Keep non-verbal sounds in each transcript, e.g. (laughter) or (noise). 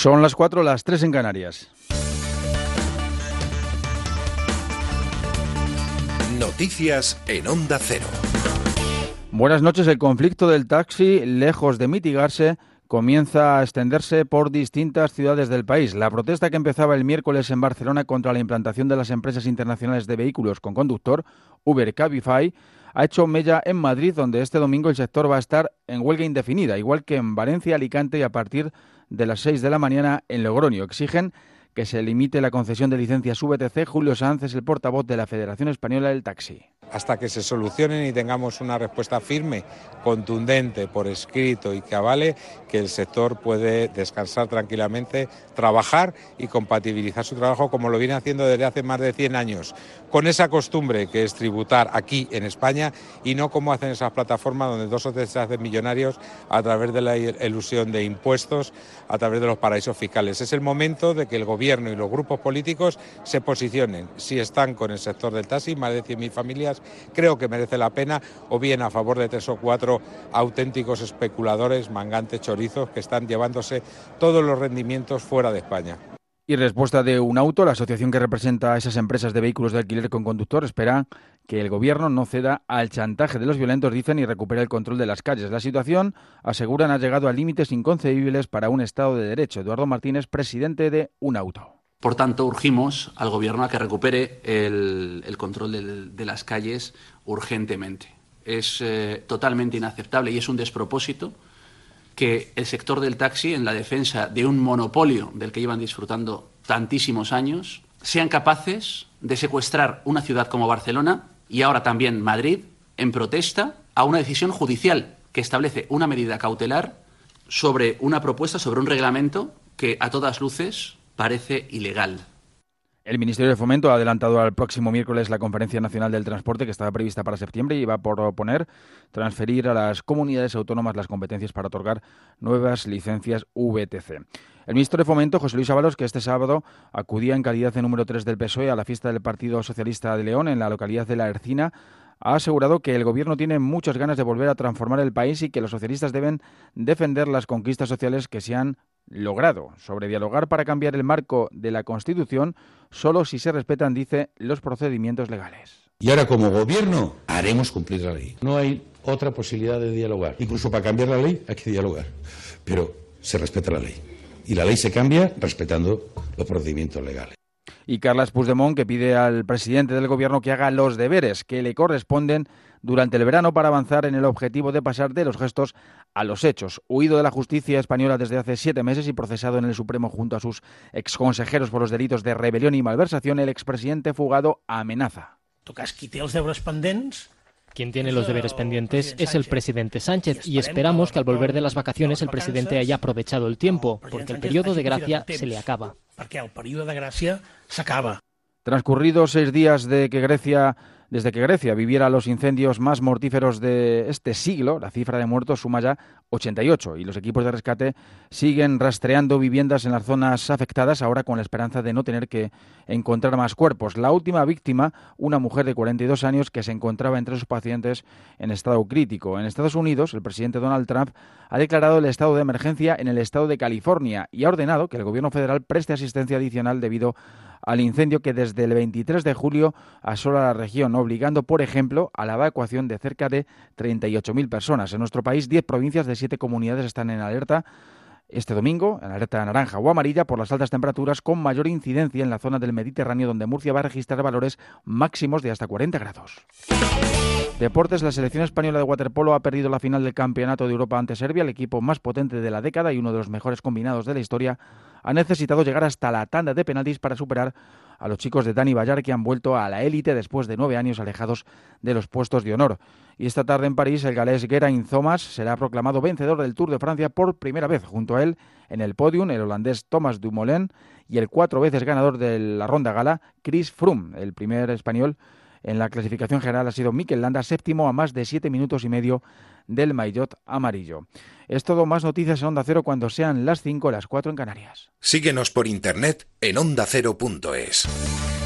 Son las 4, las 3 en Canarias. Noticias en Onda Cero. Buenas noches. El conflicto del taxi, lejos de mitigarse, comienza a extenderse por distintas ciudades del país. La protesta que empezaba el miércoles en Barcelona contra la implantación de las empresas internacionales de vehículos con conductor, Uber Cabify, ha hecho mella en Madrid, donde este domingo el sector va a estar en huelga indefinida, igual que en Valencia, Alicante y a partir de las 6 de la mañana en Logroño. Exigen que se limite la concesión de licencias VTC. Julio es el portavoz de la Federación Española del Taxi hasta que se solucionen y tengamos una respuesta firme, contundente, por escrito y que avale que el sector puede descansar tranquilamente, trabajar y compatibilizar su trabajo como lo viene haciendo desde hace más de 100 años, con esa costumbre que es tributar aquí en España y no como hacen esas plataformas donde dos o tres se hacen millonarios a través de la ilusión de impuestos, a través de los paraísos fiscales. Es el momento de que el Gobierno y los grupos políticos se posicionen, si están con el sector del taxi, más de 100.000 familias, creo que merece la pena, o bien a favor de tres o cuatro auténticos especuladores, mangantes, chorizos, que están llevándose todos los rendimientos fuera de España. Y respuesta de un auto, la asociación que representa a esas empresas de vehículos de alquiler con conductor espera que el gobierno no ceda al chantaje de los violentos, dicen, y recupere el control de las calles. La situación, aseguran, ha llegado a límites inconcebibles para un Estado de Derecho. Eduardo Martínez, presidente de un auto. Por tanto, urgimos al Gobierno a que recupere el, control de, las calles urgentemente. Es eh, totalmente inaceptable y es un despropósito que el sector del taxi, en la defensa de un monopolio del que llevan disfrutando tantísimos años, sean capaces de secuestrar una ciudad como Barcelona y ahora también Madrid en protesta a una decisión judicial que establece una medida cautelar sobre una propuesta, sobre un reglamento que a todas luces parece ilegal. El Ministerio de Fomento ha adelantado al próximo miércoles la Conferencia Nacional del Transporte que estaba prevista para septiembre y va a proponer transferir a las comunidades autónomas las competencias para otorgar nuevas licencias VTC. El ministro de Fomento, José Luis Ábalos, que este sábado acudía en calidad de número 3 del PSOE a la fiesta del Partido Socialista de León en la localidad de La Ercina, ha asegurado que el Gobierno tiene muchas ganas de volver a transformar el país y que los socialistas deben defender las conquistas sociales que se han logrado. Sobre dialogar para cambiar el marco de la Constitución solo si se respetan, dice, los procedimientos legales. Y ahora como Gobierno haremos cumplir la ley. No hay otra posibilidad de dialogar. Incluso para cambiar la ley hay que dialogar. Pero se respeta la ley. Y la ley se cambia respetando los procedimientos legales y Carlas Puigdemont, que pide al presidente del Gobierno que haga los deberes que le corresponden durante el verano para avanzar en el objetivo de pasar de los gestos a los hechos. Huido de la justicia española desde hace siete meses y procesado en el Supremo junto a sus exconsejeros por los delitos de rebelión y malversación, el expresidente fugado amenaza. Quien tiene los deberes pendientes es el presidente Sánchez y esperamos que al volver de las vacaciones el presidente haya aprovechado el tiempo, porque el periodo de gracia se le acaba perquè el període de gràcia s'acaba. Transcurridos seis días de que Grecia desde que Grecia viviera los incendios más mortíferos de este siglo, la cifra de muertos suma ya 88 y los equipos de rescate siguen rastreando viviendas en las zonas afectadas, ahora con la esperanza de no tener que encontrar más cuerpos. La última víctima, una mujer de 42 años que se encontraba entre sus pacientes en estado crítico. En Estados Unidos, el presidente Donald Trump ha declarado el estado de emergencia en el estado de California y ha ordenado que el gobierno federal preste asistencia adicional debido al incendio que desde el 23 de julio asola la región, obligando, por ejemplo, a la evacuación de cerca de 38.000 personas. En nuestro país, 10 provincias de 7 comunidades están en alerta este domingo, en alerta naranja o amarilla, por las altas temperaturas con mayor incidencia en la zona del Mediterráneo, donde Murcia va a registrar valores máximos de hasta 40 grados. Deportes, la selección española de waterpolo ha perdido la final del Campeonato de Europa ante Serbia, el equipo más potente de la década y uno de los mejores combinados de la historia, ha necesitado llegar hasta la tanda de penaltis para superar a los chicos de Dani Bayar que han vuelto a la élite después de nueve años alejados de los puestos de honor. Y esta tarde en París, el galés Geraint Thomas será proclamado vencedor del Tour de Francia por primera vez. Junto a él, en el podium, el holandés Thomas Dumoulin y el cuatro veces ganador de la ronda gala, Chris Froome, el primer español en la clasificación general ha sido Mikel Landa, séptimo a más de siete minutos y medio del maillot amarillo. Es todo más noticias en Onda Cero cuando sean las 5 las 4 en Canarias. Síguenos por internet en ondacero.es.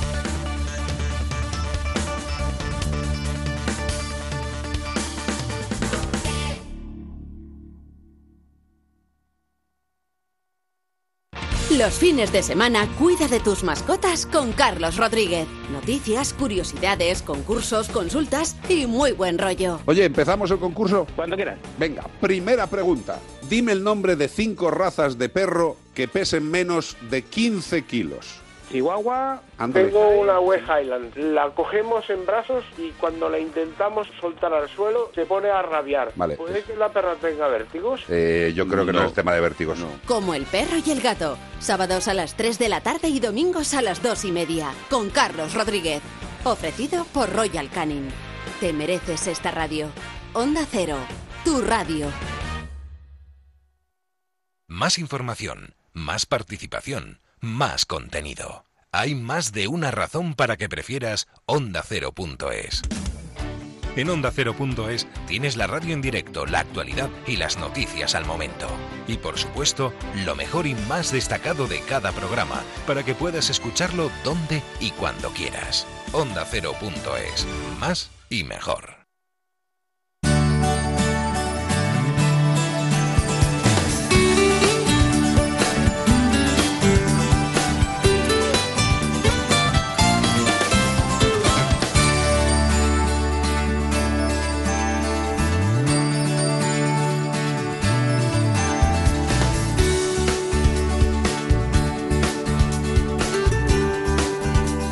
Los fines de semana cuida de tus mascotas con Carlos Rodríguez. Noticias, curiosidades, concursos, consultas y muy buen rollo. Oye, ¿empezamos el concurso? Cuando quieras. Venga, primera pregunta. Dime el nombre de cinco razas de perro que pesen menos de 15 kilos. Chihuahua, Ándale. tengo una West Highland. La cogemos en brazos y cuando la intentamos soltar al suelo se pone a rabiar. Vale. ¿Puede que la perra tenga vértigos? Eh, yo creo que no, No. es tema de vértigos. Como el perro y el gato. Sábados a las 3 de la tarde y domingos a las 2 y media. Con Carlos Rodríguez. Ofrecido por Royal Canin. Te mereces esta radio. Onda Cero. Tu radio. Más información, más participación, más contenido. Hay más de una razón para que prefieras ondacero.es. En ondacero.es tienes la radio en directo, la actualidad y las noticias al momento. Y por supuesto, lo mejor y más destacado de cada programa, para que puedas escucharlo donde y cuando quieras. ondacero.es. Más y mejor.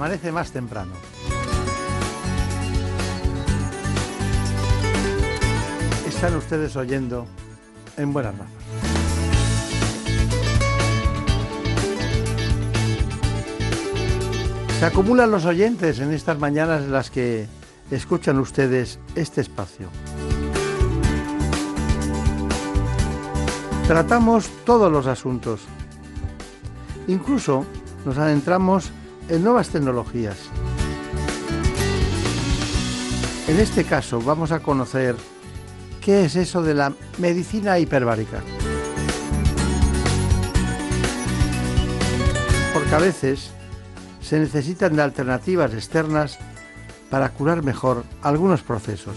Amanece más temprano. Están ustedes oyendo en buenas manos. Se acumulan los oyentes en estas mañanas en las que escuchan ustedes este espacio. Tratamos todos los asuntos. Incluso nos adentramos en nuevas tecnologías. En este caso vamos a conocer qué es eso de la medicina hiperbárica. Porque a veces se necesitan de alternativas externas para curar mejor algunos procesos.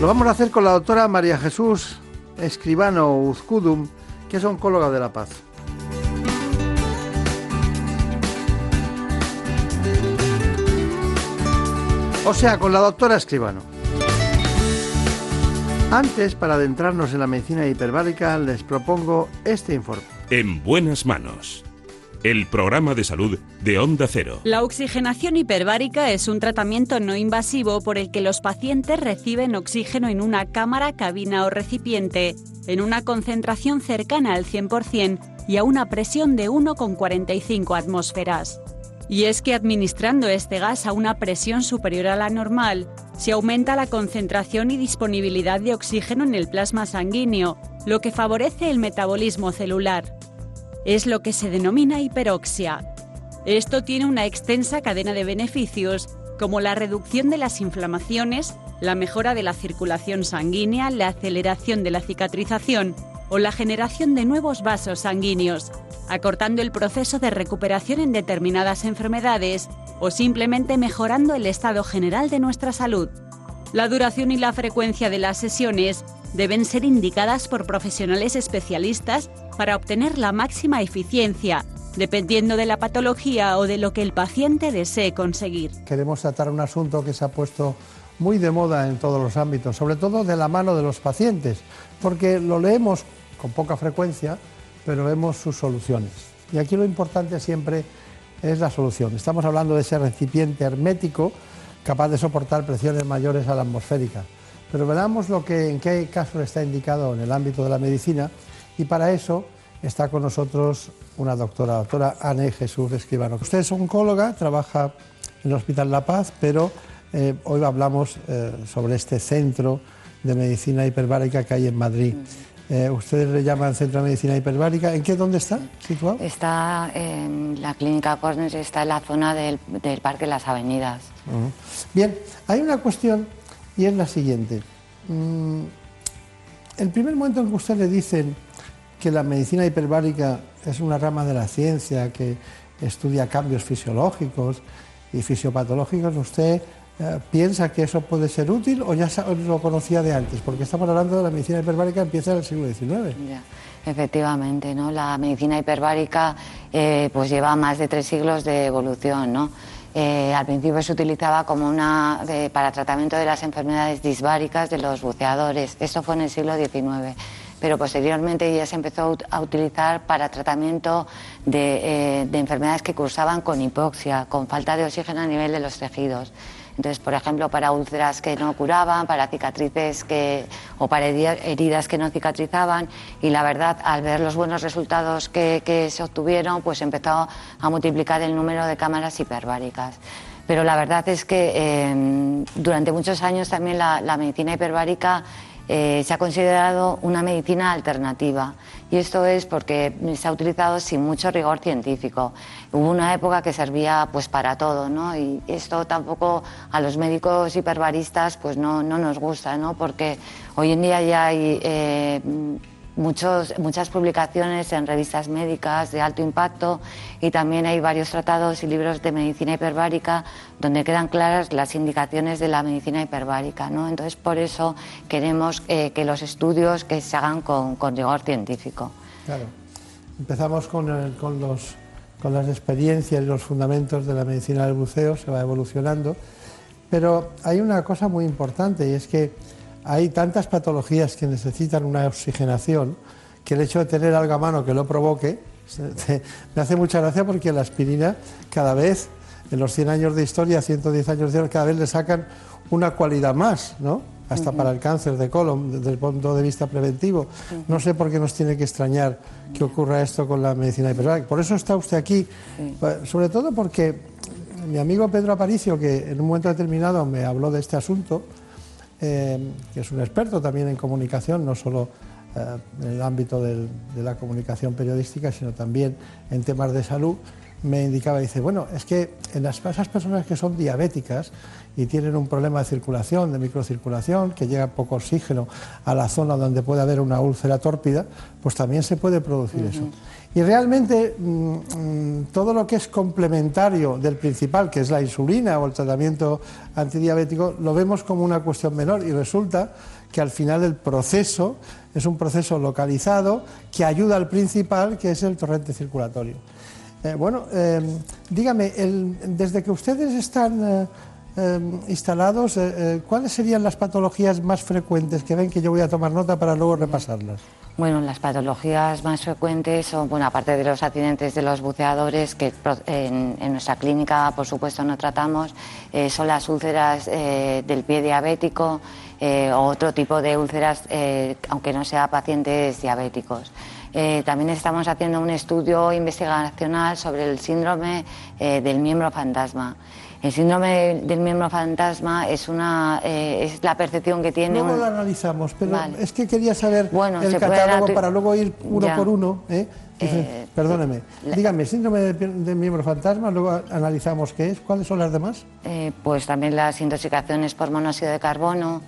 Lo vamos a hacer con la doctora María Jesús Escribano Uzcudum, que es oncóloga de la paz. O sea, con la doctora Escribano. Antes, para adentrarnos en la medicina hiperbárica, les propongo este informe. En buenas manos. El programa de salud de Onda Cero. La oxigenación hiperbárica es un tratamiento no invasivo por el que los pacientes reciben oxígeno en una cámara, cabina o recipiente, en una concentración cercana al 100% y a una presión de 1,45 atmósferas. Y es que administrando este gas a una presión superior a la normal, se aumenta la concentración y disponibilidad de oxígeno en el plasma sanguíneo, lo que favorece el metabolismo celular. Es lo que se denomina hiperoxia. Esto tiene una extensa cadena de beneficios, como la reducción de las inflamaciones, la mejora de la circulación sanguínea, la aceleración de la cicatrización o la generación de nuevos vasos sanguíneos, acortando el proceso de recuperación en determinadas enfermedades o simplemente mejorando el estado general de nuestra salud. La duración y la frecuencia de las sesiones deben ser indicadas por profesionales especialistas para obtener la máxima eficiencia, dependiendo de la patología o de lo que el paciente desee conseguir. Queremos tratar un asunto que se ha puesto muy de moda en todos los ámbitos, sobre todo de la mano de los pacientes, porque lo leemos con poca frecuencia, pero vemos sus soluciones. Y aquí lo importante siempre es la solución. Estamos hablando de ese recipiente hermético capaz de soportar presiones mayores a la atmosférica. Pero veamos lo que, en qué caso está indicado en el ámbito de la medicina y para eso está con nosotros una doctora, doctora Anne Jesús Escribano. Usted es oncóloga, trabaja en el Hospital La Paz, pero eh, hoy hablamos eh, sobre este centro de medicina hiperbárica que hay en Madrid. Eh, ustedes le llaman Centro de Medicina Hiperbárica. ¿En qué dónde está situado? Está en la clínica Cornes, está en la zona del, Parque Las Avenidas. Bien, hay una cuestión y es la siguiente. Mm, el primer momento en que usted le dicen que la medicina hiperbárica es una rama de la ciencia que estudia cambios fisiológicos y fisiopatológicos, ¿usted piensa que eso puede ser útil o ya lo conocía de antes? Porque estamos hablando de la medicina hiperbárica empieza en el siglo XIX. efectivamente, ¿no? La medicina hiperbárica eh, pues lleva más de tres siglos de evolución, ¿no? Eh, al principio se utilizaba como una para tratamiento de las enfermedades disbáricas de los buceadores. Esto fue en el siglo XIX pero posteriormente ya se empezó a utilizar para tratamiento de, de, enfermedades que cursaban con hipoxia, con falta de oxígeno a nivel de los tejidos. Entonces, por ejemplo, para úlceras que no curaban, para cicatrices que, o para heridas que no cicatrizaban. Y la verdad, al ver los buenos resultados que, se obtuvieron, pues empezó a multiplicar el número de cámaras hiperbáricas. Pero la verdad es que eh, durante muchos años también la medicina hiperbárica eh, se ha considerado una medicina alternativa y esto es porque se ha utilizado sin mucho rigor científico. Hubo una época que servía pues para todo, ¿no? Y esto tampoco a los médicos hiperbaristas pues no, no nos gusta, ¿no? Porque hoy en día ya hay eh, muchos, muchas publicaciones en revistas médicas de alto impacto y también hay varios tratados y libros de medicina hiperbárica donde quedan claras las indicaciones de la medicina hiperbárica. ¿no? Entonces, por eso queremos eh, que los estudios que se hagan con, rigor científico. Claro. Empezamos con, los, con las experiencias y los fundamentos de la medicina del buceo, se va evolucionando, pero hay una cosa muy importante y es que hay tantas patologías que necesitan una oxigenación que el hecho de tener algo a mano que lo provoque me hace mucha gracia porque la aspirina cada vez, en los 100 años de historia, 110 años de historia, cada vez le sacan una cualidad más, ¿no? Hasta para el cáncer de colon, desde el punto de vista preventivo. No sé por qué nos tiene que extrañar que ocurra esto con la medicina hiperbárica. Por eso está usted aquí, sobre todo porque mi amigo Pedro Aparicio, que en un momento determinado me habló de este asunto, eh, que es un experto también en comunicación, no solo eh, en el ámbito de la comunicación periodística, sino también en temas de salud, me indicaba, dice, bueno, es que en las, esas personas que son diabéticas y tienen un problema de circulación, de microcirculación, que llega poco oxígeno a la zona donde puede haber una úlcera tórpida, pues también se puede producir eso. Y realmente mm, mm, todo lo que es complementario del principal, que es la insulina o el tratamiento antidiabético, lo vemos como una cuestión menor y resulta que al final el proceso es un proceso localizado que ayuda al principal, que es el torrente circulatorio. Eh, bueno, eh, dígame, desde que ustedes están eh, Em, instalados, eh, eh, ¿cuáles serían las patologías más frecuentes que ven que yo voy a tomar nota para luego repasarlas? Bueno, las patologías más frecuentes son, bueno, aparte de los accidentes de los buceadores, que en, nuestra clínica, por supuesto, no tratamos, eh, son las úlceras del pie diabético o otro tipo de úlceras, aunque no sea pacientes diabéticos. también estamos haciendo un estudio investigacional sobre el síndrome del miembro fantasma. El síndrome del miembro fantasma es una eh, es la percepción que tiene. Luego lo analizamos, pero es que quería saber el catálogo para luego ir uno por uno. ¿eh? Eh, perdóneme, dígame, síndrome del, miembro fantasma, luego analizamos qué es, ¿cuáles son las demás? pues también las intoxicaciones por monóxido de carbono,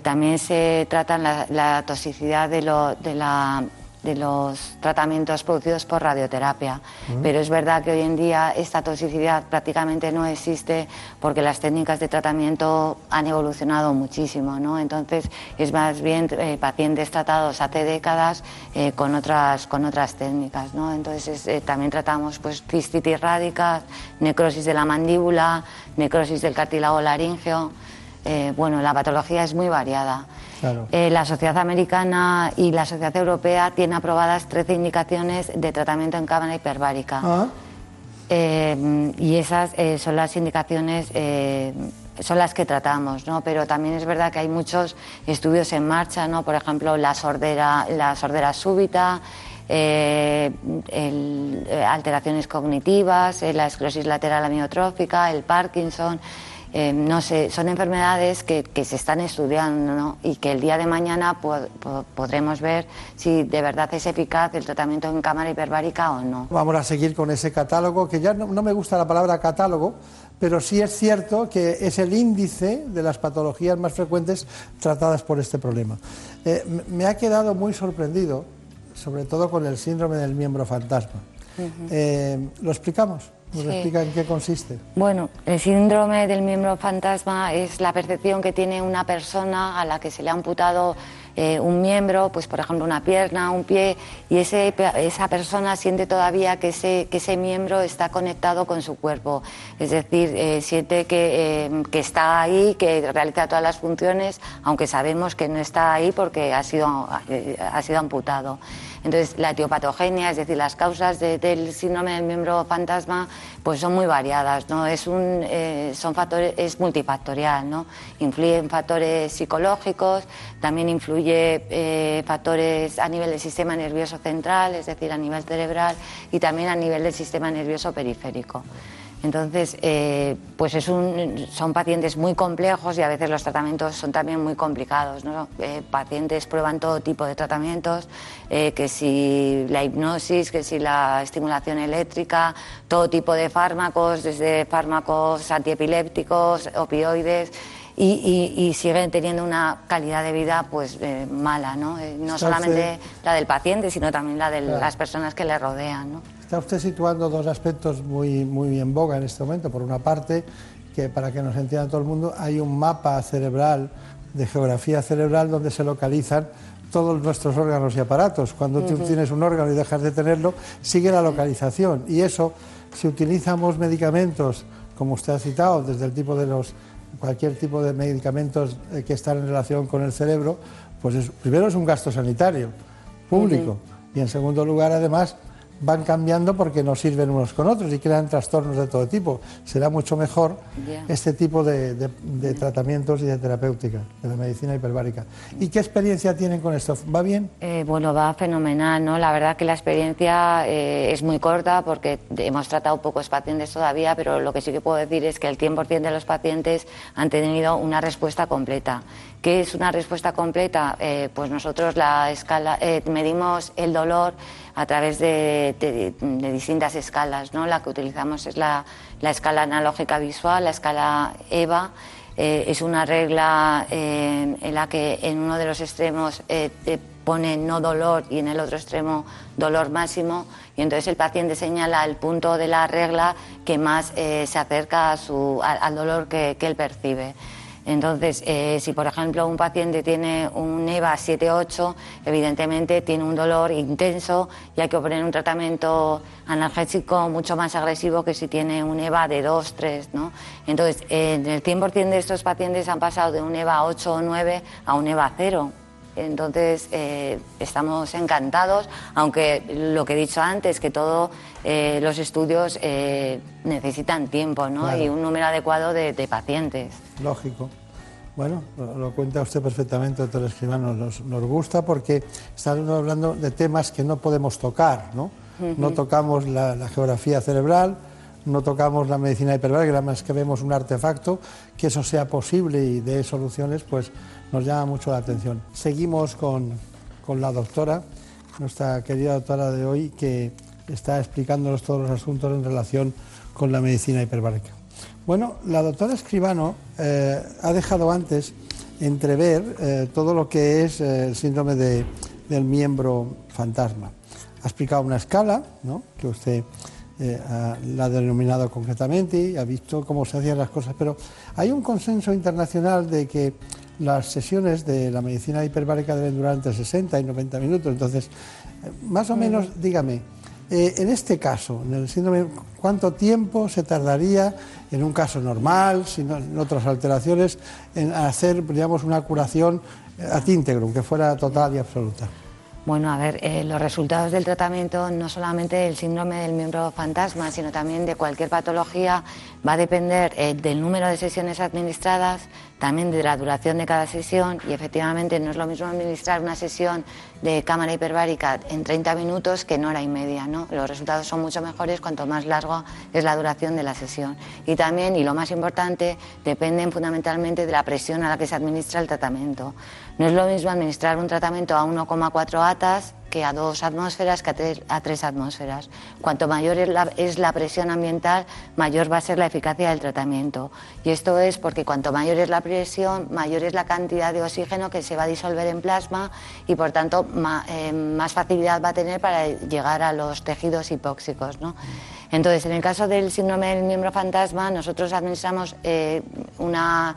también se trata la, la toxicidad de, lo, de la de los tratamientos producidos por radioterapia. Pero es verdad que hoy en día esta toxicidad prácticamente no existe porque las técnicas de tratamiento han evolucionado muchísimo. ¿no? Entonces es más bien eh, pacientes tratados hace décadas eh, con, otras, con otras técnicas. ¿no? Entonces eh, también tratamos pues, cistitis rádicas, necrosis de la mandíbula, necrosis del cartílago laríngeo. bueno, la patología es muy variada. Eh, la Sociedad Americana y la Sociedad Europea tienen aprobadas 13 indicaciones de tratamiento en cámara hiperbárica. Ah. Eh, y esas eh, son las indicaciones, son las que tratamos, ¿no? Pero también es verdad que hay muchos estudios en marcha, ¿no? Por ejemplo, la sordera, la sordera súbita, alteraciones cognitivas, la esclerosis lateral amiotrófica, el Parkinson. Eh, no sé, son enfermedades que, se están estudiando y que el día de mañana podremos ver si de verdad es eficaz el tratamiento en cámara hiperbárica o no. Vamos a seguir con ese catálogo, que ya no, me gusta la palabra catálogo, pero sí es cierto que es el índice de las patologías más frecuentes tratadas por este problema. Eh, me ha quedado muy sorprendido, sobre todo con el síndrome del miembro fantasma. Eh, ¿Lo explicamos? ¿Nos explica en qué consiste? Bueno, el síndrome del miembro fantasma es la percepción que tiene una persona a la que se le ha amputado eh, un miembro, pues por ejemplo una pierna, un pie, y ese, esa persona siente todavía que ese, que ese miembro está conectado con su cuerpo. Es decir, eh, siente que, eh, que, está ahí, que realiza todas las funciones, aunque sabemos que no está ahí porque ha sido, ha sido amputado. Entonces, la etiopatogenia, es decir, las causas del síndrome del miembro fantasma, pues son muy variadas, ¿no? Es, un, eh, son factores, es multifactorial, ¿no? Influyen factores psicológicos, también influye eh, factores a nivel del sistema nervioso central, es decir, a nivel cerebral, y también a nivel del sistema nervioso periférico. Entonces, eh, pues son pacientes muy complejos y a veces los tratamientos son también muy complicados. ¿no? Eh, pacientes prueban todo tipo de tratamientos, eh, que si la hipnosis, que si la estimulación eléctrica, todo tipo de fármacos, desde fármacos antiepilépticos, opioides. Y, siguen teniendo una calidad de vida pues mala, ¿no? no solamente la del paciente, sino también la de las personas que le rodean. ¿no? Está usted situando dos aspectos muy, muy en boga en este momento. Por una parte, que para que nos entienda todo el mundo, hay un mapa cerebral, de geografía cerebral, donde se localizan todos nuestros órganos y aparatos. Cuando tú tienes un órgano y dejas de tenerlo, sigue la localización. Y eso, si utilizamos medicamentos, como usted ha citado, desde el tipo de los cualquier tipo de medicamentos eh, que están en relación con el cerebro, pues primero es un gasto sanitario público y en segundo lugar, además, van cambiando porque no sirven unos con otros y crean trastornos de todo tipo. Será mucho mejor este tipo de, tratamientos y de terapéutica, de la medicina hiperbárica. ¿Y qué experiencia tienen con esto? ¿Va bien? Eh, bueno, va fenomenal, ¿no? La verdad que la experiencia eh, es muy corta porque hemos tratado pocos pacientes todavía, pero lo que sí que puedo decir es que el 100% de los pacientes han tenido una respuesta completa. ¿Qué es una respuesta completa? Eh, pues nosotros la escala, medimos el dolor a través de, distintas escalas. ¿no? La que utilizamos es la, escala analógica visual, la escala EVA. Eh, es una regla eh, en la que en uno de los extremos eh, pone no dolor y en el otro extremo dolor máximo y entonces el paciente señala el punto de la regla que más se acerca al dolor que él percibe. Entonces, eh, si por ejemplo un paciente tiene un EVA 7-8, evidentemente tiene un dolor intenso y hay que poner un tratamiento analgésico mucho más agresivo que si tiene un EVA de 2-3. ¿no? Entonces, en el 100% de estos pacientes han pasado de un EVA 8 o 9 a un EVA 0. Entonces, eh, estamos encantados, aunque lo que he dicho antes, que todos eh, los estudios necesitan tiempo ¿no? y un número adecuado de pacientes. Lógico. Bueno, lo, cuenta usted perfectamente, doctor Escribano. Nos, nos gusta porque estamos hablando de temas que no podemos tocar, ¿no? No tocamos la, geografía cerebral, no tocamos la medicina hiperbárica, más que vemos un artefacto, que eso sea posible y dé soluciones, pues nos llama mucho la atención. Seguimos con, con la doctora, nuestra querida doctora de hoy, que está explicándonos todos los asuntos en relación con la medicina hiperbárica. Bueno, la doctora Escribano eh, ha dejado antes entrever eh, todo lo que es eh, el síndrome del miembro fantasma. Ha explicado una escala, ¿no? que usted la ha denominado concretamente y ha visto cómo se hacían las cosas, pero hay un consenso internacional de que las sesiones de la medicina hiperbárica deben durar entre 60 y 90 minutos. Entonces, más o menos, dígame, eh, en este caso, en el síndrome, ¿cuánto tiempo se tardaría en un caso normal, sin en otras alteraciones, en hacer, digamos, una curación a íntegro, que fuera total y absoluta? Bueno, a ver, eh, los resultados del tratamiento, no solamente del síndrome del miembro fantasma, sino también de cualquier patología, va a depender eh, del número de sesiones administradas, también de la duración de cada sesión y efectivamente no es lo mismo administrar una sesión de cámara hiperbárica en 30 minutos que en hora y media. ¿no? Los resultados son mucho mejores cuanto más largo es la duración de la sesión. Y también, y lo más importante, dependen fundamentalmente de la presión a la que se administra el tratamiento. No es lo mismo administrar un tratamiento a 1,4 atas que a dos atmósferas que a tres, atmósferas. Cuanto mayor es la, es la, presión ambiental, mayor va a ser la eficacia del tratamiento. Y esto es porque cuanto mayor es la presión, mayor es la cantidad de oxígeno que se va a disolver en plasma y por tanto eh, más facilidad va a tener para llegar a los tejidos hipóxicos. Entonces, en el caso del síndrome del miembro fantasma, nosotros administramos eh, una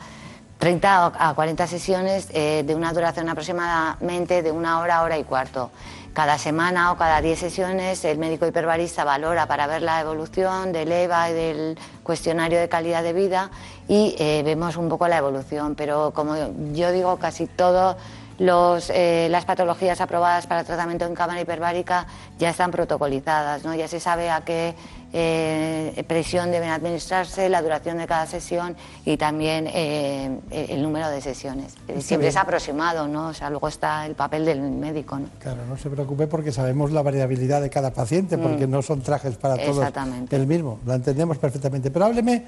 30 a 40 sesiones eh, de una duración aproximadamente de una hora, hora y cuarto. Cada semana o cada 10 sesiones el médico hiperbarista valora para ver la evolución del EVA y del cuestionario de calidad de vida y eh, vemos un poco la evolución. Pero como yo digo, casi todas eh, las patologías aprobadas para tratamiento en cámara hiperbárica ya están protocolizadas, ¿no? ya se sabe a qué eh, presión deben administrarse, la duración de cada sesión y también eh, el número de sesiones. Siempre es aproximado, ¿no? O sea, luego está el papel del médico, ¿no? Claro, no se preocupe porque sabemos la variabilidad de cada paciente, porque mm. no son trajes para todos el mismo, lo entendemos perfectamente. Pero hábleme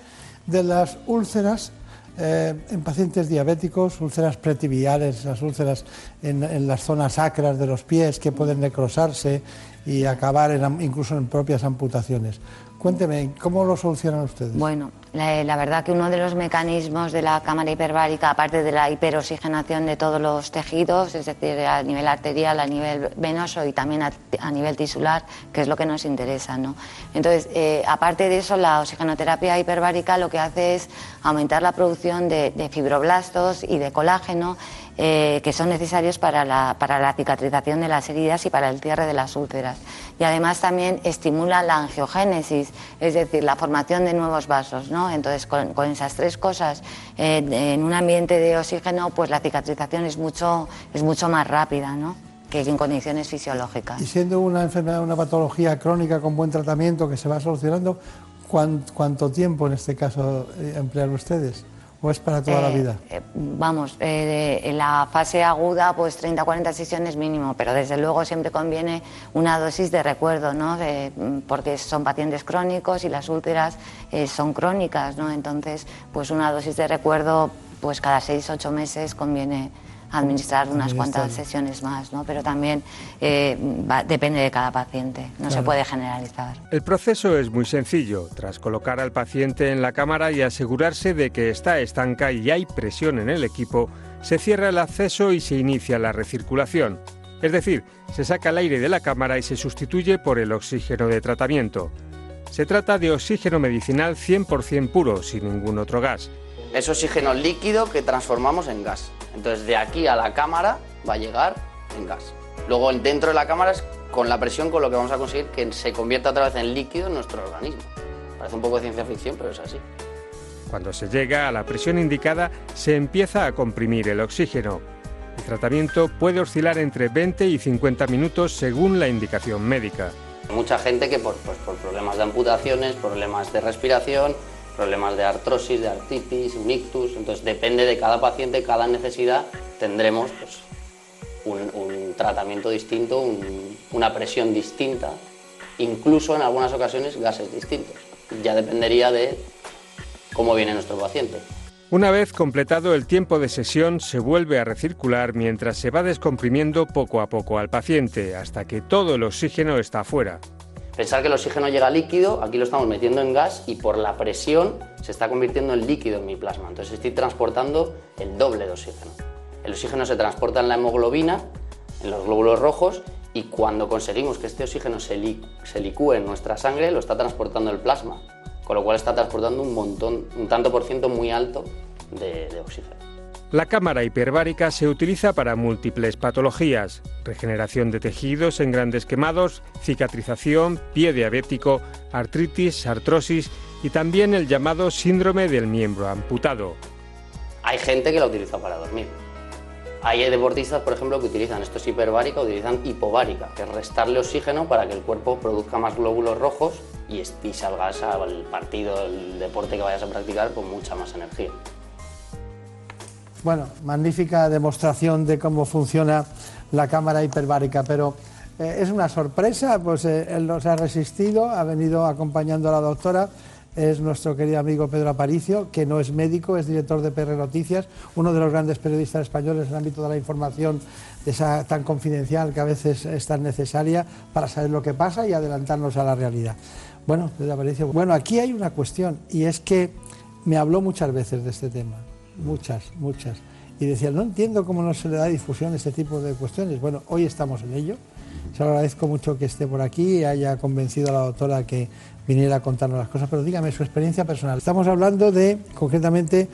de las úlceras eh, en pacientes diabéticos, úlceras pretibiales, las úlceras en, en, las zonas sacras de los pies que pueden necrosarse y acabar incluso en propias amputaciones. Cuénteme, ¿cómo lo solucionan ustedes? Bueno, la, verdad que uno de los mecanismos de la cámara hiperbárica, aparte de la hiperoxigenación de todos los tejidos, es decir, a nivel arterial, a nivel venoso y también a, nivel tisular, que es lo que nos interesa, ¿no? Entonces, eh, aparte de eso, la oxigenoterapia hiperbárica lo que hace es aumentar la producción de fibroblastos y de colágeno eh, que son necesarios para la, para la cicatrización de las heridas y para el cierre de las úlceras. Y además también estimula la angiogénesis, es decir, la formación de nuevos vasos. ¿no? Entonces, con, esas tres cosas, eh, en un ambiente de oxígeno, pues la cicatrización es mucho, es mucho más rápida. ¿no? que en condiciones fisiológicas. Y siendo una enfermedad, una patología crónica con buen tratamiento que se va solucionando, ¿cuánto tiempo en este caso eh, emplean ustedes? ¿O es para toda la eh, vida? Eh, vamos, eh, en la fase aguda, pues 30-40 sesiones mínimo, pero desde luego siempre conviene una dosis de recuerdo, ¿no? Mm, porque son pacientes crónicos y las úlceras son crónicas, ¿no? Entonces, pues una dosis de recuerdo, pues cada 6-8 meses conviene administrar unas cuantas sesiones más, ¿no? pero también eh, depende de cada paciente, no se puede generalizar. El proceso es muy sencillo. Tras colocar al paciente en la cámara y asegurarse de que está estanca y hay presión en el equipo, se cierra el acceso y se inicia la recirculación. Es decir, se saca el aire de la cámara y se sustituye por el oxígeno de tratamiento. Se trata de oxígeno medicinal 100% puro, sin ningún otro gas. Es oxígeno líquido que transformamos en gas. Entonces de aquí a la cámara va a llegar en gas. Luego dentro de la cámara es con la presión con lo que vamos a conseguir que se convierta otra vez en líquido en nuestro organismo. Parece un poco de ciencia ficción, pero es así. Cuando se llega a la presión indicada, se empieza a comprimir el oxígeno. El tratamiento puede oscilar entre 20 y 50 minutos según la indicación médica. Mucha gente que por, pues, por problemas de amputaciones, problemas de respiración, problemas de artrosis, de artritis, un ictus, entonces depende de cada paciente, cada necesidad, tendremos pues, un, tratamiento distinto, una presión distinta, incluso en algunas ocasiones gases distintos. Ya dependería de cómo viene nuestro paciente. Una vez completado el tiempo de sesión, se vuelve a recircular mientras se va descomprimiendo poco a poco al paciente, hasta que todo el oxígeno está fuera. Pensar que el oxígeno llega líquido, aquí lo estamos metiendo en gas y por la presión se está convirtiendo en líquido en mi plasma. Entonces estoy transportando el doble de oxígeno. El oxígeno se transporta en la hemoglobina, en los glóbulos rojos, y cuando conseguimos que este oxígeno se, licúe en nuestra sangre, lo está transportando el plasma, con lo cual está transportando un montón, un tanto por ciento muy alto de oxígeno. La cámara hiperbárica se utiliza para múltiples patologías, regeneración de tejidos en grandes quemados, cicatrización, pie diabético, artritis, artrosis y también el llamado síndrome del miembro amputado. Hay gente que la utiliza para dormir. Hay deportistas, por ejemplo, que utilizan esto es hiperbárica, utilizan hipovárica, que es restarle oxígeno para que el cuerpo produzca más glóbulos rojos y, y salgas al partido, el deporte que vayas a practicar con mucha más energía. Bueno, magnífica demostración de cómo funciona la cámara hiperbárica, pero eh, es una sorpresa, pues eh, él nos ha resistido, ha venido acompañando a la doctora, es nuestro querido amigo Pedro Aparicio, que no es médico, es director de PR Noticias, uno de los grandes periodistas españoles en el ámbito de la información esa tan confidencial que a veces es tan necesaria para saber lo que pasa y adelantarnos a la realidad. Bueno, Pedro Aparicio, bueno, aquí hay una cuestión y es que me habló muchas veces de este tema, muchas, muchas, y decía, no entiendo cómo no se le da difusión a este tipo de cuestiones. Bueno, hoy estamos en ello. Se lo agradezco mucho que esté por aquí y haya convencido a la doctora que viniera a contarnos las cosas, pero dígame su experiencia personal. Estamos hablando de, concretamente,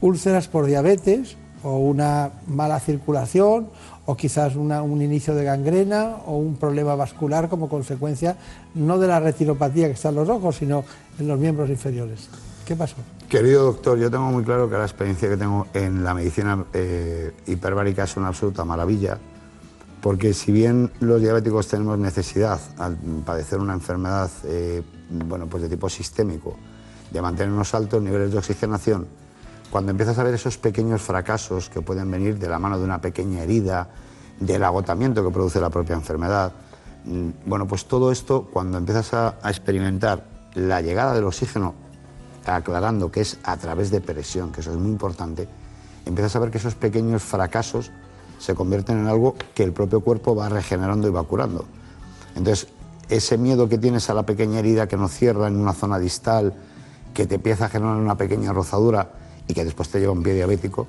úlceras por diabetes o una mala circulación o quizás un inicio de gangrena o un problema vascular como consecuencia no de la retinopatía que está en los ojos, sino en los miembros inferiores. ¿Qué pasó? Querido doctor, yo tengo muy claro que la experiencia que tengo en la medicina eh, hiperbárica es una absoluta maravilla, porque si bien los diabéticos tenemos necesidad al padecer una enfermedad eh, bueno, pues de tipo sistémico de mantener unos altos niveles de oxigenación, cuando empiezas a ver esos pequeños fracasos que pueden venir de la mano de una pequeña herida, del agotamiento que produce la propia enfermedad, mm, bueno, pues todo esto, cuando empiezas a experimentar la llegada del oxígeno aclarando que es a través de presión, que eso es muy importante, empiezas a ver que esos pequeños fracasos se convierten en algo que el propio cuerpo va regenerando y va curando. Entonces, ese miedo que tienes a la pequeña herida que no cierra en una zona distal, que te empieza a generar una pequeña rozadura y que después te lleva un pie diabético,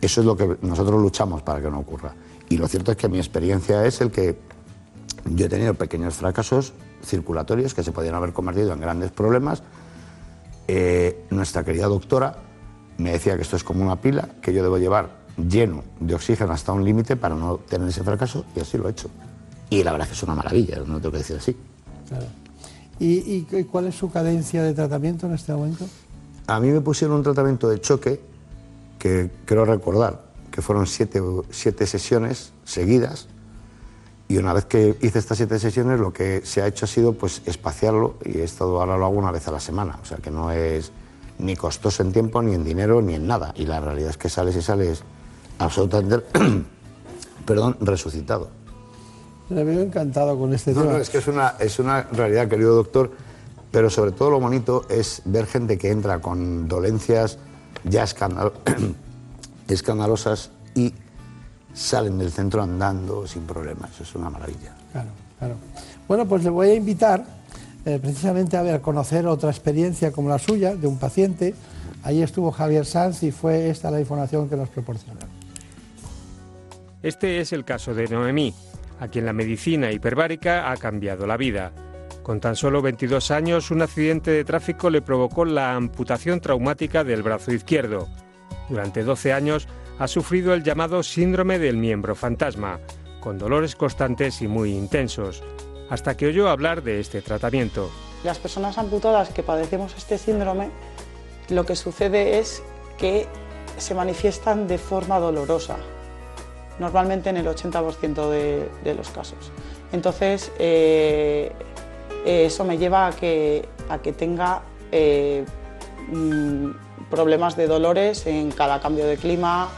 eso es lo que nosotros luchamos para que no ocurra. Y lo cierto es que mi experiencia es el que yo he tenido pequeños fracasos circulatorios que se podían haber convertido en grandes problemas eh, nuestra querida doctora me decía que esto es como una pila que yo debo llevar lleno de oxígeno hasta un límite para no tener ese fracaso y así lo he hecho. Y la verdad es que es una maravilla, no tengo que decir así. ¿Y, cuál es su cadencia de tratamiento en este momento? A mí me pusieron un tratamiento de choque que creo recordar que fueron siete, siete sesiones seguidas y una vez que hice estas siete sesiones, lo que se ha hecho ha sido pues espaciarlo y he estado ahora lo hago una vez a la semana. O sea que no es ni costoso en tiempo, ni en dinero, ni en nada. Y la realidad es que sales y sales absolutamente, (coughs) perdón, resucitado. Me veo encantado con este tema. No, es que es una, es una realidad, querido doctor, pero sobre todo lo bonito es ver gente que entra con dolencias ya (coughs) escandalosas y salen del centro andando sin problemas. Eso es una maravilla. Claro, claro. Bueno, pues le voy a invitar eh, precisamente a ver, conocer otra experiencia como la suya, de un paciente. Ahí estuvo Javier Sanz y fue esta la información que nos proporcionó. Este es el caso de Noemí, a quien la medicina hiperbárica ha cambiado la vida. Con tan solo 22 años, un accidente de tráfico le provocó la amputación traumática del brazo izquierdo. Durante 12 años ha sufrido el llamado síndrome del miembro fantasma, con dolores constantes y muy intensos, hasta que oyó hablar de este tratamiento. Las personas amputadas que padecemos este síndrome, lo que sucede es que se manifiestan de forma dolorosa, normalmente en el 80% de, los casos. Entonces, eh, eso me lleva a que, a que tenga eh, mm, problemas de dolores en cada cambio de clima,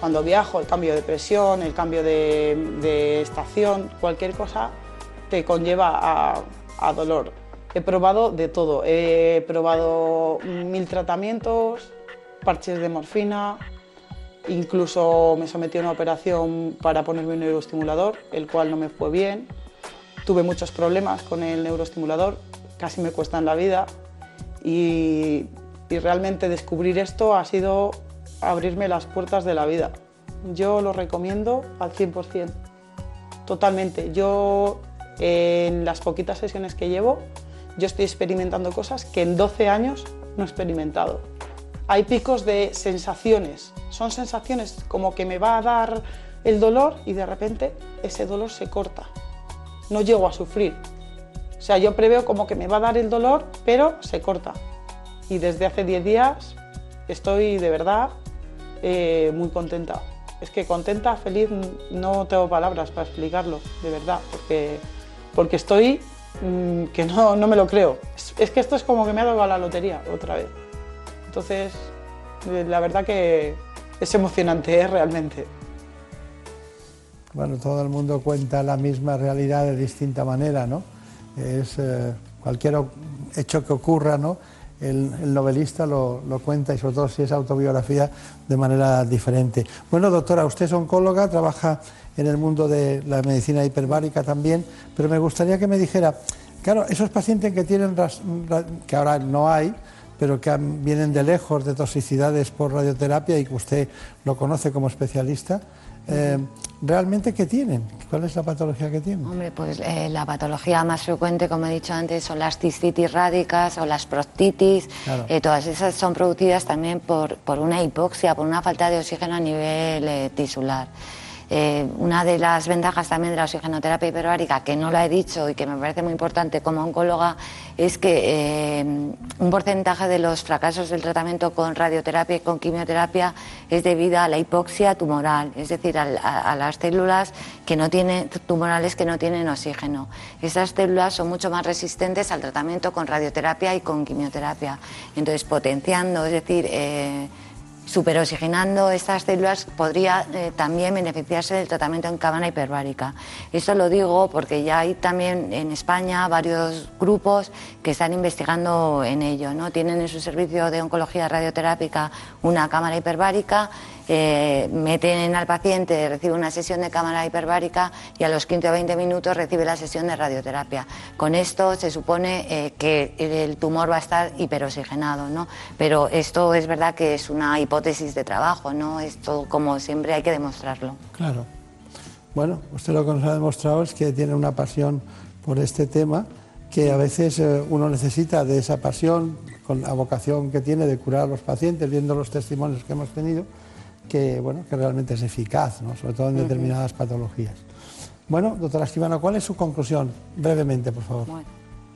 cuando viajo, el cambio de presión, el cambio de, estación, cualquier cosa te conlleva a, dolor. He probado de todo, he probado mil tratamientos, parches de morfina, incluso me sometí a una operación para ponerme un neuroestimulador, el cual no me fue bien. Tuve muchos problemas con el neuroestimulador, casi me cuesta en la vida y realmente descubrir esto ha sido abrirme las puertas de la vida. Yo lo recomiendo al 100%, totalmente. Yo en las poquitas sesiones que llevo, yo estoy experimentando cosas que en 12 años no he experimentado. Hay picos de sensaciones, son sensaciones como que me va a dar el dolor y de repente ese dolor se corta. No llego a sufrir. O sea, yo preveo como que me va a dar el dolor, pero se corta. Y desde hace 10 días estoy de verdad eh, muy contenta. Es que contenta, feliz, no tengo palabras para explicarlo, de verdad, porque, porque estoy mm, que no, no, me lo creo. Es, que esto es como que me ha dado la lotería otra vez. Entonces, eh, la verdad que, es emocionante, ¿eh? realmente. Bueno, todo el mundo cuenta la misma realidad de distinta manera, ¿no? Es cualquier hecho que ocurra, ¿no? El, novelista lo, lo, cuenta y sobre todo si es autobiografía de manera diferente. Bueno, doctora, usted es oncóloga, trabaja en el mundo de la medicina hiperbárica también, pero me gustaría que me dijera, claro, esos pacientes que tienen, que ahora no hay, pero que vienen de lejos de toxicidades por radioterapia y que usted lo conoce como especialista, eh, ¿realmente qué tienen? ¿Cuál es la patología que tienen? Hombre, pues eh, la patología más frecuente, como he dicho antes, son las cistitis rádicas o las proctitis. Eh, todas esas son producidas también por, por, una hipoxia, por una falta de oxígeno a nivel tisular. Eh, una de las ventajas también de la oxigenoterapia hiperbárica, que no lo he dicho y que me parece muy importante como oncóloga, es que eh, un porcentaje de los fracasos del tratamiento con radioterapia y con quimioterapia es debido a la hipoxia tumoral, es decir, a, las células que no tienen, tumorales que no tienen oxígeno. Esas células son mucho más resistentes al tratamiento con radioterapia y con quimioterapia. Entonces, potenciando, es decir, eh, superoxigenando estas células podría eh, también beneficiarse del tratamiento en cámara hiperbárica. Eso lo digo porque ya hay también en España varios grupos que están investigando en ello. ¿no? Tienen en su servicio de oncología radioterápica una cámara hiperbárica eh, meten al paciente, recibe una sesión de cámara hiperbárica y a los 15 o 20 minutos recibe la sesión de radioterapia. Con esto se supone eh, que el tumor va a estar hiperoxigenado, ¿no? Pero esto es verdad que es una hipótesis de trabajo, ¿no? Esto, como siempre, hay que demostrarlo. Claro. Bueno, usted lo que nos ha demostrado es que tiene una pasión por este tema, que a veces eh, uno necesita de esa pasión, con la vocación que tiene de curar a los pacientes, viendo los testimonios que hemos tenido, que, bueno, que realmente es eficaz, ¿no? sobre todo en determinadas patologías. Bueno, doctora Esquivano, ¿cuál es su conclusión? Brevemente, por favor.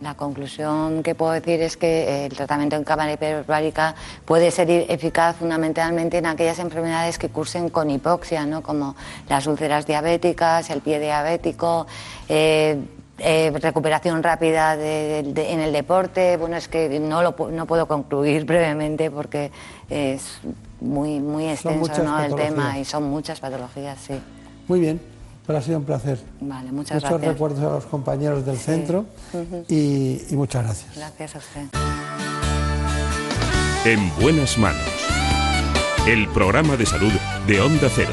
la conclusión que puedo decir es que el tratamiento en cámara hiperbárica puede ser eficaz fundamentalmente en aquellas enfermedades que cursen con hipoxia, ¿no? como las úlceras diabéticas, el pie diabético, eh, eh, recuperación rápida en el deporte. Bueno, es que no, lo, no puedo concluir (laughs) brevemente porque es muy, muy extenso el tema y son muchas patologías, sí. Muy bien, pero ha sido un placer. Vale, muchas Muchos recuerdos a los compañeros del centro y, y muchas gracias. Gracias a usted. En buenas manos. El programa de salud de Onda Cero.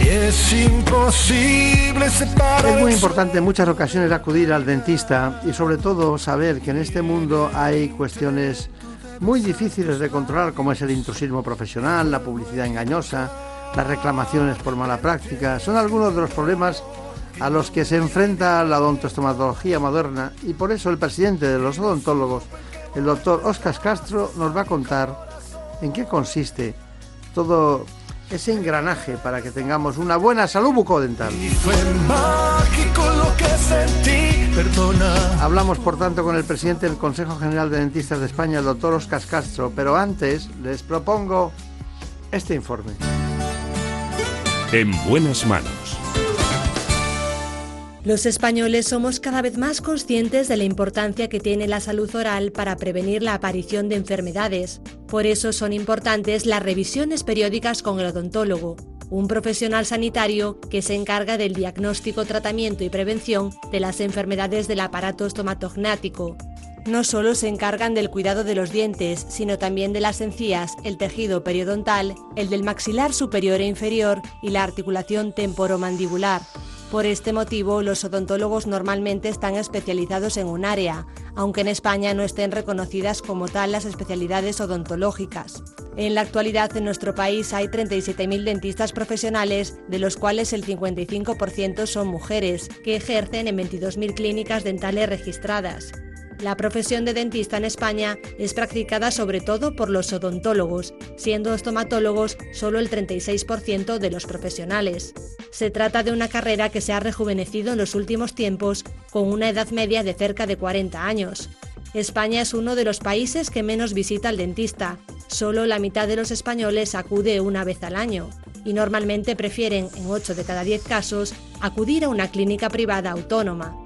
es imposible separar. Es muy importante en muchas ocasiones acudir al dentista y sobre todo saber que en este mundo hay cuestiones muy difíciles de controlar como es el intrusismo profesional, la publicidad engañosa, las reclamaciones por mala práctica. Son algunos de los problemas a los que se enfrenta la odontostomatología moderna y por eso el presidente de los odontólogos, el doctor Oscar Castro, nos va a contar en qué consiste todo ese engranaje para que tengamos una buena salud bucodental. Hablamos, por tanto, con el presidente del Consejo General de Dentistas de España, el doctor Oscar Castro, pero antes les propongo este informe. En buenas manos. Los españoles somos cada vez más conscientes de la importancia que tiene la salud oral para prevenir la aparición de enfermedades. Por eso son importantes las revisiones periódicas con el odontólogo, un profesional sanitario que se encarga del diagnóstico, tratamiento y prevención de las enfermedades del aparato estomatognático. No solo se encargan del cuidado de los dientes, sino también de las encías, el tejido periodontal, el del maxilar superior e inferior y la articulación temporomandibular. Por este motivo, los odontólogos normalmente están especializados en un área, aunque en España no estén reconocidas como tal las especialidades odontológicas. En la actualidad en nuestro país hay 37.000 dentistas profesionales, de los cuales el 55% son mujeres, que ejercen en 22.000 clínicas dentales registradas. La profesión de dentista en España es practicada sobre todo por los odontólogos, siendo estomatólogos solo el 36% de los profesionales. Se trata de una carrera que se ha rejuvenecido en los últimos tiempos con una edad media de cerca de 40 años. España es uno de los países que menos visita al dentista. Solo la mitad de los españoles acude una vez al año y normalmente prefieren, en 8 de cada 10 casos, acudir a una clínica privada autónoma.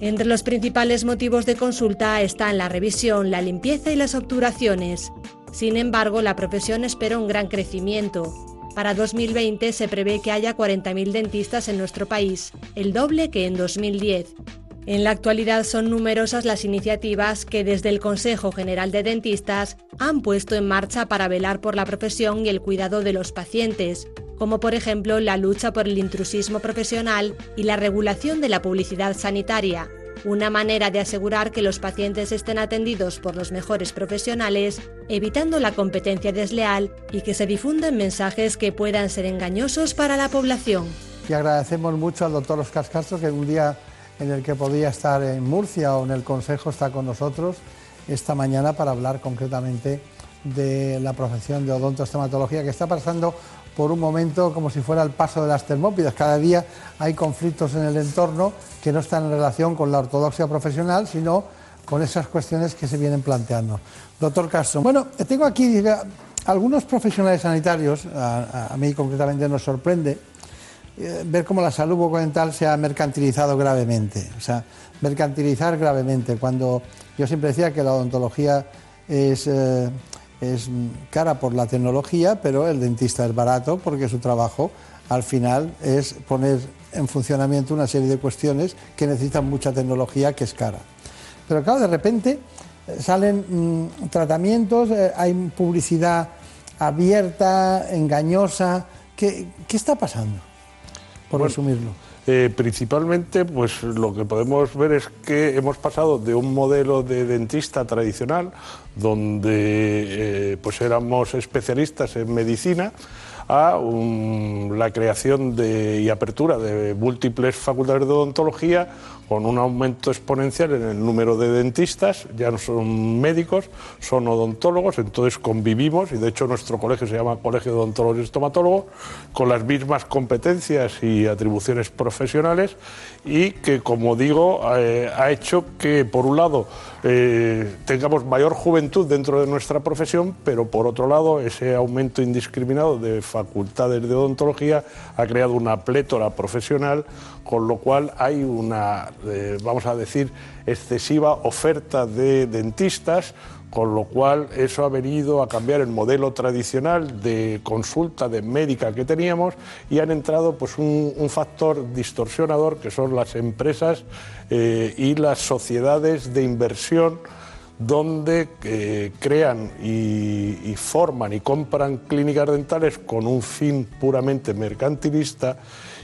Entre los principales motivos de consulta están la revisión, la limpieza y las obturaciones. Sin embargo, la profesión espera un gran crecimiento. Para 2020 se prevé que haya 40.000 dentistas en nuestro país, el doble que en 2010. En la actualidad son numerosas las iniciativas que desde el Consejo General de Dentistas han puesto en marcha para velar por la profesión y el cuidado de los pacientes, como por ejemplo la lucha por el intrusismo profesional y la regulación de la publicidad sanitaria, una manera de asegurar que los pacientes estén atendidos por los mejores profesionales, evitando la competencia desleal y que se difundan mensajes que puedan ser engañosos para la población. Y agradecemos mucho al doctor Oscar Castro que un día en el que podía estar en Murcia o en el Consejo está con nosotros esta mañana para hablar concretamente de la profesión de odontoestomatología que está pasando por un momento como si fuera el paso de las termópidas. Cada día hay conflictos en el entorno que no están en relación con la ortodoxia profesional, sino con esas cuestiones que se vienen planteando. Doctor Castro, bueno, tengo aquí algunos profesionales sanitarios, a, mí concretamente nos sorprende, ver cómo la salud bucodental se ha mercantilizado gravemente. O sea, mercantilizar gravemente. Cuando yo siempre decía que la odontología es eh, es cara por la tecnología, pero el dentista es barato porque su trabajo al final es poner en funcionamiento una serie de cuestiones que necesitan mucha tecnología que es cara. Pero claro, de repente eh, salen mm, tratamientos, eh, hay publicidad abierta, engañosa. ¿Qué, está pasando? Por resumirlo. Eh, principalmente, pues lo que podemos ver es que hemos pasado de un modelo de dentista tradicional, donde eh, pues éramos especialistas en medicina, a la creación de, y apertura de múltiples facultades de odontología con un aumento exponencial en el número de dentistas, ya no son médicos, son odontólogos, entonces convivimos, y de hecho nuestro colegio se llama Colegio de Odontólogos y Estomatólogos, con las mismas competencias y atribuciones profesionales, y que, como digo, eh, ha hecho que, por un lado, eh, tengamos mayor juventud dentro de nuestra profesión, pero por otro lado, ese aumento indiscriminado de facultades de odontología ha creado una plétora profesional, con lo cual hay una, eh, vamos a decir, excesiva oferta de dentistas con lo cual eso ha venido a cambiar el modelo tradicional de consulta de médica que teníamos y han entrado pues un, factor distorsionador que son las empresas eh, y las sociedades de inversión donde eh, crean y, forman y compran clínicas dentales con un fin puramente mercantilista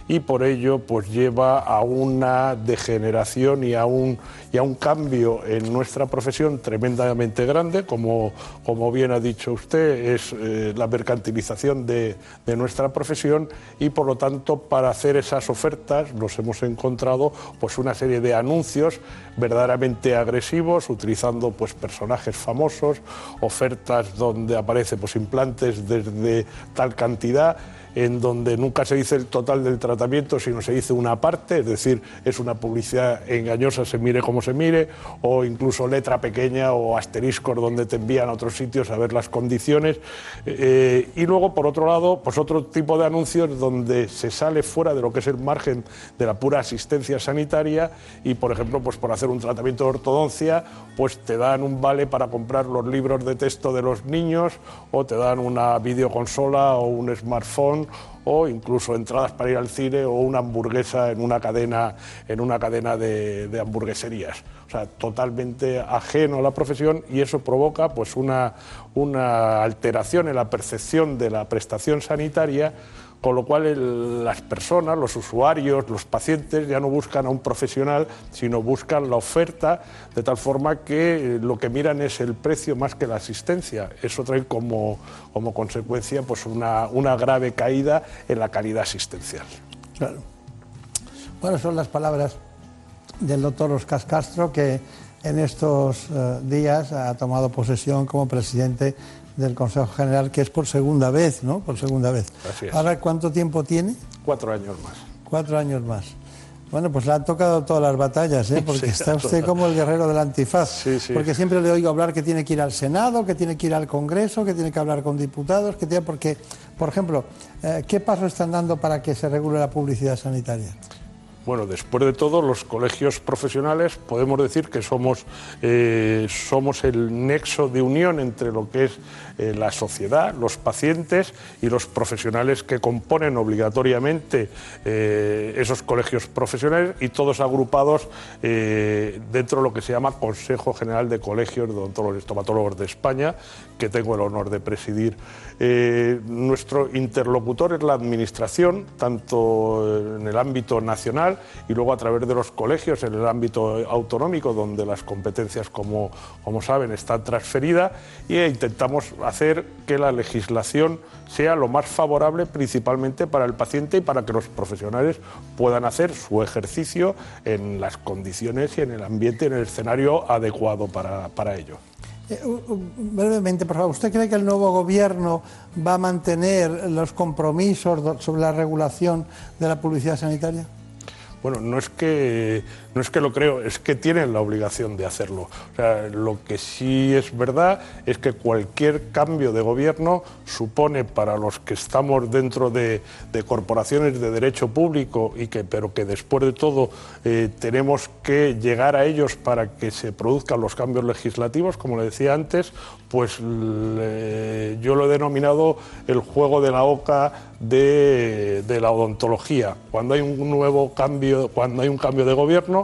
y por ello pues lleva a una degeneración y a un, y a un cambio en nuestra profesión tremendamente grande, como, como bien ha dicho usted, es eh, la mercantilización de, de, nuestra profesión y por lo tanto para hacer esas ofertas nos hemos encontrado pues una serie de anuncios verdaderamente agresivos utilizando pues personajes famosos, ofertas donde aparece pues implantes desde tal cantidad en donde nunca se dice el total del tratamiento, sino se dice una parte, es decir, es una publicidad engañosa, se mire como se mire, o incluso letra pequeña o asteriscos donde te envían a otros sitios a ver las condiciones. Eh, y luego, por otro lado, pues otro tipo de anuncios donde se sale fuera de lo que es el margen de la pura asistencia sanitaria y, por ejemplo, pues por hacer un tratamiento de ortodoncia, pues te dan un vale para comprar los libros de texto de los niños o te dan una videoconsola o un smartphone o incluso entradas para ir al cine o una hamburguesa en una cadena, en una cadena de, hamburgueserías. O sea, totalmente ajeno a la profesión y eso provoca pues una, una alteración en la percepción de la prestación sanitaria con lo cual las personas, los usuarios, los pacientes ya no buscan a un profesional, sino buscan la oferta, de tal forma que eh, lo que miran es el precio más que la asistencia. Eso trae como, como consecuencia pues una, una grave caída en la calidad asistencial. Claro. Bueno, son las palabras del doctor Oscar Castro, que en estos eh, días ha tomado posesión como presidente del Consejo General, que es por segunda vez, ¿no? Por segunda vez. Así es. Ahora, ¿cuánto tiempo tiene? Cuatro años más. Cuatro años más. Bueno, pues le han tocado todas las batallas, ¿eh? (laughs) porque Sí, está usted como el guerrero del antifaz. sí. Porque siempre le oigo hablar que tiene que ir al Senado, que tiene que ir al Congreso, que tiene que hablar con diputados, que tiene porque, por ejemplo, eh, ¿qué pasos están dando para que se regule la publicidad sanitaria? Bueno, después de todo, los colegios profesionales podemos decir que somos, eh, somos el nexo de unión entre lo que es eh, la sociedad, los pacientes y los profesionales que componen obligatoriamente eh, esos colegios profesionales y todos agrupados eh, dentro de lo que se llama Consejo General de Colegios de Odontólogos y Estomatólogos de España, que tengo el honor de presidir. Nuestro interlocutor es la Administración, tanto en el ámbito nacional y luego a través de los colegios en el ámbito autonómico, donde las competencias, como, como saben, están transferidas, e intentamos hacer que la legislación sea lo más favorable principalmente para el paciente y para que los profesionales puedan hacer su ejercicio en las condiciones y en el ambiente, en el escenario adecuado para, para ello. Eh, brevemente, por favor, ¿usted cree que el nuevo gobierno va a mantener los compromisos sobre la regulación de la publicidad sanitaria? Bueno, no es que no es que lo creo, es que tienen la obligación de hacerlo. O sea, lo que sí es verdad es que cualquier cambio de gobierno supone para los que estamos dentro de, corporaciones de derecho público y que, pero que después de todo eh, tenemos que llegar a ellos para que se produzcan los cambios legislativos, como le decía antes, pues yo lo he denominado el juego de la oca de, de la odontología. Cuando hay un nuevo cambio, cuando hay un cambio de gobierno,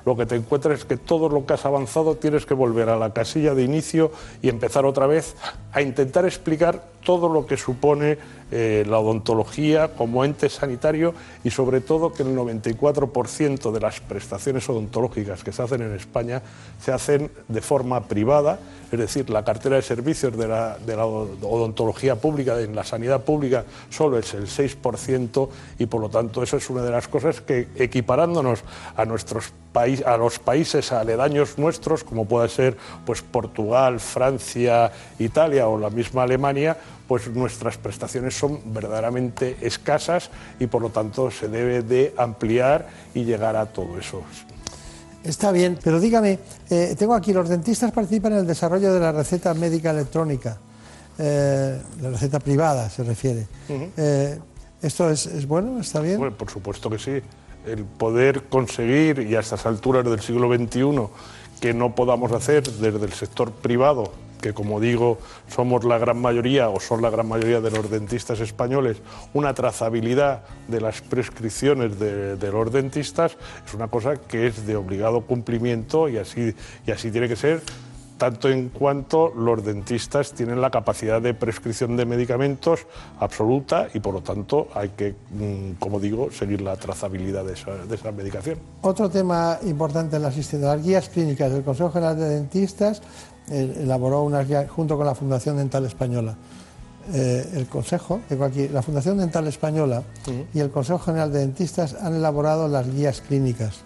lo que te encuentras es que todo lo que has avanzado tienes que volver a la casilla de inicio y empezar otra vez a intentar explicar todo lo que supone eh, la odontología como ente sanitario y sobre todo que el 94% de las prestaciones odontológicas que se hacen en España se hacen de forma privada, es decir, la cartera de servicios de la, de la odontología pública, en la sanidad pública, solo es el 6% y por lo tanto eso es una de las cosas que equiparándonos a nuestros países, a los países aledaños nuestros, como puede ser pues Portugal, Francia, Italia o la misma Alemania, pues nuestras prestaciones son verdaderamente escasas y por lo tanto se debe de ampliar y llegar a todo eso. Está bien, pero dígame, eh, tengo aquí, los dentistas participan en el desarrollo de la receta médica electrónica, eh, la receta privada se refiere. Eh, ¿Esto es, es bueno? ¿Está bien? Bueno, por supuesto que sí. El poder conseguir, y a estas alturas del siglo XXI, que no podamos hacer desde el sector privado, que como digo, somos la gran mayoría o son la gran mayoría de los dentistas españoles, una trazabilidad de las prescripciones de, los dentistas, es una cosa que es de obligado cumplimiento y así, y así tiene que ser tanto en cuanto los dentistas tienen la capacidad de prescripción de medicamentos absoluta y por lo tanto hay que, mm, como digo, seguir la trazabilidad de esa, de esa medicación. Otro tema importante en la asistencia, las guías clínicas. El Consejo General de Dentistas eh, elaboró unas guías junto con la Fundación Dental Española. Eh, el Consejo, tengo aquí, la Fundación Dental Española y el Consejo General de Dentistas han elaborado las guías clínicas,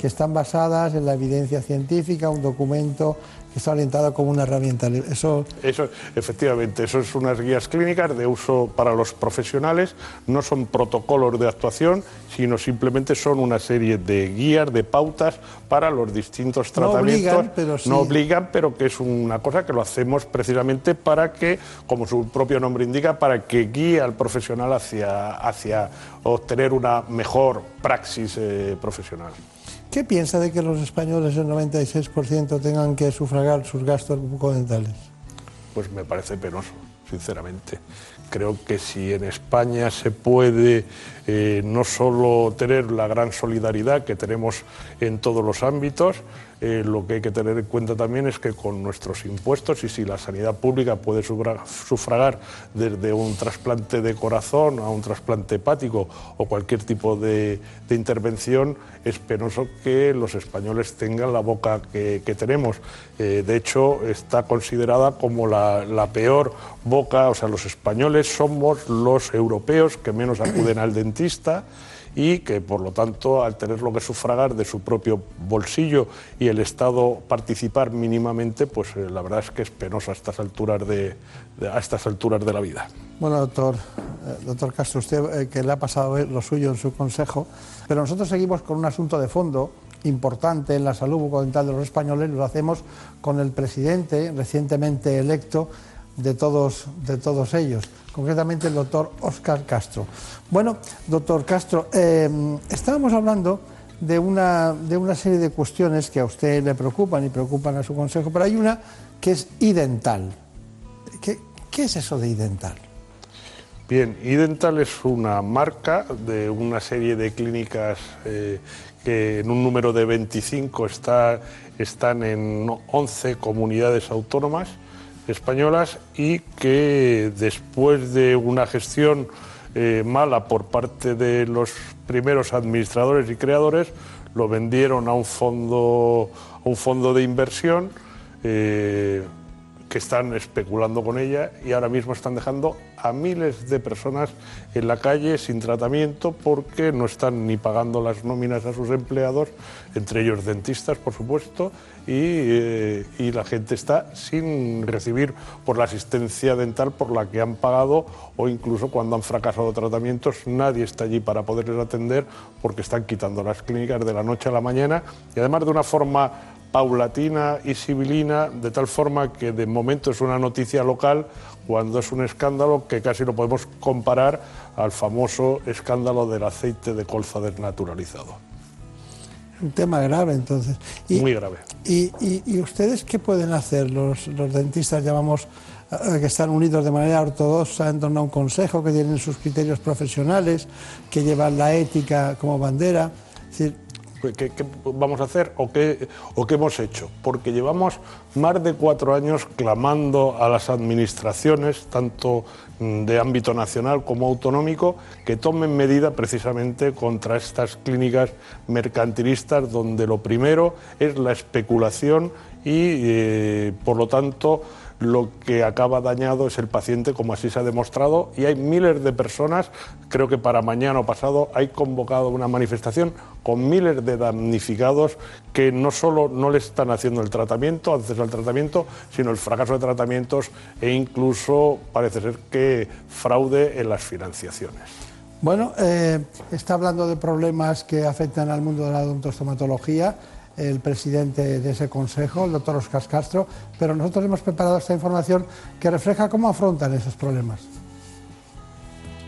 que están basadas en la evidencia científica, un documento está orientado como una herramienta. Eso Eso, efectivamente, eso es unas guías clínicas de uso para los profesionales, no son protocolos de actuación, sino simplemente son una serie de guías, de pautas para los distintos No tratamientos. obligan, pero sí. No obligan, pero que es una cosa que lo hacemos precisamente para que, como su propio nombre indica, para que guíe al profesional hacia, hacia obtener una mejor praxis eh, profesional. ¿Qué piensa de que los españoles, el 96%, tengan que sufragar sus gastos bucodentales? Pues me parece penoso, sinceramente. Creo que si en España se puede eh, no solo tener la gran solidaridad que tenemos en todos los ámbitos, eh, lo que hay que tener en cuenta también es que con nuestros impuestos y si la sanidad pública puede sufragar desde un trasplante de corazón a un trasplante hepático o cualquier tipo de, intervención, es penoso que los españoles tengan la boca que, tenemos. Eh, de hecho, está considerada como la, la peor boca, o sea, los españoles somos los europeos que menos acuden al dentista y que por lo tanto al tenerlo que sufragar de su propio bolsillo y el Estado participar mínimamente, pues eh, la verdad es que es penoso a estas alturas de, a estas alturas de la vida. Bueno, doctor, eh, doctor Castro, usted eh, que le ha pasado lo suyo en su consejo, pero nosotros seguimos con un asunto de fondo importante en la salud bucodental de los españoles, lo hacemos con el presidente recientemente electo de todos, de todos ellos, concretamente el doctor Oscar Castro. Bueno, doctor Castro, em, estábamos hablando de una, de una serie de cuestiones que a usted le preocupan y preocupan a su consejo, pero hay una que es idental. ¿Qué, qué es eso de idental? Bien, idental es una marca de una serie de clínicas eh, que en un número de 25 está, están en 11 comunidades autónomas españolas y que después de una gestión eh, mala por parte de los primeros administradores y creadores, lo vendieron a un fondo, a un fondo de inversión eh, que están especulando con ella y ahora mismo están dejando a miles de personas en la calle sin tratamiento porque no están ni pagando las nóminas a sus empleados, entre ellos dentistas, por supuesto, y, eh, la gente está sin recibir por la asistencia dental por la que han pagado o incluso cuando han fracasado tratamientos, nadie está allí para poderles atender porque están quitando las clínicas de la noche a la mañana y además de una forma paulatina y sibilina, de tal forma que de momento es una noticia local cuando es un escándalo que casi lo podemos comparar al famoso escándalo del aceite de colza desnaturalizado. Un tema grave entonces. Muy grave. Y, ustedes qué pueden hacer? Los, dentistas llamamos eh, que están unidos de manera ortodoxa en torno a un consejo, que tienen sus criterios profesionales, que llevan la ética como bandera. ¿Qué, vamos a hacer o qué, o qué hemos hecho? Porque llevamos más de cuatro años clamando a las administraciones, tanto de ámbito nacional como autonómico, que tomen medida precisamente contra estas clínicas mercantilistas donde lo primero es la especulación y, eh, por lo tanto, lo que acaba dañado es el paciente, como así se ha demostrado, y hay miles de personas, creo que para mañana o pasado hay convocado una manifestación con miles de damnificados que no solo no le están haciendo el tratamiento, acceso al tratamiento, sino el fracaso de tratamientos e incluso parece ser que fraude en las financiaciones. Bueno, eh, está hablando de problemas que afectan al mundo de la odontostomatología el presidente de ese consejo, el doctor Oscar Castro, pero nosotros hemos preparado esta información que refleja cómo afrontan esos problemas.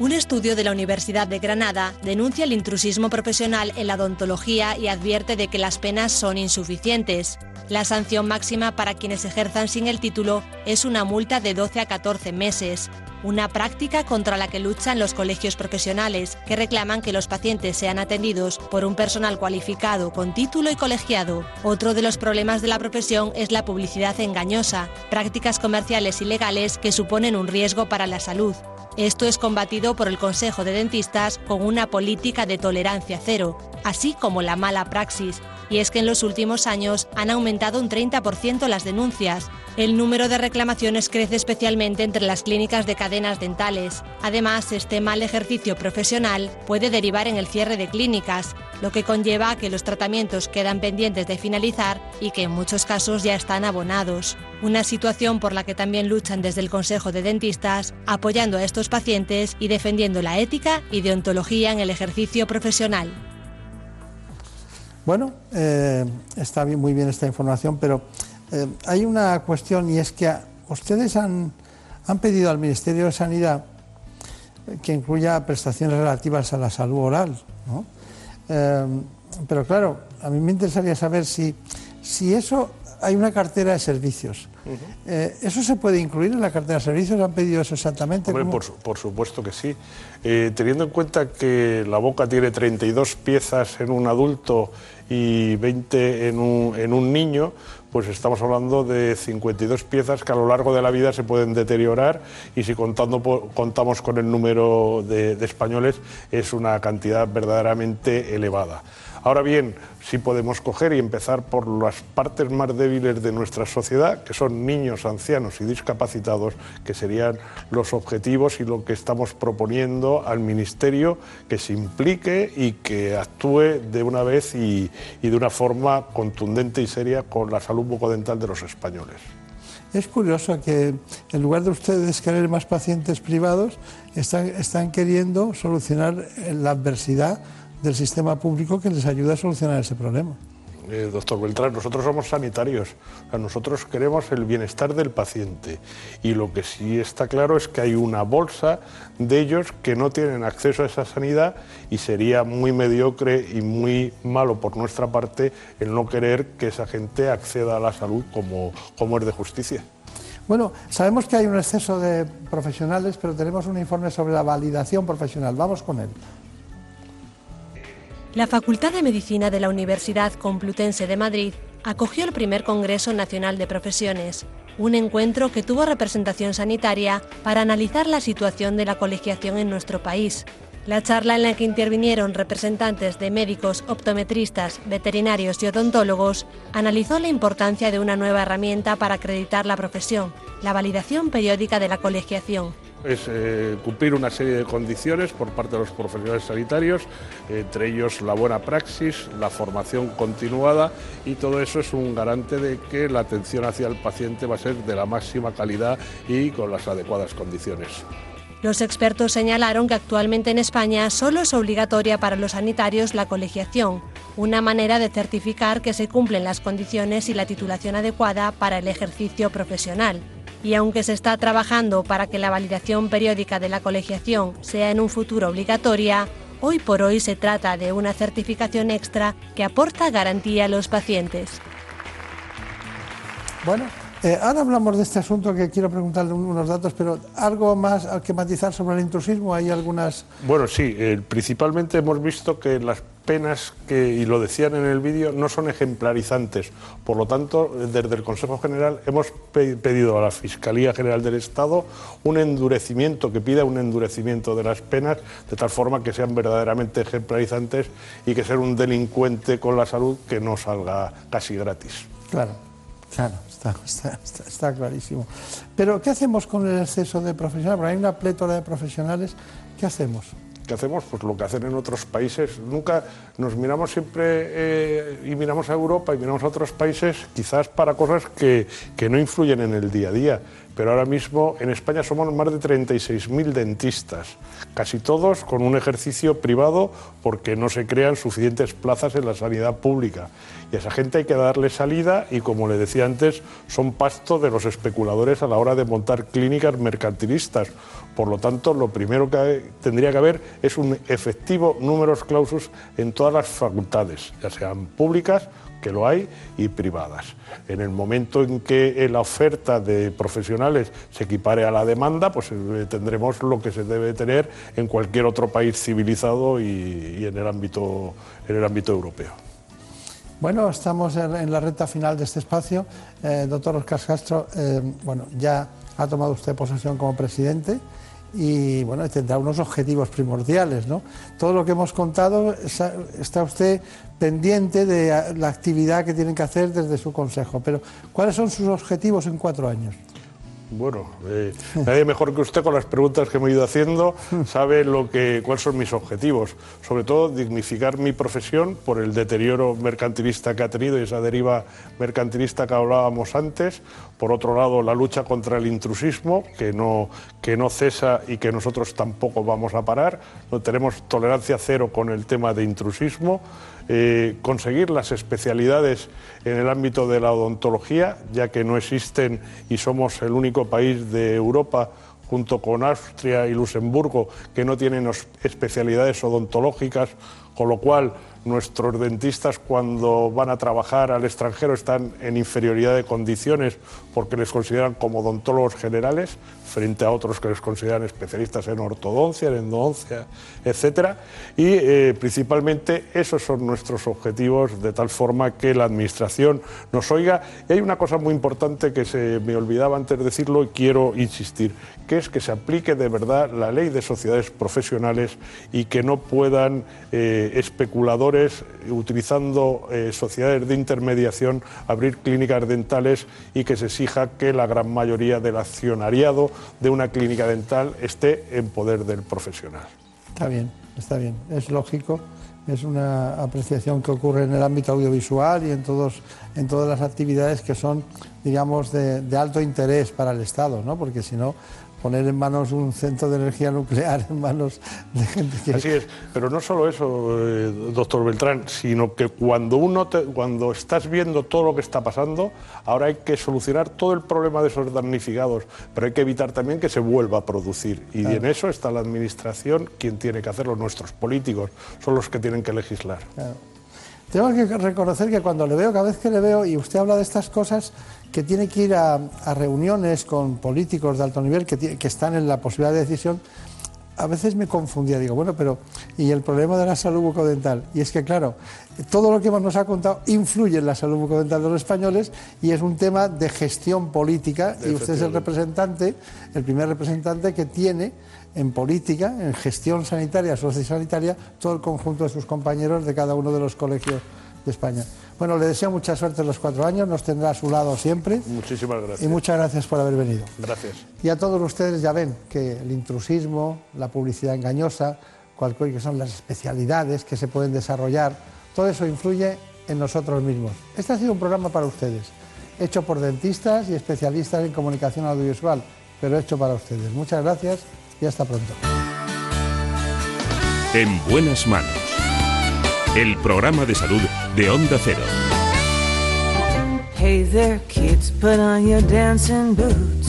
Un estudio de la Universidad de Granada denuncia el intrusismo profesional en la odontología y advierte de que las penas son insuficientes. La sanción máxima para quienes ejerzan sin el título es una multa de 12 a 14 meses, una práctica contra la que luchan los colegios profesionales, que reclaman que los pacientes sean atendidos por un personal cualificado con título y colegiado. Otro de los problemas de la profesión es la publicidad engañosa, prácticas comerciales ilegales que suponen un riesgo para la salud. Esto es combatido por el Consejo de Dentistas con una política de tolerancia cero, así como la mala praxis, y es que en los últimos años han aumentado un 30% las denuncias. El número de reclamaciones crece especialmente entre las clínicas de cadenas dentales. Además, este mal ejercicio profesional puede derivar en el cierre de clínicas, lo que conlleva que los tratamientos quedan pendientes de finalizar y que en muchos casos ya están abonados. Una situación por la que también luchan desde el Consejo de Dentistas, apoyando a estos pacientes y defendiendo la ética y deontología en el ejercicio profesional. Bueno, eh, está muy bien esta información, pero eh, hay una cuestión y es que ustedes han, pedido al Ministerio de Sanidad que incluya prestaciones relativas a la salud oral. ¿no? Eh, pero claro, a mí me interesaría saber si, si eso hay una cartera de servicios. Eh, ¿Eso se puede incluir en la cartera de servicios? ¿Han pedido eso exactamente? Hombre, por, por supuesto que sí. Eh, teniendo en cuenta que la boca tiene 32 piezas en un adulto y 20 en un, en un niño, pues estamos hablando de 52 piezas que a lo largo de la vida se pueden deteriorar y si contando contamos con el número de, de españoles es una cantidad verdaderamente elevada. Ahora bien, sí podemos coger y empezar por las partes más débiles de nuestra sociedad, que son niños, ancianos y discapacitados, que serían los objetivos y lo que estamos proponiendo al Ministerio que se implique y que actúe de una vez y, y de una forma contundente y seria con la salud bucodental de los españoles. Es curioso que en lugar de ustedes querer más pacientes privados, están, están queriendo solucionar la adversidad del sistema público que les ayuda a solucionar ese problema. Eh, doctor Beltrán, nosotros somos sanitarios, o sea, nosotros queremos el bienestar del paciente y lo que sí está claro es que hay una bolsa de ellos que no tienen acceso a esa sanidad y sería muy mediocre y muy malo por nuestra parte el no querer que esa gente acceda a la salud como, como es de justicia. Bueno, sabemos que hay un exceso de profesionales, pero tenemos un informe sobre la validación profesional. Vamos con él. La Facultad de Medicina de la Universidad Complutense de Madrid acogió el primer Congreso Nacional de Profesiones, un encuentro que tuvo representación sanitaria para analizar la situación de la colegiación en nuestro país. La charla en la que intervinieron representantes de médicos, optometristas, veterinarios y odontólogos analizó la importancia de una nueva herramienta para acreditar la profesión, la validación periódica de la colegiación. Es eh, cumplir una serie de condiciones por parte de los profesionales sanitarios, entre ellos la buena praxis, la formación continuada y todo eso es un garante de que la atención hacia el paciente va a ser de la máxima calidad y con las adecuadas condiciones. Los expertos señalaron que actualmente en España solo es obligatoria para los sanitarios la colegiación, una manera de certificar que se cumplen las condiciones y la titulación adecuada para el ejercicio profesional. Y aunque se está trabajando para que la validación periódica de la colegiación sea en un futuro obligatoria, hoy por hoy se trata de una certificación extra que aporta garantía a los pacientes. Bueno, eh, ahora hablamos de este asunto que quiero preguntarle un- unos datos, pero algo más al que matizar sobre el intrusismo. Hay algunas. Bueno, sí, eh, principalmente hemos visto que las penas que, y lo decían en el vídeo, no son ejemplarizantes. Por lo tanto, desde el Consejo General hemos pe- pedido a la Fiscalía General del Estado un endurecimiento, que pida un endurecimiento de las penas, de tal forma que sean verdaderamente ejemplarizantes y que ser un delincuente con la salud que no salga casi gratis. Claro, claro, está, está- está- está clarísimo. Pero, ¿qué hacemos con el exceso de profesionales? Porque hay una plétora de profesionales. ¿Qué hacemos? ¿Qué hacemos? Pues lo que hacen en otros países. Nunca nos miramos siempre eh, y miramos a Europa y miramos a otros países, quizás para cosas que, que no influyen en el día a día. Pero ahora mismo en España somos más de 36.000 dentistas, casi todos con un ejercicio privado porque no se crean suficientes plazas en la sanidad pública. Y a esa gente hay que darle salida y, como le decía antes, son pasto de los especuladores a la hora de montar clínicas mercantilistas. Por lo tanto, lo primero que tendría que haber es un efectivo números clausus en todas las facultades, ya sean públicas, que lo hay, y privadas. En el momento en que eh, la oferta de profesionales se equipare a la demanda, pues eh, tendremos lo que se debe tener en cualquier otro país civilizado y, en, el ámbito, en el ámbito europeo. Bueno, estamos en la recta final de este espacio. Eh, doctor Oscar Castro, eh, bueno, ya ha tomado usted posesión como presidente y bueno, tendrá unos objetivos primordiales, ¿no? Todo lo que hemos contado, está usted pendiente de la actividad que tienen que hacer desde su consejo, pero ¿cuáles son sus objetivos en cuatro años? Bueno, eh, nadie mejor que usted con las preguntas que me he ido haciendo sabe lo que, cuáles son mis objetivos. Sobre todo, dignificar mi profesión por el deterioro mercantilista que ha tenido y esa deriva mercantilista que hablábamos antes. Por otro lado, la lucha contra el intrusismo, que no, que no cesa y que nosotros tampoco vamos a parar. No tenemos tolerancia cero con el tema de intrusismo. Eh, conseguir las especialidades en el ámbito de la odontología, ya que no existen y somos el único país de Europa junto con Austria y Luxemburgo que no tienen especialidades odontológicas, con lo cual nuestros dentistas cuando van a trabajar al extranjero están en inferioridad de condiciones porque les consideran como odontólogos generales frente a otros que les consideran especialistas en ortodoncia, en endodoncia, etcétera. Y eh, principalmente esos son nuestros objetivos, de tal forma que la Administración nos oiga. Y hay una cosa muy importante que se me olvidaba antes de decirlo y quiero insistir, que es que se aplique de verdad la ley de sociedades profesionales y que no puedan eh, especuladores, utilizando eh, sociedades de intermediación, abrir clínicas dentales y que se que la gran mayoría del accionariado de una clínica dental esté en poder del profesional. Está bien, está bien, es lógico, es una apreciación que ocurre en el ámbito audiovisual y en, todos, en todas las actividades que son, digamos, de, de alto interés para el Estado, ¿no? porque si no, poner en manos un centro de energía nuclear en manos de gente que... Así es, pero no solo eso, eh, doctor Beltrán, sino que cuando uno te- cuando estás viendo todo lo que está pasando, ahora hay que solucionar todo el problema de esos damnificados, pero hay que evitar también que se vuelva a producir. Y Claro. en eso está la administración quien tiene que hacerlo, nuestros políticos son los que tienen que legislar. Claro. Tengo que reconocer que cuando le veo, cada vez que le veo, y usted habla de estas cosas, que tiene que ir a, a reuniones con políticos de alto nivel que, que están en la posibilidad de decisión, a veces me confundía. Digo, bueno, pero ¿y el problema de la salud bucodental? Y es que, claro, todo lo que nos ha contado influye en la salud bucodental de los españoles y es un tema de gestión política y usted es el representante, el primer representante que tiene en política, en gestión sanitaria, sociosanitaria, todo el conjunto de sus compañeros de cada uno de los colegios de España. Bueno, le deseo mucha suerte en los cuatro años, nos tendrá a su lado siempre Muchísimas gracias. y muchas gracias por haber venido. Gracias. Y a todos ustedes ya ven que el intrusismo, la publicidad engañosa, cualquier que son las especialidades que se pueden desarrollar, todo eso influye en nosotros mismos. Este ha sido un programa para ustedes, hecho por dentistas y especialistas en comunicación audiovisual, pero hecho para ustedes. Muchas gracias y hasta pronto. En buenas manos. El programa de salud de Onda Cero. Hey there, kids, put on your dancing boots.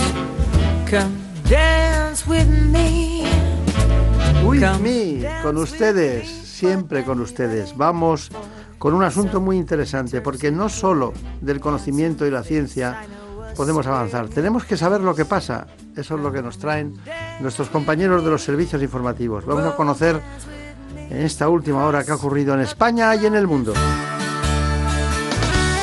Come dance with me. With me, con ustedes, siempre con ustedes. Vamos con un asunto muy interesante, porque no solo del conocimiento y la ciencia podemos avanzar, tenemos que saber lo que pasa. Eso es lo que nos traen nuestros compañeros de los servicios informativos. Vamos a conocer en esta última hora qué ha ocurrido en España y en el mundo.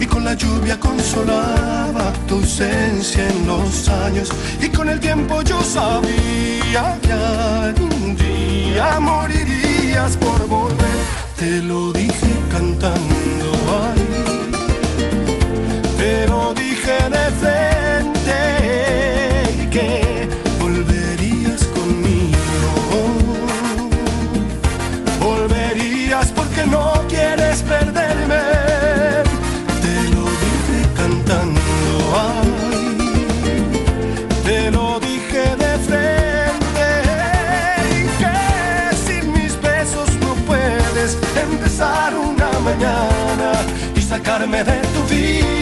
Y con la lluvia consolaba tu ausencia en los años. Y con el tiempo yo sabía que algún día morirías por volver. Te lo dije cantando ay, te lo dije de sacarme de tu vida.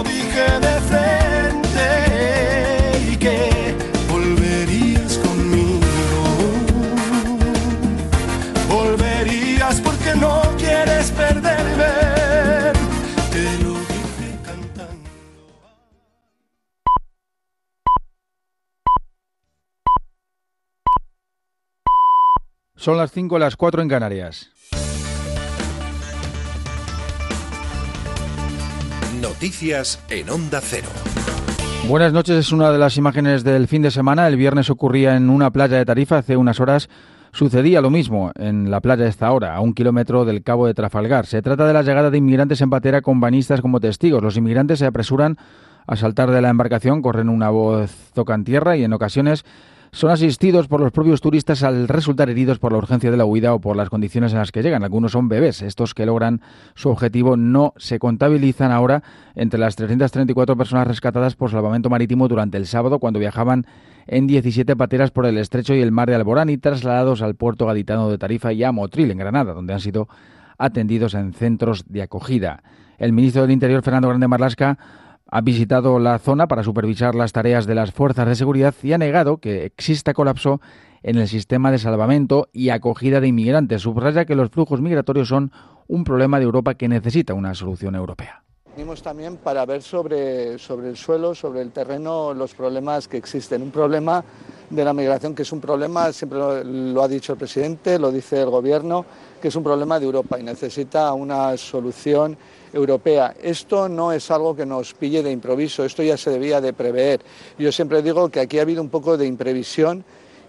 dije de frente y que volverías conmigo. Volverías porque no quieres perderme. Te lo dije cantando. Son las 5 las 4 en Canarias. Noticias en Onda Cero. Buenas noches, es una de las imágenes del fin de semana. El viernes ocurría en una playa de Tarifa hace unas horas. Sucedía lo mismo en la playa de esta hora, a un kilómetro del cabo de Trafalgar. Se trata de la llegada de inmigrantes en patera con bañistas como testigos. Los inmigrantes se apresuran a saltar de la embarcación, corren una voz, tocan tierra y en ocasiones son asistidos por los propios turistas al resultar heridos por la urgencia de la huida o por las condiciones en las que llegan. Algunos son bebés. Estos que logran su objetivo no se contabilizan ahora entre las 334 personas rescatadas por salvamento marítimo durante el sábado cuando viajaban en 17 pateras por el estrecho y el mar de Alborán y trasladados al puerto gaditano de Tarifa y a Motril, en Granada, donde han sido atendidos en centros de acogida. El ministro del Interior, Fernando Grande Marlasca, ha visitado la zona para supervisar las tareas de las fuerzas de seguridad y ha negado que exista colapso en el sistema de salvamento y acogida de inmigrantes. Subraya que los flujos migratorios son un problema de Europa que necesita una solución europea. Venimos también para ver sobre, sobre el suelo, sobre el terreno, los problemas que existen. Un problema de la migración que es un problema, siempre lo, lo ha dicho el presidente, lo dice el gobierno, que es un problema de Europa y necesita una solución europea. Esto no es algo que nos pille de improviso, esto ya se debía de prever. Yo siempre digo que aquí ha habido un poco de imprevisión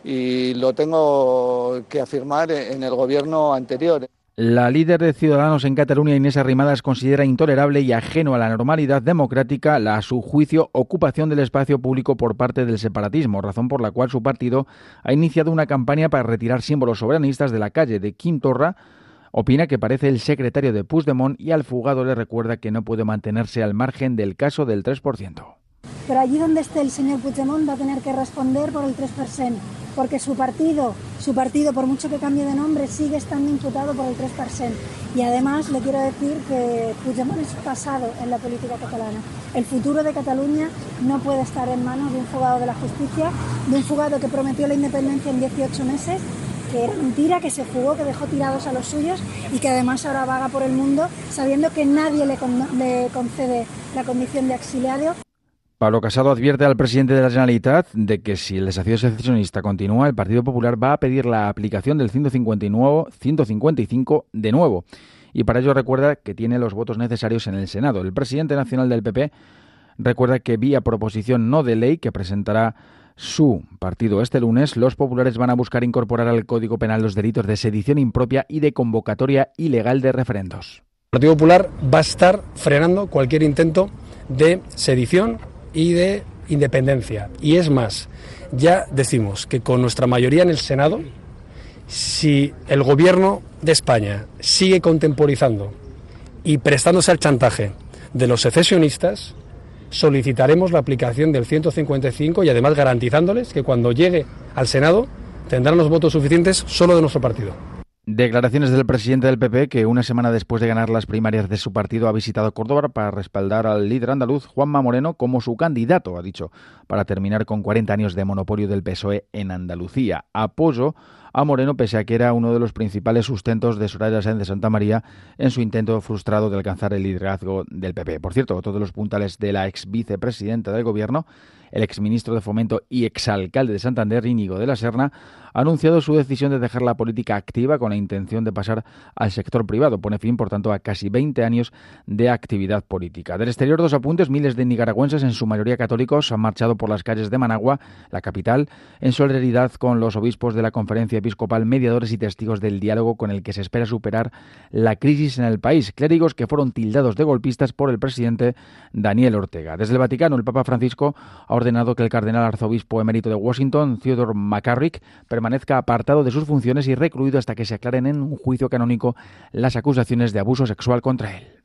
y lo tengo que afirmar en el gobierno anterior. La líder de Ciudadanos en Cataluña, Inés Arrimadas, considera intolerable y ajeno a la normalidad democrática la, a su juicio, ocupación del espacio público por parte del separatismo, razón por la cual su partido ha iniciado una campaña para retirar símbolos soberanistas de la calle de Quintorra. Opina que parece el secretario de Puigdemont y al fugado le recuerda que no puede mantenerse al margen del caso del 3%. Pero allí donde esté el señor Puigdemont va a tener que responder por el 3%, porque su partido, su partido, por mucho que cambie de nombre, sigue estando imputado por el 3%. Y además le quiero decir que Puigdemont es pasado en la política catalana. El futuro de Cataluña no puede estar en manos de un fugado de la justicia, de un fugado que prometió la independencia en 18 meses que era mentira, que se fugó, que dejó tirados a los suyos y que además ahora vaga por el mundo sabiendo que nadie le concede la condición de exiliado. Pablo Casado advierte al presidente de la Generalitat de que si el desafío secesionista continúa, el Partido Popular va a pedir la aplicación del 159, 155 de nuevo. Y para ello recuerda que tiene los votos necesarios en el Senado. El presidente nacional del PP recuerda que vía proposición no de ley que presentará su partido este lunes, los populares van a buscar incorporar al Código Penal los delitos de sedición impropia y de convocatoria ilegal de referendos. El Partido Popular va a estar frenando cualquier intento de sedición y de independencia. Y es más, ya decimos que con nuestra mayoría en el Senado, si el gobierno de España sigue contemporizando y prestándose al chantaje de los secesionistas, solicitaremos la aplicación del 155 y además garantizándoles que cuando llegue al Senado tendrán los votos suficientes solo de nuestro partido. Declaraciones del presidente del PP que una semana después de ganar las primarias de su partido ha visitado Córdoba para respaldar al líder andaluz Juanma Moreno como su candidato, ha dicho, para terminar con 40 años de monopolio del PSOE en Andalucía. Apoyo a Moreno pese a que era uno de los principales sustentos de Soraya Sáenz de Santa María en su intento frustrado de alcanzar el liderazgo del PP. Por cierto, otro de los puntales de la ex vicepresidenta del gobierno El exministro de Fomento y exalcalde de Santander, Íñigo de la Serna, ha anunciado su decisión de dejar la política activa con la intención de pasar al sector privado. Pone fin, por tanto, a casi 20 años de actividad política. Del exterior, dos apuntes. Miles de nicaragüenses, en su mayoría católicos, han marchado por las calles de Managua, la capital, en solidaridad con los obispos de la Conferencia Episcopal, mediadores y testigos del diálogo con el que se espera superar la crisis en el país. Clérigos que fueron tildados de golpistas por el presidente Daniel Ortega. Desde el Vaticano, el Papa Francisco ha ordenado que el cardenal arzobispo emérito de Washington, Theodore McCarrick, permanezca apartado de sus funciones y recluido hasta que se aclaren en un juicio canónico las acusaciones de abuso sexual contra él.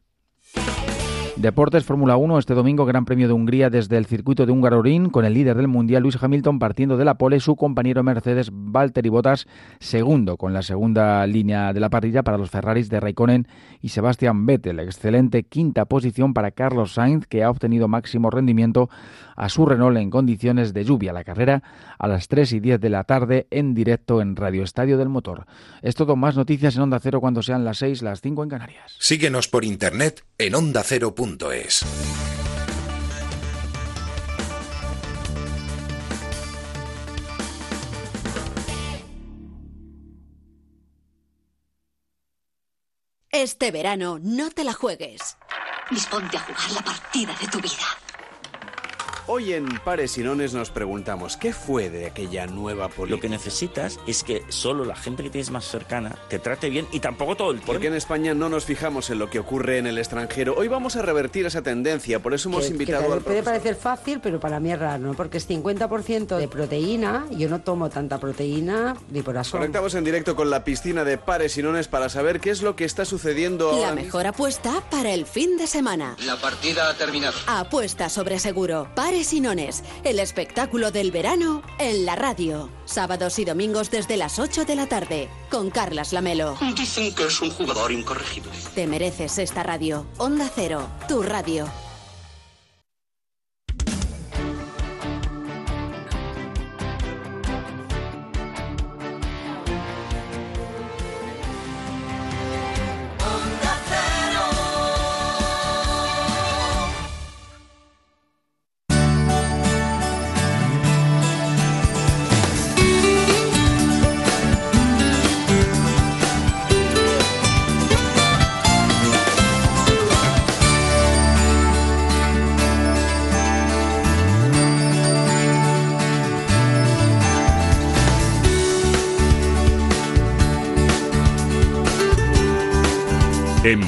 Deportes Fórmula 1 este domingo Gran Premio de Hungría desde el circuito de Hungaroring con el líder del mundial Luis Hamilton partiendo de la pole su compañero Mercedes Valtteri Bottas segundo con la segunda línea de la parrilla para los Ferraris de Raikkonen y Sebastian Vettel. Excelente quinta posición para Carlos Sainz que ha obtenido máximo rendimiento a su Renault en condiciones de lluvia. La carrera a las 3 y 10 de la tarde en directo en Radio Estadio del Motor. Es todo. Más noticias en Onda Cero cuando sean las 6 las 5 en Canarias. Síguenos por internet en onda cero es. Este verano no te la juegues. Disponte a jugar la partida de tu vida. Hoy en Pares y Nones nos preguntamos, ¿qué fue de aquella nueva política? Lo que necesitas es que solo la gente que tienes más cercana te trate bien y tampoco todo el tiempo. Porque en España no nos fijamos en lo que ocurre en el extranjero. Hoy vamos a revertir esa tendencia, por eso hemos que, invitado que al puede parecer fácil, pero para mí es raro, ¿no? Porque es 50% de proteína, yo no tomo tanta proteína ni por asomo. Conectamos en directo con la piscina de Pares y Nones para saber qué es lo que está sucediendo La ahora mejor apuesta para el fin de semana. La partida ha terminado. Apuesta sobre seguro. Pares y Nones. El espectáculo del verano en la radio. Sábados y domingos desde las 8 de la tarde. Con Carlas Lamelo. Dicen que es un jugador incorregible. Te mereces esta radio. Onda Cero. Tu radio.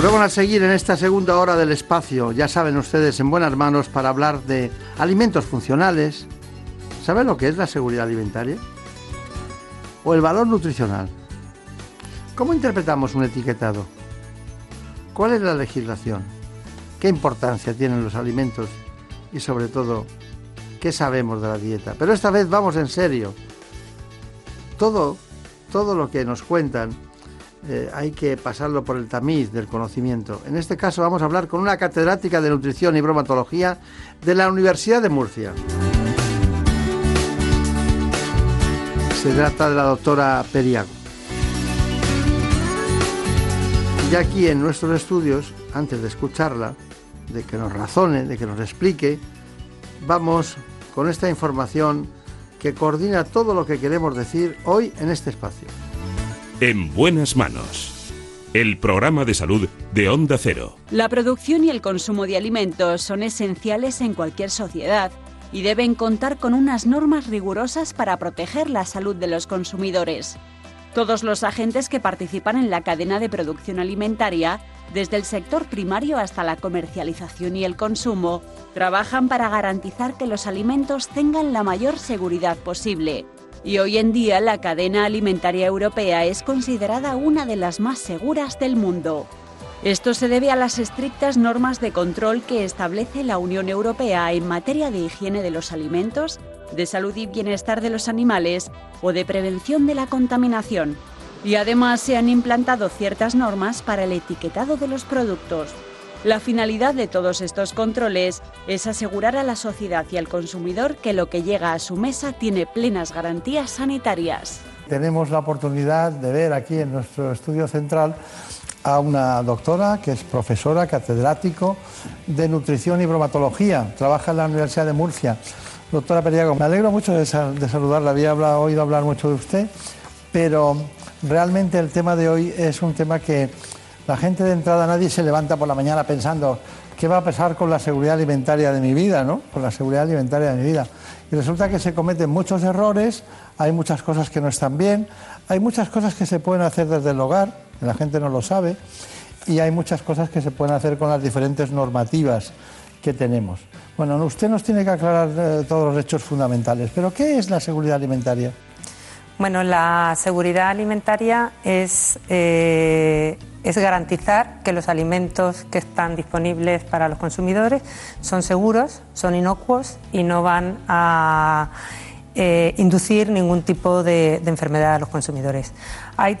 Pues vamos a seguir en esta segunda hora del espacio, ya saben ustedes, en buenas manos para hablar de alimentos funcionales. ¿Saben lo que es la seguridad alimentaria? ¿O el valor nutricional? ¿Cómo interpretamos un etiquetado? ¿Cuál es la legislación? ¿Qué importancia tienen los alimentos? Y sobre todo, ¿qué sabemos de la dieta? Pero esta vez vamos en serio. Todo, todo lo que nos cuentan eh, hay que pasarlo por el tamiz del conocimiento. En este caso vamos a hablar con una catedrática de nutrición y bromatología de la Universidad de Murcia. Se trata de la doctora Periago. Y aquí en nuestros estudios, antes de escucharla, de que nos razone, de que nos explique, vamos con esta información que coordina todo lo que queremos decir hoy en este espacio. En buenas manos. El programa de salud de Onda Cero. La producción y el consumo de alimentos son esenciales en cualquier sociedad y deben contar con unas normas rigurosas para proteger la salud de los consumidores. Todos los agentes que participan en la cadena de producción alimentaria, desde el sector primario hasta la comercialización y el consumo, trabajan para garantizar que los alimentos tengan la mayor seguridad posible. Y hoy en día la cadena alimentaria europea es considerada una de las más seguras del mundo. Esto se debe a las estrictas normas de control que establece la Unión Europea en materia de higiene de los alimentos, de salud y bienestar de los animales o de prevención de la contaminación. Y además se han implantado ciertas normas para el etiquetado de los productos. La finalidad de todos estos controles es asegurar a la sociedad y al consumidor que lo que llega a su mesa tiene plenas garantías sanitarias. Tenemos la oportunidad de ver aquí en nuestro estudio central a una doctora que es profesora, catedrático de nutrición y bromatología, trabaja en la Universidad de Murcia. Doctora Periago, me alegro mucho de, saludarla, había oído hablar mucho de usted, pero realmente el tema de hoy es un tema que la gente de entrada, nadie se levanta por la mañana pensando qué va a pasar con la seguridad alimentaria de mi vida, ¿no? Con la seguridad alimentaria de mi vida. Y resulta que se cometen muchos errores, hay muchas cosas que no están bien, hay muchas cosas que se pueden hacer desde el hogar, la gente no lo sabe, y hay muchas cosas que se pueden hacer con las diferentes normativas que tenemos. Bueno, usted nos tiene que aclarar eh, todos los hechos fundamentales, pero ¿qué es la seguridad alimentaria? Bueno, la seguridad alimentaria es, eh, es garantizar que los alimentos que están disponibles para los consumidores son seguros, son inocuos y no van a eh, inducir ningún tipo de, enfermedad a los consumidores.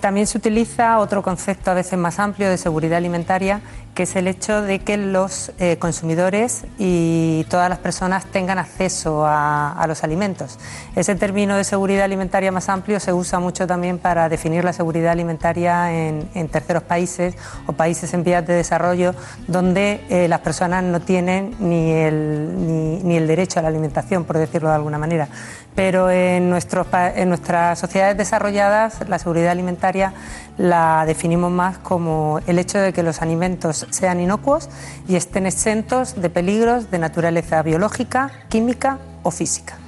también se utiliza otro concepto a veces más amplio de seguridad alimentaria, que es el hecho de que los eh, consumidores y todas las personas tengan acceso a, los alimentos. Ese término de seguridad alimentaria más amplio se usa mucho también para definir la seguridad alimentaria en, terceros países o países en vías de desarrollo donde eh, las personas no tienen ni el, ni el derecho a la alimentación, por decirlo de alguna manera pero en, en nuestras sociedades desarrolladas la seguridad alimentaria la definimos más como el hecho de que los alimentos sean inocuos y estén exentos de peligros de naturaleza biológica, química o física.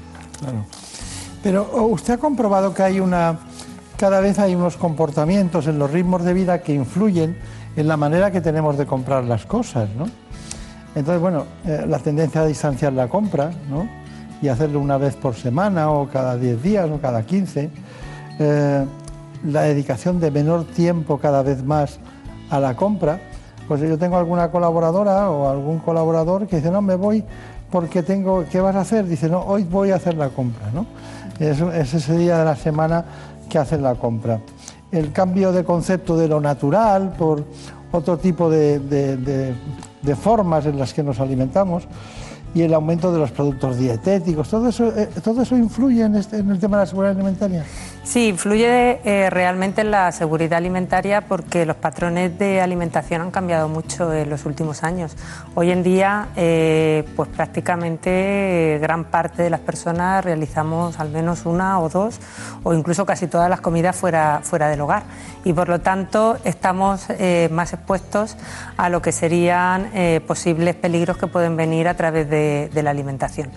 Claro. Pero oh, usted ha comprobado que hay una cada vez hay unos comportamientos en los ritmos de vida que influyen en la manera que tenemos de comprar las cosas, ¿no? Entonces, bueno, eh, la tendencia a distanciar la compra, ¿no? y hacerlo una vez por semana o cada 10 días o cada 15. Eh, la dedicación de menor tiempo cada vez más a la compra. Pues yo tengo alguna colaboradora o algún colaborador que dice, no, me voy porque tengo, ¿qué vas a hacer? Dice, no, hoy voy a hacer la compra, ¿no? Es, ese día de la semana que hacen la compra. El cambio de concepto de lo natural por otro tipo de, formas en las que nos alimentamos y el aumento de los productos dietéticos. ¿Todo eso, eh, todo eso influye este, en, el tema de la seguridad alimentaria? Sí, influye eh, realmente en la seguridad alimentaria porque los patrones de alimentación han cambiado mucho en los últimos años. Hoy en día, eh, pues prácticamente gran parte de las personas realizamos al menos una o dos o incluso casi todas las comidas fuera, fuera del hogar y por lo tanto estamos más expuestos a lo que serían posibles peligros que pueden venir a través de, la alimentación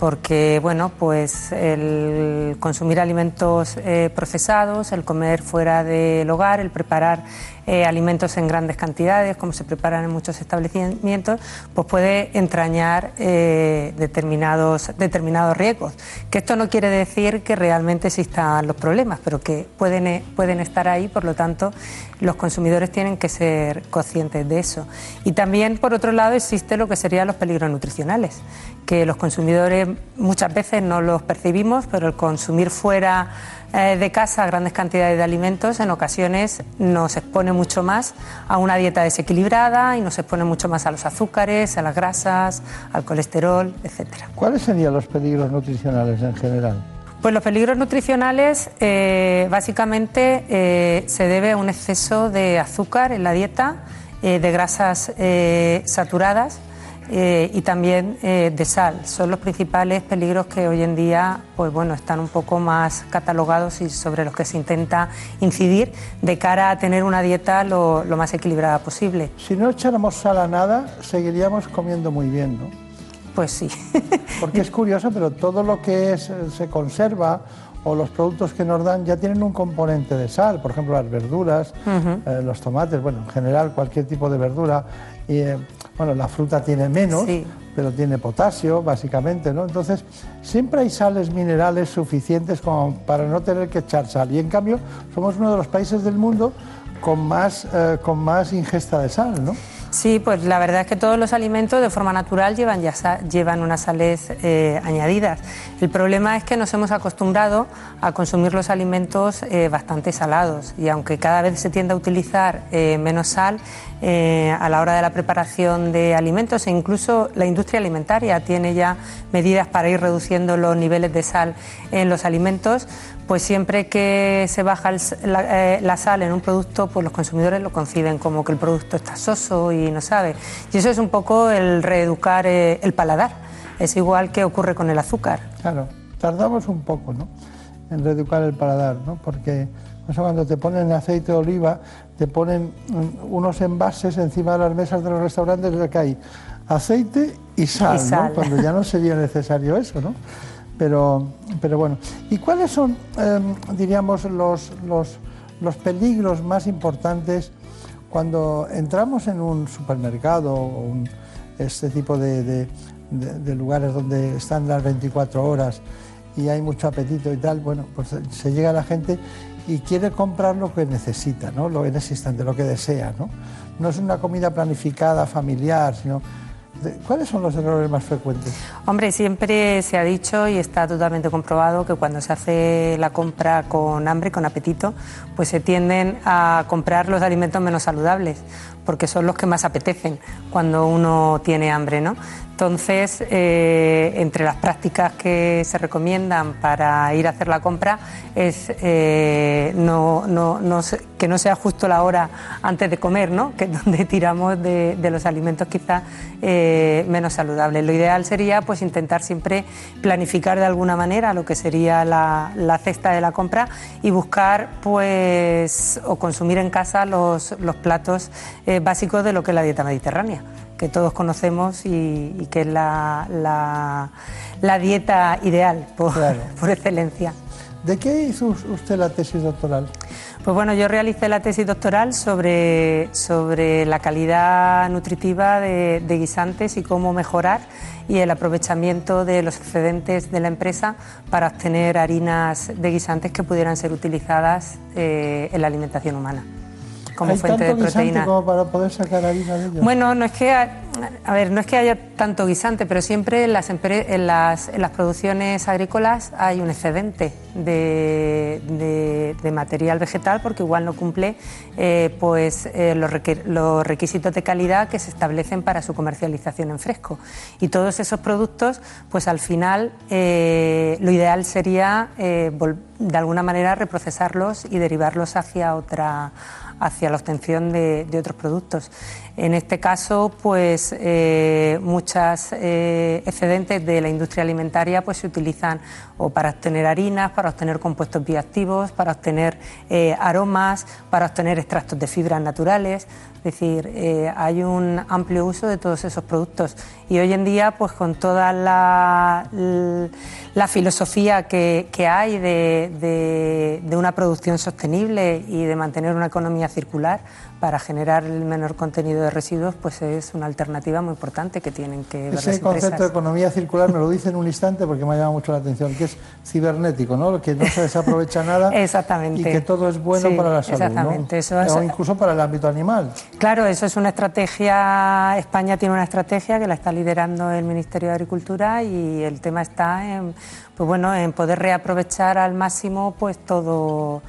porque bueno, pues el consumir alimentos eh, procesados, el comer fuera del hogar, el preparar eh, alimentos en grandes cantidades, como se preparan en muchos establecimientos, pues puede entrañar eh, determinados, determinados riesgos. Que esto no quiere decir que realmente existan los problemas, pero que pueden, pueden estar ahí, por lo tanto, los consumidores tienen que ser conscientes de eso. Y también, por otro lado, existe lo que serían los peligros nutricionales, que los consumidores muchas veces no los percibimos, pero el consumir fuera eh, de casa grandes cantidades de alimentos en ocasiones nos expone mucho más a una dieta desequilibrada y nos expone mucho más a los azúcares, a las grasas, al colesterol, etcétera. ¿Cuáles serían los peligros nutricionales en general? Pues los peligros nutricionales eh, básicamente eh, se debe a un exceso de azúcar en la dieta, de grasas saturadas eh, y también eh, de sal. Son los principales peligros que hoy en día pues bueno, están un poco más catalogados y sobre los que se intenta incidir de cara a tener una dieta lo, más equilibrada posible. Si no echáramos sal a nada, seguiríamos comiendo muy bien, ¿no? Pues sí. (laughs) Porque es curioso, pero todo lo que se conserva o los productos que nos dan ya tienen un componente de sal, por ejemplo las verduras, eh, los tomates, bueno, en general cualquier tipo de verdura. Y, bueno, la fruta tiene menos, pero tiene potasio, básicamente, ¿no? Entonces, siempre hay sales minerales suficientes como para no tener que echar sal. Y en cambio, somos uno de los países del mundo con más, eh, con más ingesta de sal, ¿no? Sí, pues la verdad es que todos los alimentos de forma natural llevan, ya llevan unas sales eh, añadidas. El problema es que nos hemos acostumbrado a consumir los alimentos eh, bastante salados y aunque cada vez se tiende a utilizar eh, menos sal a la hora de la preparación de alimentos e incluso la industria alimentaria tiene ya medidas para ir reduciendo los niveles de sal en los alimentos, pues siempre que se baja eh, la, sal en un producto, pues los consumidores lo conciben como que el producto está soso y no sabe. Y eso es un poco el reeducar eh, el paladar. Es igual que ocurre con el azúcar. Claro, tardamos un poco, ¿no? En reeducar el paladar, ¿no? Porque cuando te ponen aceite de oliva, te ponen unos envases encima de las mesas de los restaurantes que hay aceite y sal, ¿no? Cuando ya no sería necesario eso, ¿no? Pero, pero bueno, ¿y cuáles son, em, diríamos, los, los, peligros más importantes cuando entramos en un supermercado o este tipo de, lugares donde están las 24 horas y hay mucho apetito y tal? Bueno, pues se llega la gente y quiere comprar lo que necesita, ¿no? Lo en ese instante, lo que desea, ¿no? No es una comida planificada, familiar, sino ¿Cuáles son los errores más frecuentes? Hombre, siempre se ha dicho y está totalmente comprobado que cuando se hace la compra con hambre, con apetito, pues se tienden a comprar los alimentos menos saludables, porque son los que más apetecen cuando uno tiene hambre, ¿no? Entonces, eh, entre las prácticas que se recomiendan para ir a hacer la compra es eh, que no sea justo la hora antes de comer, ¿no? (laughs) que es donde tiramos de, los alimentos quizás eh, menos saludables. Lo ideal sería pues, intentar siempre planificar de alguna manera lo que sería la, cesta de la compra y buscar pues, o consumir en casa los, los platos básicos de lo que es la dieta mediterránea que todos conocemos y, que es la, la, dieta ideal por, (laughs) por excelencia. ¿De qué hizo usted la tesis doctoral? Pues bueno, yo realicé la tesis doctoral sobre, sobre la calidad nutritiva de, guisantes y cómo mejorar y el aprovechamiento de los excedentes de la empresa para obtener harinas de guisantes que pudieran ser utilizadas eh, en la alimentación humana como fuente de proteína. como para poder sacar harina de ellos? Bueno, no es que a ver, no es que haya tanto guisante, pero siempre en las, en las, producciones agrícolas hay un excedente de, material vegetal porque igual no cumple eh, pues, eh, los, requisitos de calidad que se establecen para su comercialización en fresco. Y todos esos productos, pues al final eh, lo ideal sería de alguna manera reprocesarlos y derivarlos hacia otra hacia la obtención de, otros productos. En este caso, pues eh, muchas eh, excedentes de la industria alimentaria pues se utilizan o para obtener harinas, para obtener compuestos bioactivos, para obtener eh, aromas, para obtener extractos de fibras naturales. Es decir, hay un amplio uso de todos esos productos y hoy en día, pues con toda la, filosofía que, hay de, de una producción sostenible y de mantener una economía circular, para generar el menor contenido de residuos, pues es una alternativa muy importante que tienen que ver Ese concepto de economía circular me lo dice en un instante porque me ha llamado mucho la atención, que es cibernético, ¿no? Que no se desaprovecha nada (laughs) exactamente. y que todo es bueno para la salud, exactamente. Eso o incluso para el ámbito animal. Claro, eso es una estrategia, España tiene una estrategia que la está liderando el Ministerio de Agricultura y el tema está en, pues bueno, en poder reaprovechar al máximo pues todo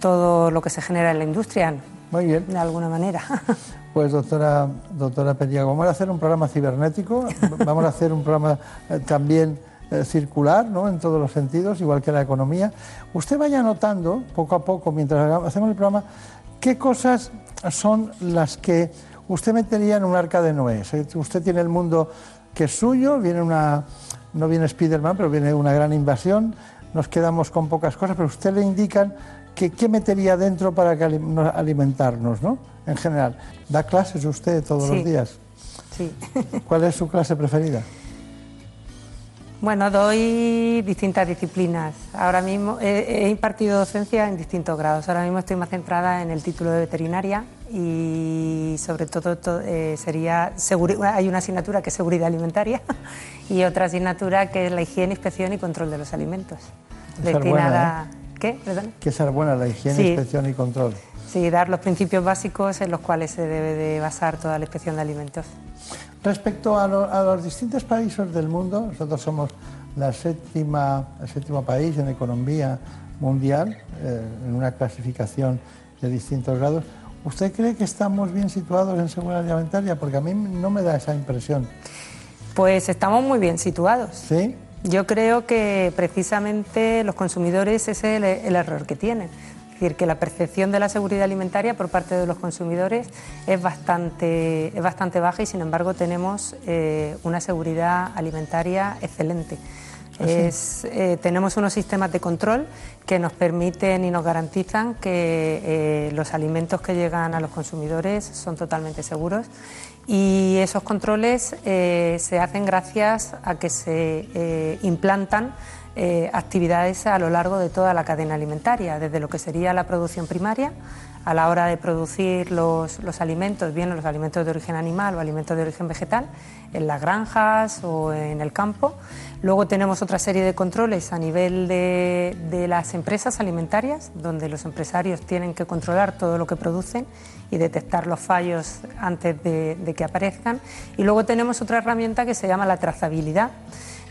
todo lo que se genera en la industria. Muy bien. De alguna manera. (laughs) Pues doctora, doctora Periago, vamos a hacer un programa cibernético, vamos a hacer un programa eh, también eh, circular, ¿no? En todos los sentidos, igual que la economía. Usted vaya notando, poco a poco, mientras hacemos el programa, qué cosas son las que usted metería en un arca de Noé. Usted tiene el mundo que es suyo, viene una, no viene Spiderman, pero viene una gran invasión, nos quedamos con pocas cosas, pero usted le indican ¿qué, metería dentro para alimentarnos, ¿no? En general. ¿Da clases usted todos los días? Sí. (laughs) ¿Cuál es su clase preferida? Bueno, doy distintas disciplinas. Ahora mismo he, impartido docencia en distintos grados. Ahora mismo estoy más centrada en el título de veterinaria y sobre todo, eh, sería hay una asignatura que es seguridad alimentaria (laughs) y otra asignatura que es la higiene, inspección y control de los alimentos. destinada ¿Qué? Que ser buena la higiene, inspección y control. Sí, dar los principios básicos en los cuales se debe de basar toda la inspección de alimentos. Respecto a, lo- a los distintos países del mundo, nosotros somos la séptima, el séptimo país en economía mundial, eh, en una clasificación de distintos grados. ¿Usted cree que estamos bien situados en seguridad alimentaria? Porque a mí no me da esa impresión. Pues estamos muy bien situados. ¿Sí? Yo creo que precisamente los consumidores ese es el, el error que tienen. Es decir, que la percepción de la seguridad alimentaria por parte de los consumidores es bastante, es bastante baja y sin embargo tenemos eh, una seguridad alimentaria excelente. ¿Ah? Es, eh, tenemos unos sistemas de control que nos permiten y nos garantizan que eh, los alimentos que llegan a los consumidores son totalmente seguros y esos controles eh, se hacen gracias a que se eh, implantan eh, actividades a lo largo de toda la cadena alimentaria, desde lo que sería la producción primaria, a la hora de producir los, los alimentos, bien los alimentos de origen animal o alimentos de origen vegetal, en las granjas o en el campo. Luego tenemos otra serie de controles a nivel de, de las empresas alimentarias, donde los empresarios tienen que controlar todo lo que producen y detectar los fallos antes de, que aparezcan. Y luego tenemos otra herramienta que se llama la trazabilidad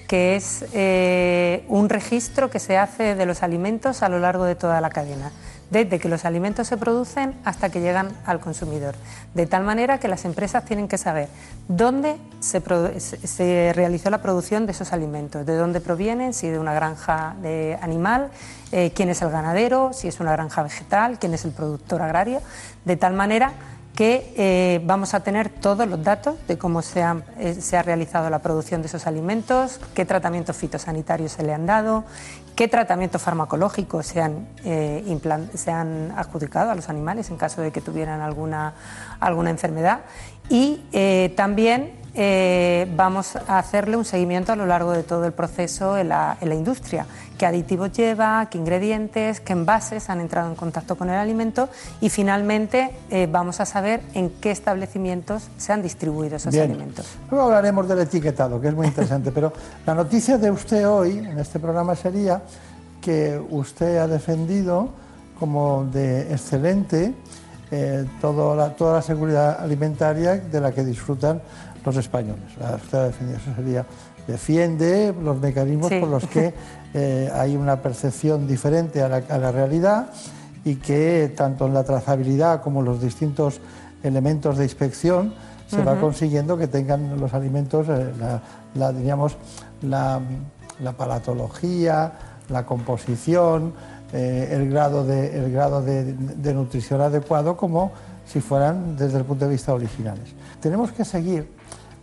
que es eh, un registro que se hace de los alimentos a lo largo de toda la cadena, desde que los alimentos se producen hasta que llegan al consumidor, de tal manera que las empresas tienen que saber dónde se, realizó la producción de esos alimentos, de dónde provienen, si de una granja de animal, eh, quién es el ganadero, si es una granja vegetal, quién es el productor agrario, de tal manera que eh, vamos a tener todos los datos de cómo eh, se ha realizado la producción de esos alimentos, qué tratamientos fitosanitarios se le han dado, qué tratamientos farmacológicos se han, eh, se adjudicado a los animales en caso de que tuvieran alguna, alguna enfermedad y eh, también eh, vamos a hacerle un seguimiento a lo largo de todo el proceso en la industria. ¿Qué aditivos lleva? ¿Qué ingredientes? ¿Qué envases han entrado en contacto con el alimento? Y finalmente eh, vamos a saber en qué establecimientos se han distribuido esos Bien. alimentos. Luego hablaremos del etiquetado, que es muy interesante, pero la noticia de usted hoy en este programa sería que usted ha defendido como de excelente eh, todo la- toda la seguridad alimentaria de la que disfrutan los españoles. Usted ha defendido, eso sería, defiende los mecanismos Sí. por los que (laughs) eh, hay una percepción diferente a la, a la realidad y que tanto en la trazabilidad como en los distintos elementos de inspección se va consiguiendo que tengan los alimentos eh, la, la, diríamos, la, la palatología, la composición, eh, el grado, de, el grado de, de nutrición adecuado como si fueran desde el punto de vista originales. Tenemos que seguir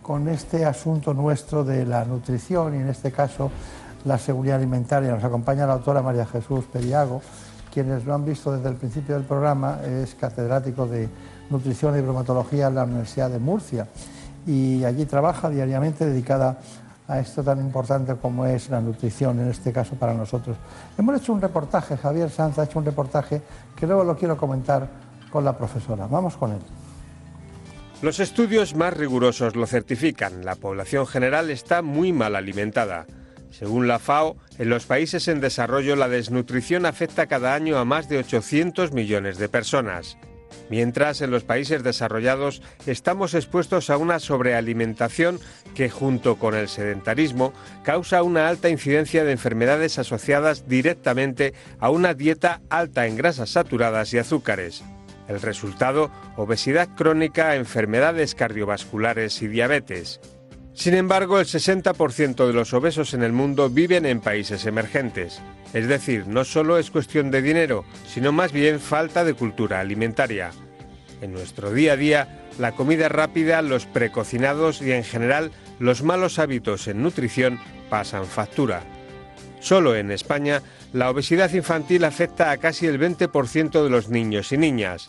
con este asunto nuestro de la nutrición y en este caso la seguridad alimentaria. Nos acompaña la autora María Jesús Periago, quienes lo han visto desde el principio del programa, es catedrático de nutrición y bromatología en la Universidad de Murcia y allí trabaja diariamente dedicada a esto tan importante como es la nutrición, en este caso para nosotros. Hemos hecho un reportaje, Javier Sanz ha hecho un reportaje que luego lo quiero comentar con la profesora. Vamos con él. Los estudios más rigurosos lo certifican. La población general está muy mal alimentada. Según la FAO, en los países en desarrollo la desnutrición afecta cada año a más de 800 millones de personas. Mientras en los países desarrollados estamos expuestos a una sobrealimentación que junto con el sedentarismo causa una alta incidencia de enfermedades asociadas directamente a una dieta alta en grasas saturadas y azúcares. El resultado, obesidad crónica, enfermedades cardiovasculares y diabetes. Sin embargo, el 60% de los obesos en el mundo viven en países emergentes. Es decir, no solo es cuestión de dinero, sino más bien falta de cultura alimentaria. En nuestro día a día, la comida rápida, los precocinados y en general los malos hábitos en nutrición pasan factura. Solo en España, la obesidad infantil afecta a casi el 20% de los niños y niñas.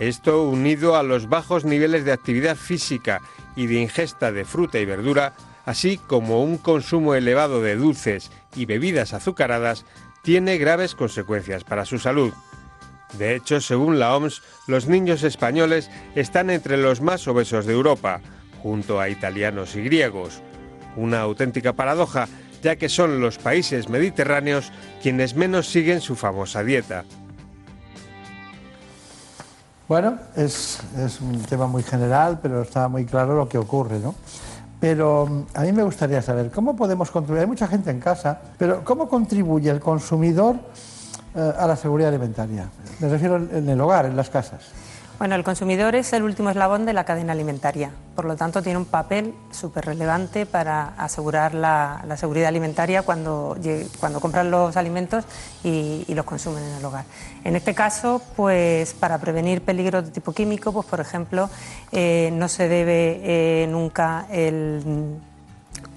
Esto, unido a los bajos niveles de actividad física y de ingesta de fruta y verdura, así como un consumo elevado de dulces y bebidas azucaradas, tiene graves consecuencias para su salud. De hecho, según la OMS, los niños españoles están entre los más obesos de Europa, junto a italianos y griegos. Una auténtica paradoja, ya que son los países mediterráneos quienes menos siguen su famosa dieta. Bueno, es, es un tema muy general, pero está muy claro lo que ocurre, ¿no? Pero mm, a mí me gustaría saber cómo podemos contribuir. Hay mucha gente en casa, pero ¿cómo contribuye el consumidor eh, a la seguridad alimentaria? Me refiero en en el hogar, en las casas. Bueno, el consumidor es el último eslabón de la cadena alimentaria, por lo tanto tiene un papel súper relevante para asegurar la, seguridad alimentaria cuando, cuando compran los alimentos y, y los consumen en el hogar. En este caso, pues para prevenir peligros de tipo químico, pues por ejemplo, eh, no se debe eh, nunca el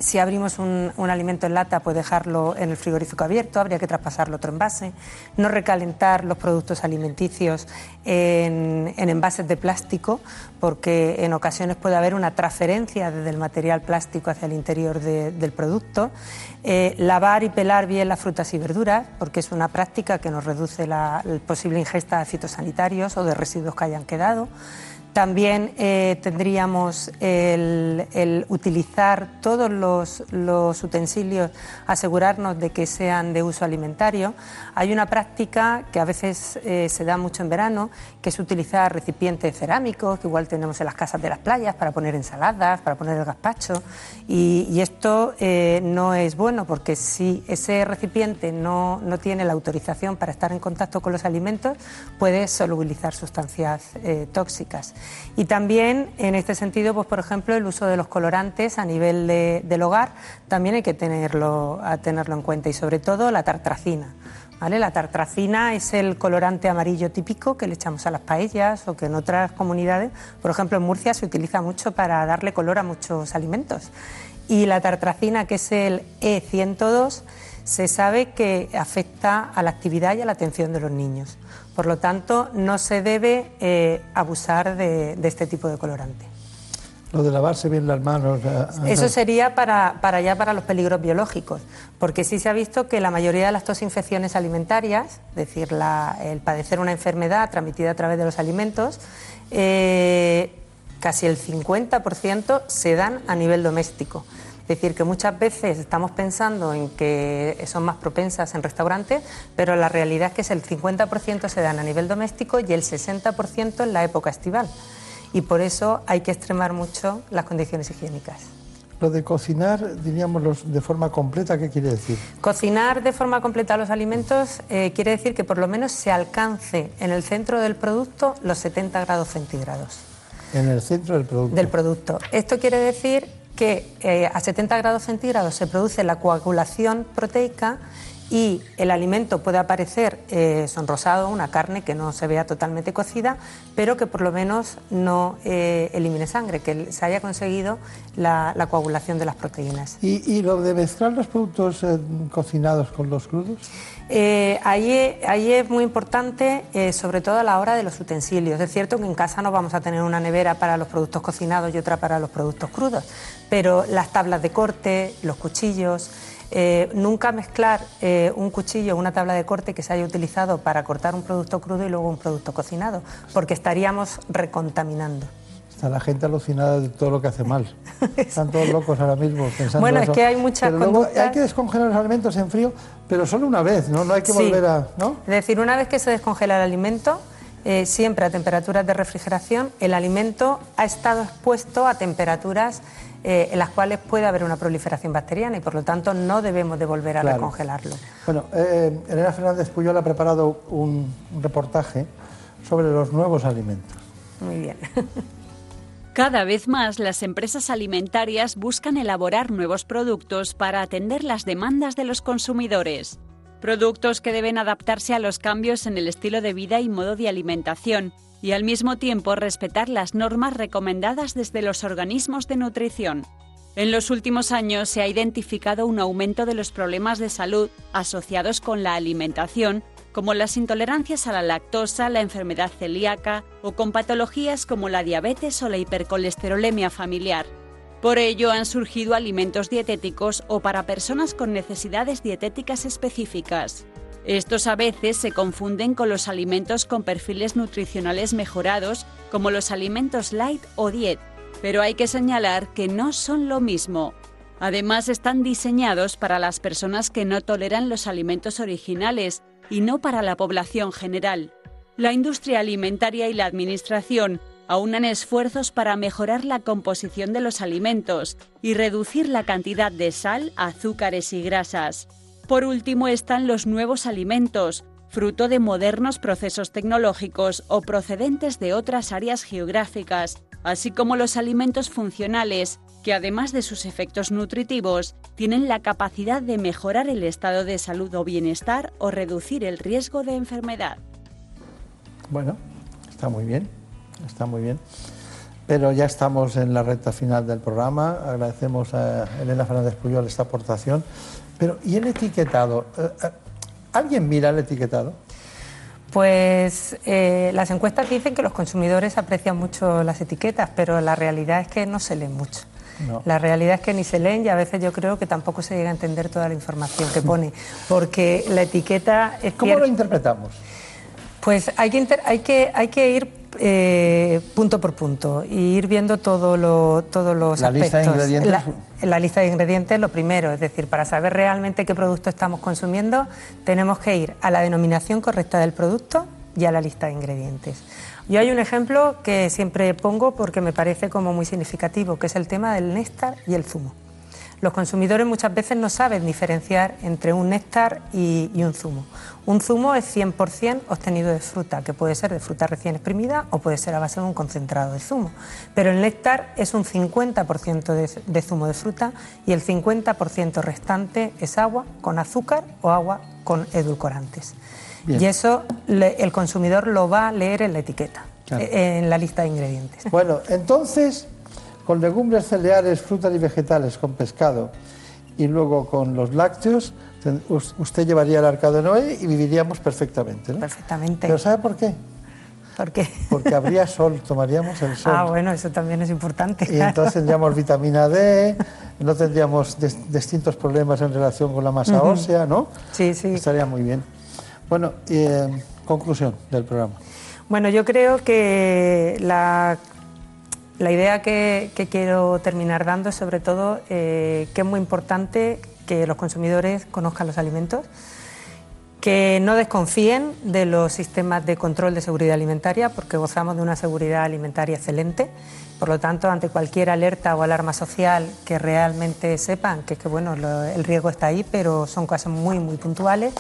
si abrimos un, alimento en lata, pues dejarlo en el frigorífico abierto, habría que traspasarlo otro envase, no recalentar los productos alimenticios en, en envases de plástico, porque en ocasiones puede haber una transferencia desde el material plástico hacia el interior de- del producto, Eh, lavar y pelar bien las frutas y verduras, porque es una práctica que nos reduce la el posible ingesta de fitosanitarios o de residuos que hayan quedado. También eh, tendríamos el, utilizar todos los utensilios, asegurarnos de que sean de uso alimentario. Hay una práctica que a veces eh, se da mucho en verano, que es utilizar recipientes cerámicos, que igual tenemos en las casas de las playas, para poner ensaladas, para poner el gazpacho. Y, esto eh, no es bueno, porque si ese recipiente no, no tiene la autorización para estar en contacto con los alimentos, puede solubilizar sustancias eh, tóxicas. Y también, en este sentido, pues por ejemplo, el uso de los colorantes a nivel de- del hogar también hay que tenerlo, a tenerlo en cuenta y sobre todo la tartracina. La tartracina es el colorante amarillo típico que le echamos a las paellas o que en otras comunidades, por ejemplo en Murcia, se utiliza mucho para darle color a muchos alimentos. Y la tartracina, que es el E102, se sabe que afecta a la actividad y a la atención de los niños. Por lo tanto, no se debe eh, abusar de este tipo de colorante. Lo de lavarse bien las manos. eh, Eso eh, sería para, para ya para los peligros biológicos, porque sí se ha visto que la mayoría de las tosinfecciones alimentarias, es decir, la- el padecer una enfermedad transmitida a través de los alimentos, eh, casi el 50% se dan a nivel doméstico. Es decir, que muchas veces estamos pensando en que son más propensas en restaurantes, pero la realidad es que es el 50% se dan a nivel doméstico y el 60% en la época estival. Y por eso hay que extremar mucho las condiciones higiénicas. Lo de cocinar, diríamos, los- de forma completa, ¿qué quiere decir? Cocinar de forma completa los alimentos eh, quiere decir que por lo menos se alcance en el centro del producto los 70 grados centígrados En el centro del producto. del producto. Esto quiere decir que eh, a 70 grados centígrados se produce la coagulación proteica y el alimento puede aparecer eh, sonrosado, una carne que no se vea totalmente cocida, pero que por lo menos no eh, elimine sangre, que se haya conseguido la, la coagulación de las proteínas. ¿Y, y lo de mezclar los productos eh, cocinados con los crudos? Ahí, ahí es muy importante, sobre todo a la hora de los utensilios. Es cierto que en casa no vamos a tener una nevera para los productos cocinados y otra para los productos crudos, pero las tablas de corte, los cuchillos, eh, nunca mezclar eh, un cuchillo o una tabla de corte que se haya utilizado para cortar un producto crudo y luego un producto cocinado, porque estaríamos recontaminando. Está la gente alucinada de todo lo que hace mal. (laughs) Están todos locos ahora mismo pensando Bueno, es que hay muchas Pero luego conductas- hay que descongelar los alimentos en frío, pero solo una vez, ¿no? No hay que Sí. volver a... ¿no? Es decir, una vez que se descongela el alimento, eh, siempre a temperaturas de refrigeración, el alimento ha estado expuesto a temperaturas eh, en las cuales puede haber una proliferación bacteriana y por lo tanto no debemos de volver a Claro. recongelarlo. Bueno, eh, Elena Fernández Puyol ha preparado un, un reportaje sobre los nuevos alimentos. Muy bien. (laughs) Cada vez más las empresas alimentarias buscan elaborar nuevos productos para atender las demandas de los consumidores. Productos que deben adaptarse a los cambios en el estilo de vida y modo de alimentación y al mismo tiempo respetar las normas recomendadas desde los organismos de nutrición. En los últimos años se ha identificado un aumento de los problemas de salud asociados con la alimentación, como las intolerancias a la lactosa, la enfermedad celíaca o con patologías como la diabetes o la hipercolesterolemia familiar. Por ello han surgido alimentos dietéticos o para personas con necesidades dietéticas específicas. Estos a veces se confunden con los alimentos con perfiles nutricionales mejorados, como los alimentos light o diet, pero hay que señalar que no son lo mismo. Además, están diseñados para las personas que no toleran los alimentos originales y no para la población general. La industria alimentaria y la administración aunan esfuerzos para mejorar la composición de los alimentos y reducir la cantidad de sal, azúcares y grasas. Por último están los nuevos alimentos, fruto de modernos procesos tecnológicos o procedentes de otras áreas geográficas, así como los alimentos funcionales, que además de sus efectos nutritivos, tienen la capacidad de mejorar el estado de salud o bienestar o reducir el riesgo de enfermedad. Bueno, está muy bien, está muy bien. Pero ya estamos en la recta final del programa. Agradecemos a Elena Fernández Puyol esta aportación. Pero, ¿y el etiquetado? Eh, eh, ¿Alguien mira el etiquetado? Pues eh, las encuestas dicen que los consumidores aprecian mucho las etiquetas, pero la realidad es que no se leen mucho. No. La realidad es que ni se leen y a veces yo creo que tampoco se llega a entender toda la información que pone, (laughs) porque la etiqueta es ¿Cómo lo interpretamos? Pues hay que, inter- hay que, hay que ir eh, punto por punto y ir viendo todo lo- todos los La lista de aspectos. ingredientes. La, la lista de ingredientes lo primero, es decir, para saber realmente qué producto estamos consumiendo, tenemos que ir a la denominación correcta del producto y a la lista de ingredientes. Yo hay un ejemplo que siempre pongo porque me parece como muy significativo, que es el tema del néctar y el zumo. Los consumidores muchas veces no saben diferenciar entre un néctar y, y un zumo. Un zumo es 100% obtenido de fruta, que puede ser de fruta recién exprimida o puede ser a base de un concentrado de zumo. Pero el néctar es un 50% de, de zumo de fruta y el 50% restante es agua con azúcar o agua con edulcorantes. Bien. Y eso le- el consumidor lo va a leer en la etiqueta, Claro. eh, en la lista de ingredientes. Bueno, entonces, con legumbres, cereales, frutas y vegetales, con pescado y luego con los lácteos, usted llevaría el arca de Noé y viviríamos perfectamente, ¿no? Perfectamente. ¿Pero sabe por qué? ¿Por qué? Porque habría (laughs) sol, tomaríamos el sol. Ah, bueno, eso también es importante. Y entonces tendríamos vitamina D, no tendríamos dis- distintos problemas en relación con la masa ósea, ¿no? Sí, sí. Estaría muy bien. Bueno, eh, conclusión del programa. Bueno, yo creo que la, la idea que, que quiero terminar dando es sobre todo eh, que es muy importante que los consumidores conozcan los alimentos, que no desconfíen de los sistemas de control de seguridad alimentaria, porque gozamos de una seguridad alimentaria excelente. Por lo tanto, ante cualquier alerta o alarma social, que realmente sepan que, que, bueno, lo- el riesgo está ahí, pero son cosas muy, muy puntuales.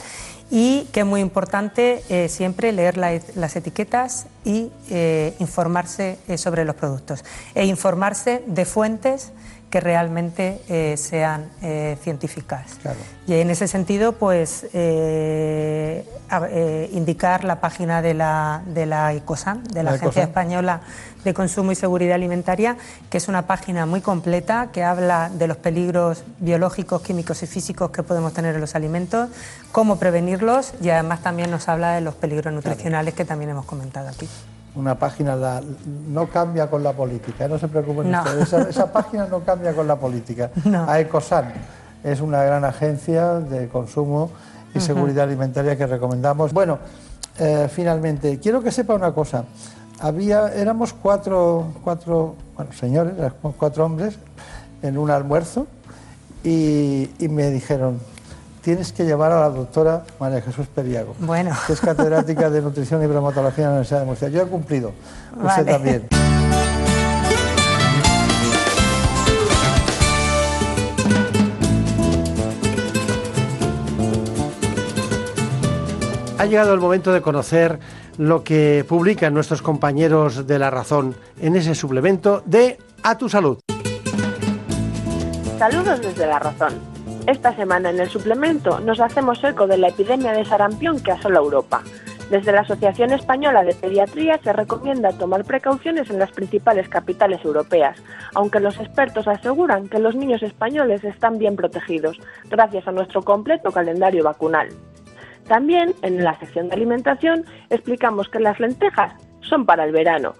Y que es muy importante eh, siempre leer la- las etiquetas y eh, informarse eh, sobre los productos. E informarse de fuentes que realmente eh, sean eh, científicas. Claro. Y en ese sentido, pues eh, a- indicar la página de la, de la ICOSAN, de la, La Agencia. Española de Consumo y Seguridad Alimentaria, que es una página muy completa que habla de los peligros biológicos, químicos y físicos que podemos tener en los alimentos, cómo prevenirlos y además también nos habla de los peligros nutricionales que también hemos comentado aquí. Una página la- no cambia con la política, ¿eh? no se preocupen No. ustedes. Esa, esa página no cambia con la política. (laughs) AECOSAN es una gran agencia de consumo y seguridad alimentaria que recomendamos. Bueno, eh, finalmente, quiero que sepa una cosa. Había, éramos cuatro, cuatro bueno, señores, cuatro hombres en un almuerzo y, y me dijeron, tienes que llevar a la doctora María Jesús Periago, Bueno. que es catedrática de nutrición y bromatología en la Universidad de Murcia. Yo he cumplido, usted Vale. también. Ha llegado el momento de conocer lo que publican nuestros compañeros de La Razón en ese suplemento de A tu Salud. Saludos desde La Razón. Esta semana en el suplemento nos hacemos eco de la epidemia de sarampión que asola Europa. Desde la Asociación Española de Pediatría se recomienda tomar precauciones en las principales capitales europeas, aunque los expertos aseguran que los niños españoles están bien protegidos, gracias a nuestro completo calendario vacunal. También, en la sección de alimentación, explicamos que las lentejas son para el verano,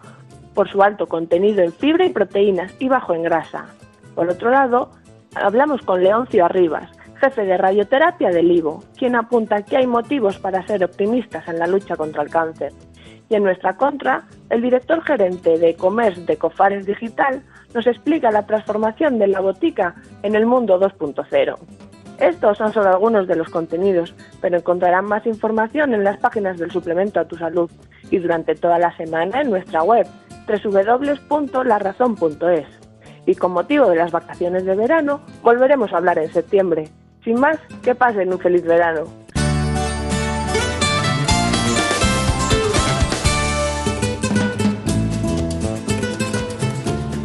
por su alto contenido en fibra y proteínas y bajo en grasa. Por otro lado, hablamos con Leoncio Arribas, jefe de radioterapia del IVO, quien apunta que hay motivos para ser optimistas en la lucha contra el cáncer. Y en nuestra contra, el director gerente de e-commerce de Cofares Digital nos explica la transformación de la botica en el mundo 2.0. Estos son solo algunos de los contenidos, pero encontrarán más información en las páginas del suplemento a tu salud y durante toda la semana en nuestra web www.larazón.es. Y con motivo de las vacaciones de verano, volveremos a hablar en septiembre. Sin más, que pasen un feliz verano.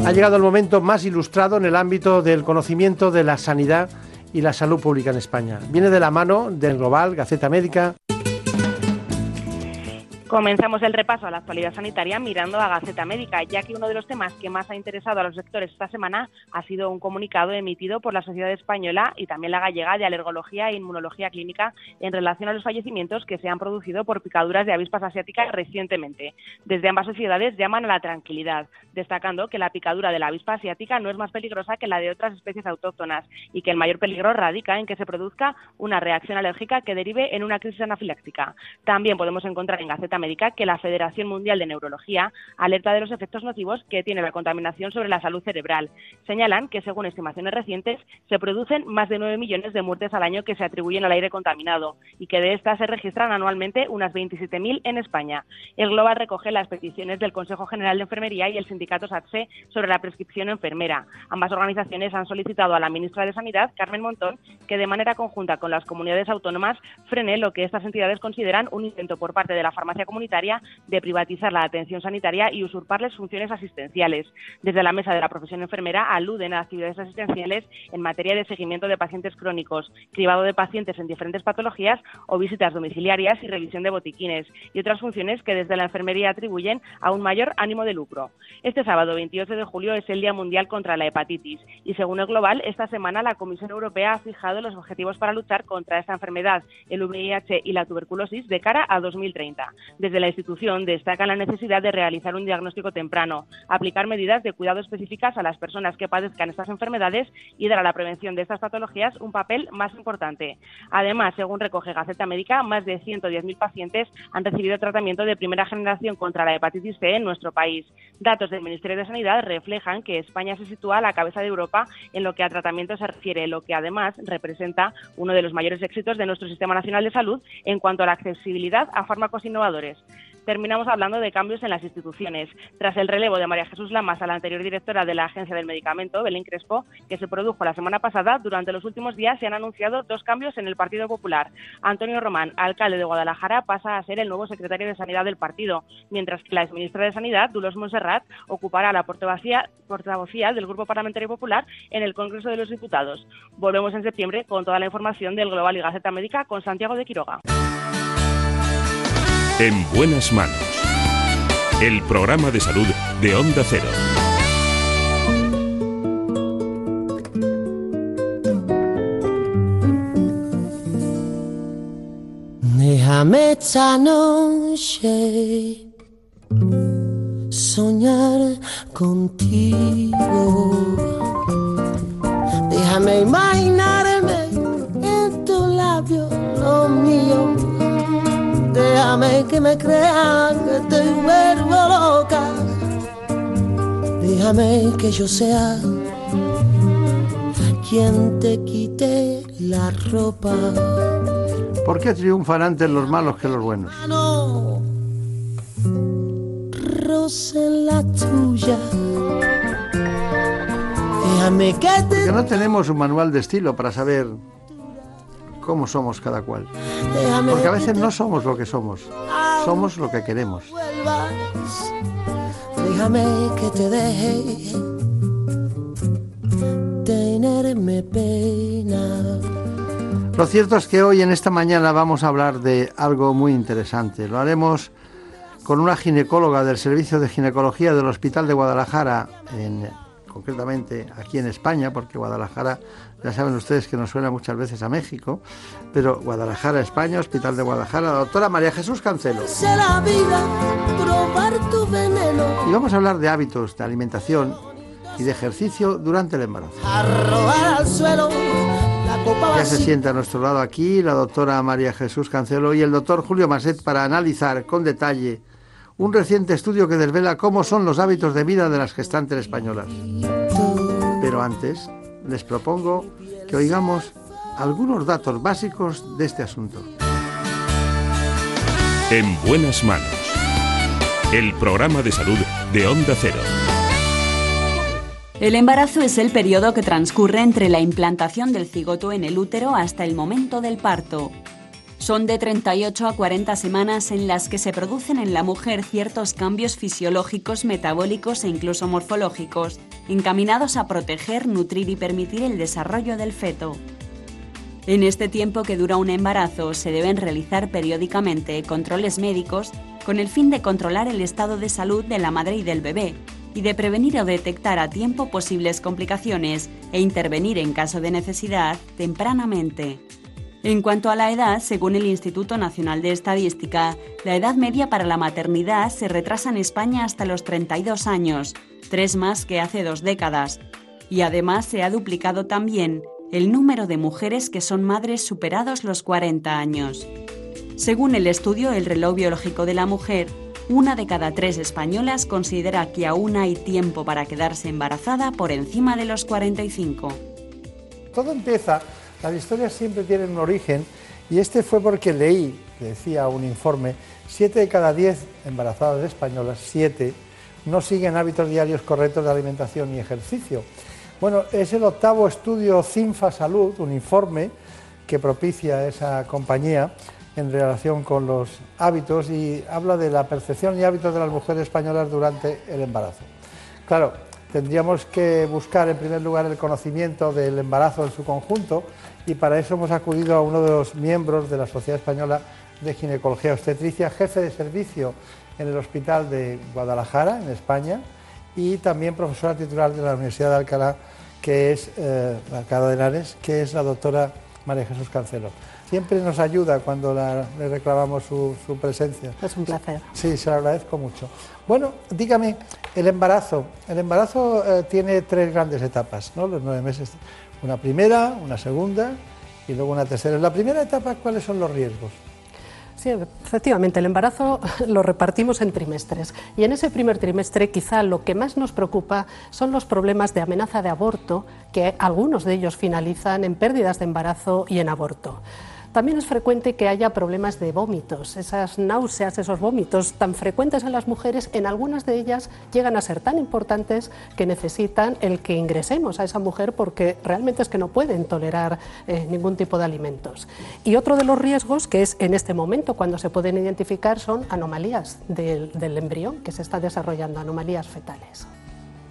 Ha llegado el momento más ilustrado en el ámbito del conocimiento de la sanidad y la salud pública en España. Viene de la mano del Global, Gaceta Médica. Comenzamos el repaso a la actualidad sanitaria mirando a Gaceta Médica, ya que uno de los temas que más ha interesado a los sectores esta semana ha sido un comunicado emitido por la Sociedad Española y también la Gallega de Alergología e Inmunología Clínica en relación a los fallecimientos que se han producido por picaduras de avispas asiáticas recientemente. Desde ambas sociedades llaman a la tranquilidad, destacando que la picadura de la avispa asiática no es más peligrosa que la de otras especies autóctonas y que el mayor peligro radica en que se produzca una reacción alérgica que derive en una crisis anafiláctica. También podemos encontrar en Gaceta Médica que la Federación Mundial de Neurología alerta de los efectos nocivos que tiene la contaminación sobre la salud cerebral. Señalan que, según estimaciones recientes, se producen más de 9 millones de muertes al año que se atribuyen al aire contaminado y que de estas se registran anualmente unas 27.000 en España. El Global recoge las peticiones del Consejo General de Enfermería y el sindicato SATSE sobre la prescripción enfermera. Ambas organizaciones han solicitado a la ministra de Sanidad, Carmen Montón, que de manera conjunta con las comunidades autónomas frene lo que estas entidades consideran un intento por parte de la farmacia comunitaria de privatizar la atención sanitaria y usurparles funciones asistenciales. Desde la mesa de la profesión enfermera aluden a actividades asistenciales en materia de seguimiento de pacientes crónicos, cribado de pacientes en diferentes patologías o visitas domiciliarias y revisión de botiquines y otras funciones que desde la enfermería atribuyen a un mayor ánimo de lucro. Este sábado 28 de julio es el Día Mundial contra la Hepatitis y según el Global, esta semana la Comisión Europea ha fijado los objetivos para luchar contra esta enfermedad, el VIH y la tuberculosis de cara a 2030. Desde la institución destacan la necesidad de realizar un diagnóstico temprano, aplicar medidas de cuidado específicas a las personas que padezcan estas enfermedades y dar a la prevención de estas patologías un papel más importante. Además, según recoge Gaceta Médica, más de 110.000 pacientes han recibido tratamiento de primera generación contra la hepatitis C en nuestro país. Datos del Ministerio de Sanidad reflejan que España se sitúa a la cabeza de Europa en lo que a tratamiento se refiere, lo que además representa uno de los mayores éxitos de nuestro Sistema Nacional de Salud en cuanto a la accesibilidad a fármacos innovadores terminamos hablando de cambios en las instituciones. Tras el relevo de María Jesús Lamas a la anterior directora de la Agencia del Medicamento, Belén Crespo, que se produjo la semana pasada, durante los últimos días se han anunciado dos cambios en el Partido Popular. Antonio Román, alcalde de Guadalajara, pasa a ser el nuevo secretario de Sanidad del partido, mientras que la exministra de Sanidad, Dulos Monserrat, ocupará la portavocía, del Grupo Parlamentario Popular en el Congreso de los Diputados. Volvemos en septiembre con toda la información del Global y Gaceta Médica con Santiago de Quiroga. En buenas manos. El programa de salud de Onda Cero. Déjame esta noche soñar contigo. Déjame imaginarme en tu labio lo mío. Déjame que me crea que te vuelvo loca. Déjame que yo sea quien te quite la ropa. ¿Por qué triunfan antes los malos que los buenos? No roce la tuya. Déjame que te Que no tenemos un manual de estilo para saber cómo somos cada cual. Porque a veces no somos lo que somos, somos lo que queremos. Déjame que te deje tenerme pena. Lo cierto es que hoy en esta mañana vamos a hablar de algo muy interesante. Lo haremos con una ginecóloga del Servicio de Ginecología del Hospital de Guadalajara, en- concretamente aquí en España, porque Guadalajara, ya saben ustedes que nos suena muchas veces a México, pero Guadalajara, España, Hospital de Guadalajara, la doctora María Jesús Cancelo. Sé la vida, probar tu veneno. Y vamos a hablar de hábitos de alimentación y de ejercicio durante el embarazo. Arrojar al suelo la copa Ya se sienta a nuestro lado aquí la doctora María Jesús Cancelo y el doctor Julio Maset para analizar con detalle un reciente estudio que desvela cómo son los hábitos de vida de las gestantes españolas. Pero antes, les propongo que oigamos algunos datos básicos de este asunto. En buenas manos. El programa de salud de Onda Cero. El embarazo es el periodo que transcurre entre la implantación del cigoto en el útero hasta el momento del parto. Son de 38 a 40 semanas en las que se producen en la mujer ciertos cambios fisiológicos, metabólicos e incluso morfológicos, encaminados a proteger, nutrir y permitir el desarrollo del feto. En este tiempo que dura un embarazo se deben realizar periódicamente controles médicos con el fin de controlar el estado de salud de la madre y del bebé y de prevenir o detectar a tiempo posibles complicaciones e intervenir en caso de necesidad tempranamente. En cuanto a la edad, según el Instituto Nacional de Estadística, la edad media para la maternidad se retrasa en España hasta los 32 años, tres más que hace dos décadas. Y además se ha duplicado también el número de mujeres que son madres superados los 40 años. Según el estudio El reloj biológico de la mujer, una de cada tres españolas considera que aún hay tiempo para quedarse embarazada por encima de los 45. Todo empieza las historias siempre tienen un origen y este fue porque leí, decía un informe, siete de cada diez embarazadas españolas, siete, no siguen hábitos diarios correctos de alimentación y ejercicio. Bueno, es el octavo estudio CINFA Salud, un informe que propicia esa compañía en relación con los hábitos y habla de la percepción y hábitos de las mujeres españolas durante el embarazo. Claro, tendríamos que buscar en primer lugar el conocimiento del embarazo en su conjunto y para eso hemos acudido a uno de los miembros de la Sociedad Española de Ginecología Obstetricia, jefe de servicio en el Hospital de Guadalajara, en España, y también profesora titular de la Universidad de Alcalá, que es eh, Alcalá de Henares, que es la doctora María Jesús Cancelo. Siempre nos ayuda cuando le reclamamos su, presencia. Es un placer. Sí, se lo agradezco mucho. Bueno, dígame, el embarazo. El embarazo eh, tiene tres grandes etapas, ¿no? Los nueve meses. Una primera, una segunda y luego una tercera. En la primera etapa, ¿cuáles son los riesgos? Sí, efectivamente, el embarazo (laughs) lo repartimos en trimestres y en ese primer trimestre quizá lo que más nos preocupa son los problemas de amenaza de aborto, que algunos de ellos finalizan en pérdidas de embarazo y en aborto. También es frecuente que haya problemas de vómitos, esas náuseas, esos vómitos tan frecuentes en las mujeres, en algunas de ellas llegan a ser tan importantes que necesitan el que ingresemos a esa mujer porque realmente es que no pueden tolerar eh, ningún tipo de alimentos. Y otro de los riesgos, que es en este momento cuando se pueden identificar, son anomalías del, embrión que se está desarrollando, anomalías fetales.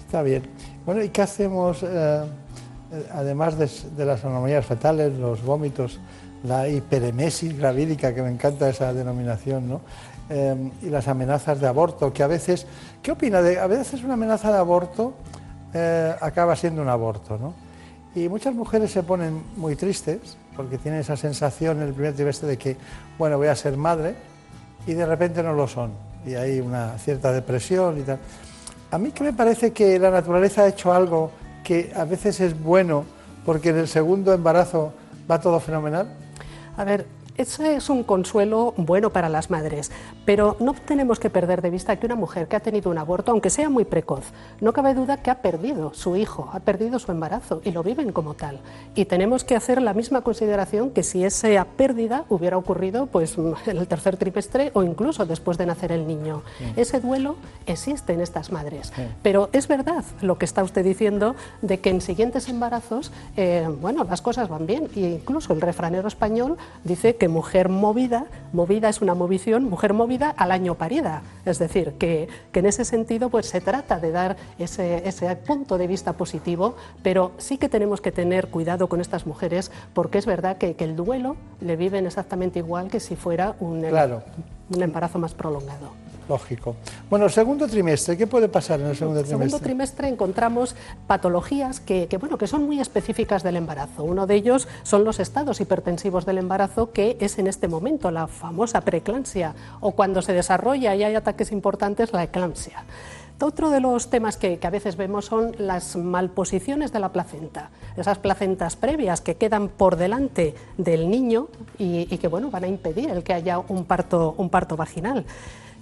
Está bien. Bueno, ¿y qué hacemos, eh, eh, además de, de las anomalías fetales, los vómitos? La hiperemesis gravídica, que me encanta esa denominación, ¿no? Em, y las amenazas de aborto, que a veces, ¿qué opina? A veces una amenaza de aborto eh, acaba siendo un aborto, ¿no? Y muchas mujeres se ponen muy tristes porque tienen esa sensación en el primer trimestre de que, bueno, voy a ser madre y de repente no lo son. Y hay una cierta depresión y tal. A mí que me parece que la naturaleza ha hecho algo que a veces es bueno porque en el segundo embarazo va todo fenomenal. A ver, ese es un consuelo bueno para las madres, pero no tenemos que perder de vista que una mujer que ha tenido un aborto, aunque sea muy precoz, no cabe duda que ha perdido su hijo, ha perdido su embarazo y lo viven como tal. Y tenemos que hacer la misma consideración que si esa pérdida hubiera ocurrido pues, en el tercer trimestre o incluso después de nacer el niño. Ese duelo existe en estas madres, pero es verdad lo que está usted diciendo de que en siguientes embarazos, eh, bueno, las cosas van bien. E incluso el refranero español dice que mujer movida, movida es una movición, mujer movida al año parida. Es decir, que, en ese sentido pues se trata de dar ese, punto de vista positivo, pero sí que tenemos que tener cuidado con estas mujeres porque es verdad que, el duelo le viven exactamente igual que si fuera un, un embarazo más prolongado. Lógico. Bueno, segundo trimestre, ¿qué puede pasar en el segundo trimestre? En el segundo trimestre encontramos patologías que, bueno, que son muy específicas del embarazo. Uno de ellos son los estados hipertensivos del embarazo, que es en este momento la famosa preeclampsia, o cuando se desarrolla y hay ataques importantes, la eclampsia. Otro de los temas que, a veces vemos son las malposiciones de la placenta, esas placentas previas que quedan por delante del niño y, y que bueno, van a impedir el que haya un parto, un parto vaginal.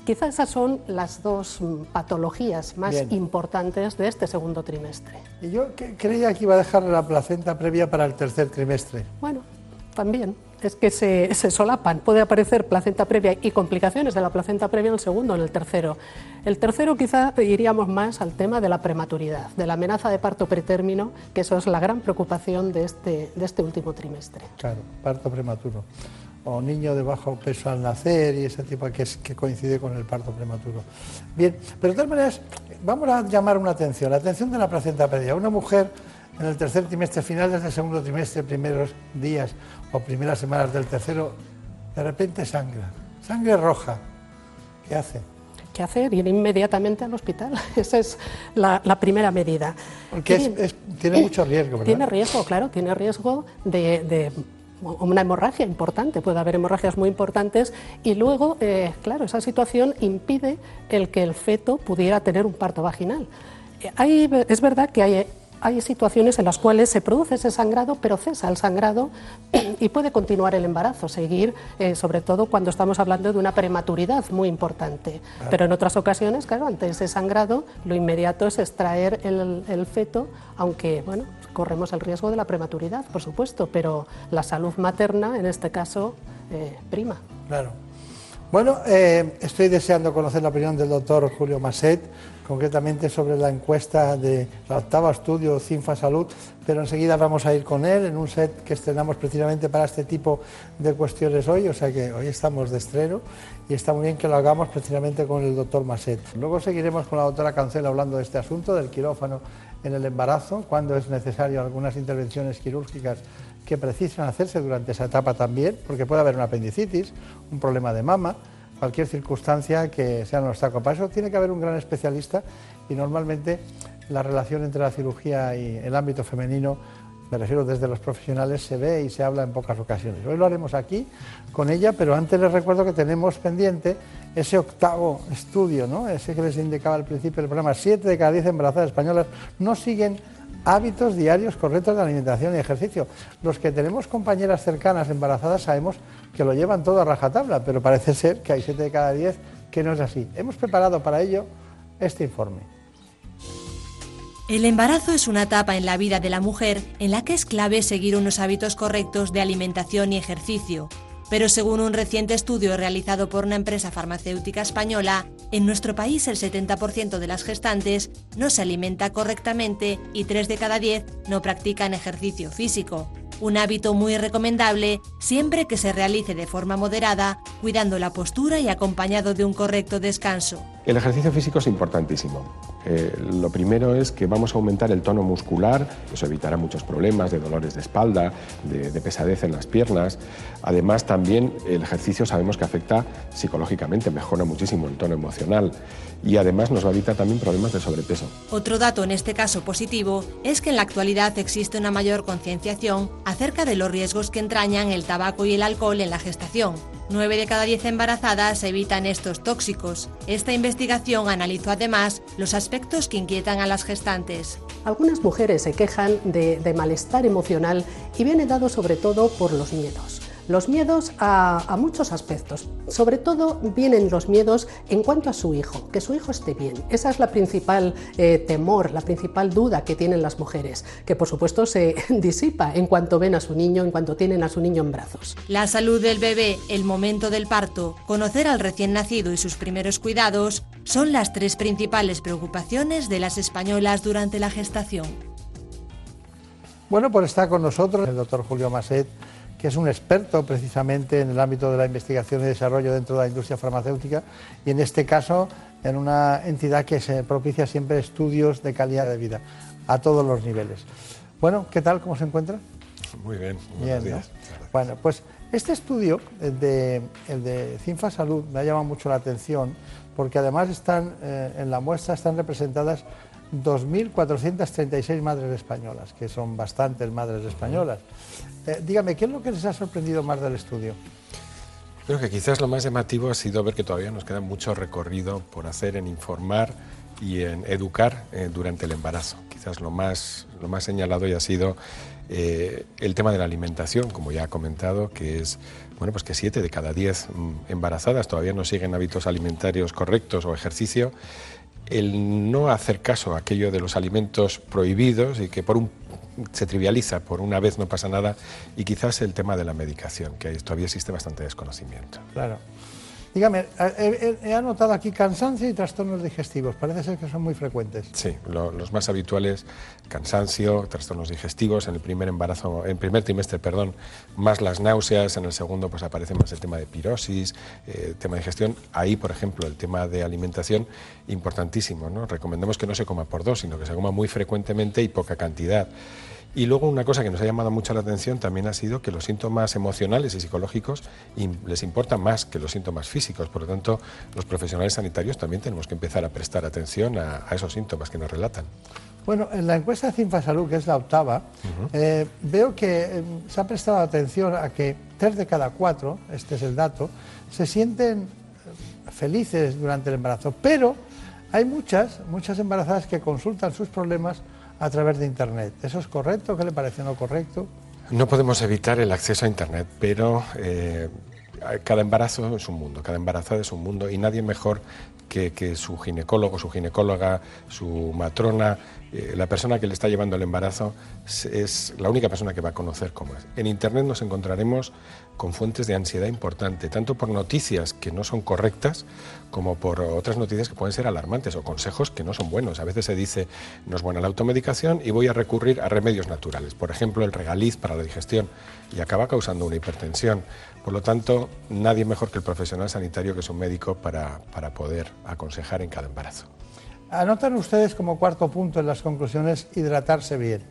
Quizás esas son las dos patologías más importantes de este segundo trimestre. Y yo creía que iba a dejar la placenta previa para el tercer trimestre. Bueno, también es que se, se, solapan. Puede aparecer placenta previa y complicaciones de la placenta previa en el segundo, en el tercero. El tercero quizá iríamos más al tema de la prematuridad, de la amenaza de parto pretérmino, que eso es la gran preocupación de este, de este último trimestre. Claro, parto prematuro. O niño de bajo peso al nacer y ese tipo que, es, que coincide con el parto prematuro. Bien, pero de todas maneras, vamos a llamar una atención, la atención de la placenta previa. Una mujer en el tercer trimestre, finales del segundo trimestre, primeros días o primeras semanas del tercero, de repente sangra, sangre roja. ¿Qué hace? ¿Qué hace? Ir inmediatamente al hospital. (laughs) Esa es la, la primera medida. Porque es, es, tiene mucho riesgo, ¿verdad? Tiene riesgo, claro, tiene riesgo de, de una hemorragia importante, puede haber hemorragias muy importantes y luego, eh, claro, esa situación impide el que el feto pudiera tener un parto vaginal. Hay, es verdad que hay hay situaciones en las cuales se produce ese sangrado, pero cesa el sangrado (clears throat) y puede continuar el embarazo, seguir, eh, sobre todo cuando estamos hablando de una prematuridad muy importante. Claro. Pero en otras ocasiones, claro, ante ese sangrado, lo inmediato es extraer el, el feto, aunque, bueno, corremos el riesgo de la prematuridad, por supuesto, pero la salud materna, en este caso, eh, prima. Claro. Bueno, eh, estoy deseando conocer la opinión del doctor Julio Masset, concretamente sobre la encuesta de la octava estudio CINFA Salud, pero enseguida vamos a ir con él en un set que estrenamos precisamente para este tipo de cuestiones hoy, o sea que hoy estamos de estreno y está muy bien que lo hagamos precisamente con el doctor Masset. Luego seguiremos con la doctora Cancela hablando de este asunto, del quirófano en el embarazo, cuando es necesario algunas intervenciones quirúrgicas que precisan hacerse durante esa etapa también, porque puede haber una apendicitis, un problema de mama, cualquier circunstancia que sea un obstáculo. Para eso tiene que haber un gran especialista y normalmente la relación entre la cirugía y el ámbito femenino, me refiero desde los profesionales, se ve y se habla en pocas ocasiones. Hoy lo haremos aquí con ella, pero antes les recuerdo que tenemos pendiente ese octavo estudio, ese que les indicaba al principio del programa. Siete de cada diez embarazadas españolas no siguen hábitos diarios correctos de alimentación y ejercicio. Los que tenemos compañeras cercanas embarazadas sabemos que lo llevan todo a rajatabla, pero parece ser que hay siete de cada diez que no es así. Hemos preparado para ello este informe. El embarazo es una etapa en la vida de la mujer en la que es clave seguir unos hábitos correctos de alimentación y ejercicio. Pero según un reciente estudio realizado por una empresa farmacéutica española, en nuestro país el 70% de las gestantes no se alimenta correctamente y 3 de cada 10 no practican ejercicio físico. Un hábito muy recomendable siempre que se realice de forma moderada, cuidando la postura y acompañado de un correcto descanso. El ejercicio físico es importantísimo. Eh, lo primero es que vamos a aumentar el tono muscular, eso evitará muchos problemas de dolores de espalda, de, de, pesadez en las piernas. Además, también el ejercicio sabemos que afecta psicológicamente, mejora muchísimo el tono emocional y además nos va a evitar también problemas de sobrepeso. Otro dato en este caso positivo es que en la actualidad existe una mayor concienciación acerca de los riesgos que entrañan el tabaco y el alcohol en la gestación. 9 de cada 10 embarazadas evitan estos tóxicos. Esta investigación analizó además los aspectos que inquietan a las gestantes. Algunas mujeres se quejan de, de malestar emocional y viene dado sobre todo por los miedos. Los miedos a, a, muchos aspectos. Sobre todo vienen los miedos en cuanto a su hijo, que su hijo esté bien. Esa es la principal eh, temor, la principal duda que tienen las mujeres, que por supuesto se (laughs) disipa en cuanto ven a su niño, en cuanto tienen a su niño en brazos. La salud del bebé, el momento del parto, conocer al recién nacido y sus primeros cuidados son las tres principales preocupaciones de las españolas durante la gestación. Bueno, pues está con nosotros el doctor Julio Maset que es un experto precisamente en el ámbito de la investigación y desarrollo dentro de la industria farmacéutica y en este caso en una entidad que se propicia siempre estudios de calidad de vida a todos los niveles. Bueno, ¿qué tal? ¿Cómo se encuentra? Muy bien, bien días. ¿no? Bueno, pues este estudio, el de, el de Cinfa Salud, me ha llamado mucho la atención porque además están eh, en la muestra están representadas 2.436 madres españolas, que son bastantes madres españolas. Eh, dígame, ¿qué es lo que les ha sorprendido más del estudio? Creo que quizás lo más llamativo ha sido ver que todavía nos queda mucho recorrido por hacer en informar y en educar eh, durante el embarazo. Quizás lo más, lo más señalado ya ha sido eh, el tema de la alimentación, como ya ha comentado, que es bueno, pues que siete de cada diez mm, embarazadas todavía no siguen hábitos alimentarios correctos o ejercicio el no hacer caso a aquello de los alimentos prohibidos y que por un se trivializa, por una vez no pasa nada, y quizás el tema de la medicación, que todavía existe bastante desconocimiento. Claro. Dígame, he, he, anotado aquí cansancio y trastornos digestivos. Parece ser que son muy frecuentes. Sí, los más habituales, cansancio, trastornos digestivos, en el primer embarazo, en primer trimestre, perdón, más las náuseas, en el segundo pues aparece más el tema de pirosis, eh, tema de digestión. Ahí, por ejemplo, el tema de alimentación, importantísimo, ¿no? Recomendamos que no se coma por dos, sino que se coma muy frecuentemente y poca cantidad. Y luego una cosa que nos ha llamado mucho la atención también ha sido que los síntomas emocionales y psicológicos les importan más que los síntomas físicos. Por lo tanto, los profesionales sanitarios también tenemos que empezar a prestar atención a, esos síntomas que nos relatan. Bueno, en la encuesta de Cinfasalud, que es la octava, eh, veo que eh, se ha prestado atención a que tres de cada cuatro, este es el dato, se sienten eh, felices durante el embarazo, pero hay muchas, muchas embarazadas que consultan sus problemas a través de Internet. ¿Eso es correcto? ¿Qué le parece no correcto? No podemos evitar el acceso a Internet, pero eh, cada embarazo es un mundo, cada embarazada es un mundo y nadie mejor que, su ginecólogo, su ginecóloga, su matrona, eh, la persona que le está llevando el embarazo es la única persona que va a conocer cómo es. En Internet nos encontraremos con fuentes de ansiedad importante, tanto por noticias que no son correctas como por otras noticias que pueden ser alarmantes o consejos que no son buenos. A veces se dice, no es buena la automedicación y voy a recurrir a remedios naturales, por ejemplo, el regaliz para la digestión, y acaba causando una hipertensión. Por lo tanto, nadie mejor que el profesional sanitario que es un médico para, para poder aconsejar en cada embarazo. Anotan ustedes como cuarto punto en las conclusiones hidratarse bien.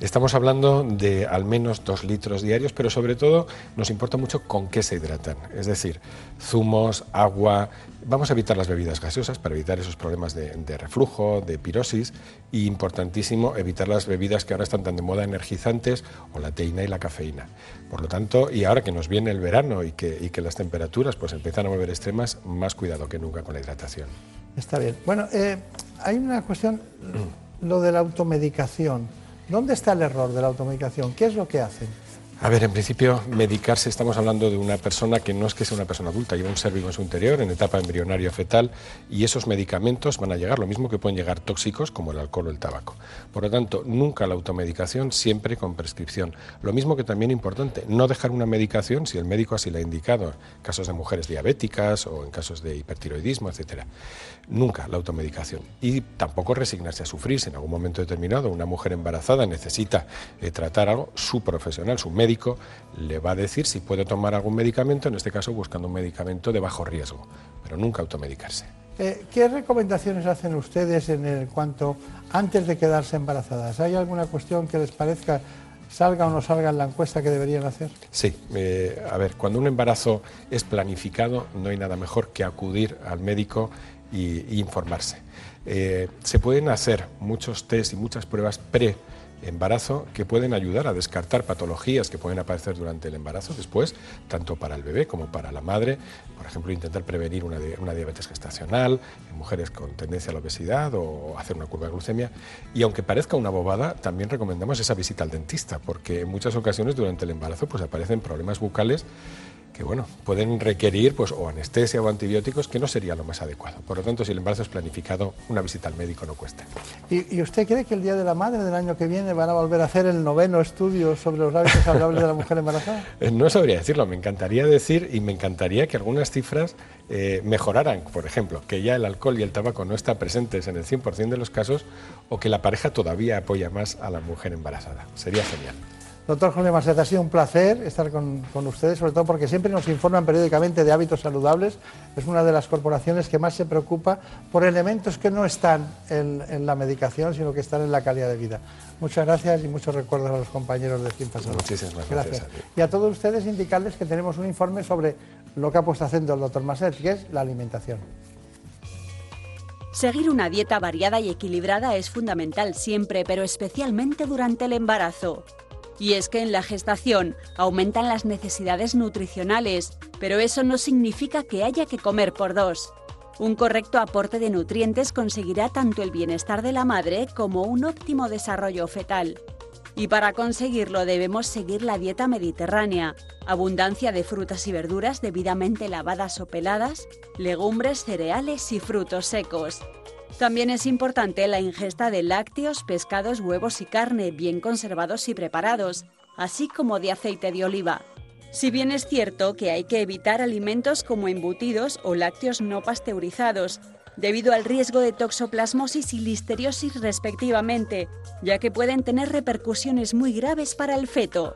Estamos hablando de al menos dos litros diarios, pero sobre todo nos importa mucho con qué se hidratan. Es decir, zumos, agua. Vamos a evitar las bebidas gaseosas para evitar esos problemas de, reflujo, de pirosis. Y importantísimo, evitar las bebidas que ahora están tan de moda, energizantes, o la teína y la cafeína. Por lo tanto, y ahora que nos viene el verano y que, las temperaturas pues empiezan a volver extremas, más cuidado que nunca con la hidratación. Está bien. Bueno, eh, hay una cuestión, lo de la automedicación. ¿Dónde está el error de la automedicación? ¿Qué es lo que hacen? A ver, en principio, medicarse, estamos hablando de una persona que no es que sea una persona adulta, lleva un ser vivo en su interior, en etapa embrionario fetal, y esos medicamentos van a llegar, lo mismo que pueden llegar tóxicos como el alcohol o el tabaco. Por lo tanto, nunca la automedicación, siempre con prescripción. Lo mismo que también importante, no dejar una medicación si el médico así la ha indicado, en casos de mujeres diabéticas o en casos de hipertiroidismo, etcétera. Nunca la automedicación. Y tampoco resignarse a sufrir si en algún momento determinado una mujer embarazada necesita eh, tratar algo, su profesional, su médico, le va a decir si puede tomar algún medicamento, en este caso buscando un medicamento de bajo riesgo, pero nunca automedicarse. Eh, ¿Qué recomendaciones hacen ustedes en cuanto antes de quedarse embarazadas? ¿Hay alguna cuestión que les parezca salga o no salga en la encuesta que deberían hacer? Sí, eh, a ver, cuando un embarazo es planificado, no hay nada mejor que acudir al médico e informarse. Eh, se pueden hacer muchos test y muchas pruebas pre embarazo que pueden ayudar a descartar patologías que pueden aparecer durante el embarazo después, tanto para el bebé como para la madre. Por ejemplo, intentar prevenir una, una diabetes gestacional en mujeres con tendencia a la obesidad o hacer una curva de glucemia. Y aunque parezca una bobada, también recomendamos esa visita al dentista, porque en muchas ocasiones durante el embarazo pues, aparecen problemas bucales que bueno, pueden requerir pues, o anestesia o antibióticos, que no sería lo más adecuado. Por lo tanto, si el embarazo es planificado, una visita al médico no cuesta. ¿Y, usted cree que el Día de la Madre del año que viene van a volver a hacer el noveno estudio sobre los hábitos saludables de la mujer embarazada? (laughs) Eh, no sabría decirlo, me encantaría decir y me encantaría que algunas cifras eh, mejoraran. Por ejemplo, que ya el alcohol y el tabaco no están presentes en el 100% de los casos o que la pareja todavía apoya más a la mujer embarazada. Sería genial. Doctor Jorge Marcet, ha sido un placer estar con, ustedes, sobre todo porque siempre nos informan periódicamente de hábitos saludables. Es una de las corporaciones que más se preocupa por elementos que no están en, la medicación, sino que están en la calidad de vida. Muchas gracias y muchos recuerdos a los compañeros de Cinfa Salud. Muchísimas gracias. y a todos ustedes indicarles que tenemos un informe sobre lo que ha puesto acento el doctor Marcet, que es la alimentación. Seguir una dieta variada y equilibrada es fundamental siempre, pero especialmente durante el embarazo. Y es que en la gestación aumentan las necesidades nutricionales, pero eso no significa que haya que comer por dos. Un correcto aporte de nutrientes conseguirá tanto el bienestar de la madre como un óptimo desarrollo fetal. Y para conseguirlo debemos seguir la dieta mediterránea, abundancia de frutas y verduras debidamente lavadas o peladas, legumbres, cereales y frutos secos. También es importante la ingesta de lácteos, pescados, huevos y carne bien conservados y preparados, así como de aceite de oliva. Si bien es cierto que hay que evitar alimentos como embutidos o lácteos no pasteurizados, debido al riesgo de toxoplasmosis y listeriosis respectivamente, ya que pueden tener repercusiones muy graves para el feto.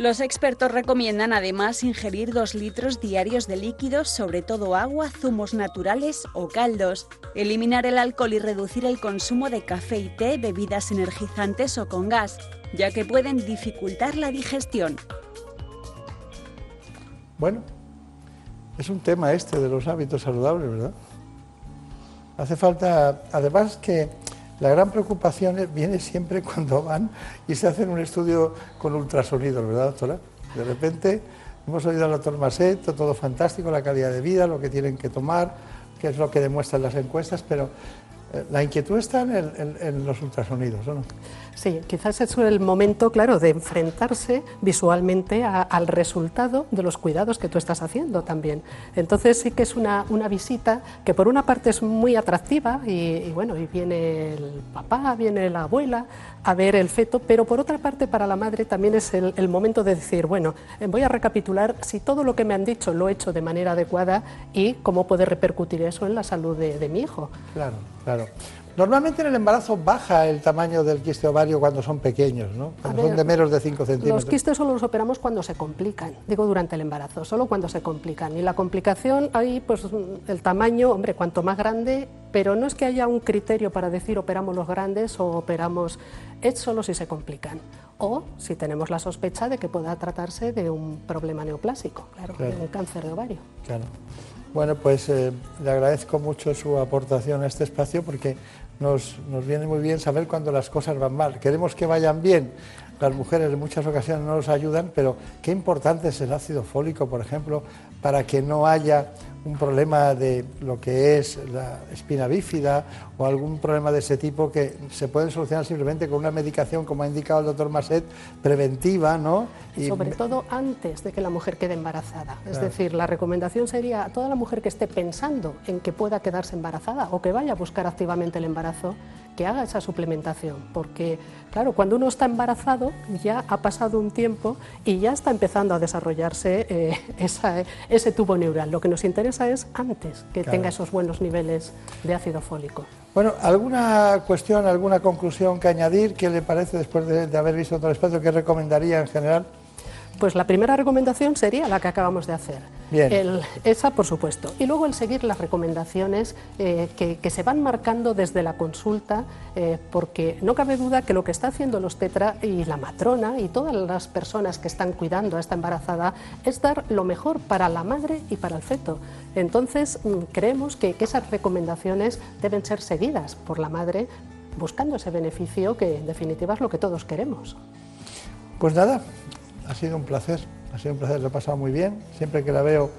Los expertos recomiendan además ingerir 2 litros diarios de líquidos, sobre todo agua, zumos naturales o caldos, eliminar el alcohol y reducir el consumo de café y té, bebidas energizantes o con gas, ya que pueden dificultar la digestión. Bueno, es un tema este de los hábitos saludables, ¿verdad? Hace falta, además que la gran preocupación viene siempre (laughs) cuando van y se hacen un estudio con ultrasonidos, ¿verdad, doctora? De repente hemos oído al doctor Maset, todo fantástico, la calidad de vida, lo que tienen que tomar, que es lo que demuestran las encuestas, pero eh, la inquietud está en, los ultrasonidos, ¿o no? Sí, quizás es el momento, claro, de enfrentarse visualmente al resultado de los cuidados que tú estás haciendo también. Entonces sí que es una, visita que por una parte es muy atractiva y, bueno, y viene el papá, viene la abuela a ver el feto, pero por otra parte para la madre también es el, momento de decir, bueno, eh, voy a recapitular si todo lo que me han dicho lo he hecho de manera adecuada y cómo puede repercutir eso en la salud de, de mi hijo. Claro, claro. Normalmente en el embarazo baja el tamaño del quiste ovario cuando son pequeños, ¿no? Cuando son de menos de 5 centímetros. Los quistes solo los operamos cuando se complican, digo durante el embarazo, solo cuando se complican. Y la complicación, ahí pues el tamaño, hombre, cuanto más grande, pero no es que haya un criterio para decir operamos los grandes o operamos, es solo si se complican. O si tenemos la sospecha de que pueda tratarse de un problema neoplásico, claro, de un cáncer de ovario. Claro. Bueno, pues eh, le agradezco mucho su aportación a este espacio porque nos, nos viene muy bien saber cuando las cosas van mal. Queremos que vayan bien. Las mujeres en muchas ocasiones no nos ayudan, pero qué importante es el ácido fólico, por ejemplo, para que no haya un problema de lo que es la espina bífida o algún problema de ese tipo que se pueden solucionar simplemente con una medicación, como ha indicado el doctor Masset, preventiva, ¿no? Y sobre todo antes de que la mujer quede embarazada. Es decir, la recomendación sería a toda la mujer que esté pensando en que pueda quedarse embarazada o que vaya a buscar activamente el embarazo, que haga esa suplementación, porque claro, cuando uno está embarazado ya ha pasado un tiempo y ya está empezando a desarrollarse eh, (laughs) ese tubo neural. Lo que nos interesa es antes que tenga esos buenos niveles de ácido fólico. Bueno, ¿alguna cuestión, alguna conclusión que añadir? ¿Qué le parece después de, de haber visto todo el espacio? ¿Qué recomendaría en general? Pues la primera recomendación sería la que acabamos de hacer. Bien. esa, por supuesto. Y luego el seguir las recomendaciones eh, que, se van marcando desde la consulta, eh, porque no cabe duda que lo que está haciendo los tetra y la matrona y todas las personas que están cuidando a esta embarazada es dar lo mejor para la madre y para el feto. Entonces, mm, creemos que, que esas recomendaciones deben ser seguidas por la madre buscando ese beneficio que en definitiva es lo que todos queremos. Pues nada, ha sido un placer, ha sido un placer, lo he pasado muy bien. Siempre que la veo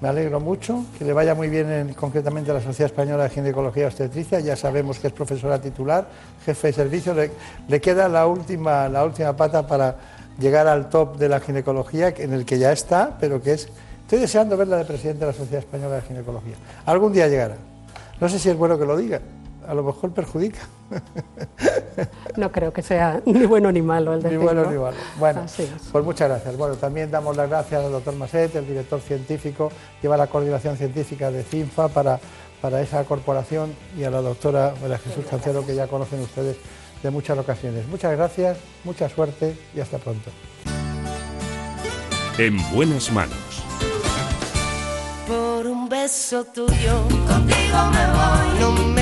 me alegro mucho, que le vaya muy bien en, concretamente a la Sociedad Española de Ginecología y Obstetricia, ya sabemos que es profesora titular, jefe de servicio, le, queda la última, la última pata para llegar al top de la ginecología, en el que ya está, pero que es, estoy deseando verla de presidente de la Sociedad Española de Ginecología. Algún día llegará. No sé si es bueno que lo diga, a lo mejor perjudica. (laughs) No creo que sea ni bueno ni malo el decirlo. Ni bueno ni malo. Bueno, pues muchas gracias. Bueno, también damos las gracias al doctor Maset, el director científico, lleva la coordinación científica de CINFA para, para esa corporación y a la doctora María Jesús Cancelo, que ya conocen ustedes de muchas ocasiones. Muchas gracias, mucha suerte y hasta pronto. En buenas manos. Por un beso tuyo, contigo me voy, no me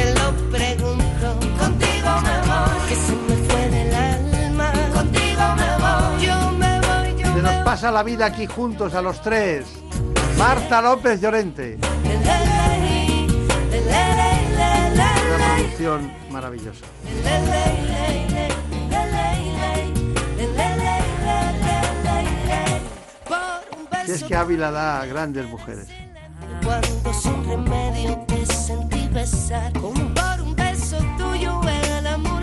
nos pasa la vida aquí juntos a los tres. Marta López Llorente. Una producción maravillosa. Si es que Ávila da a grandes mujeres. Cuando sin remedio te sentí besar, como por un beso tuyo el amor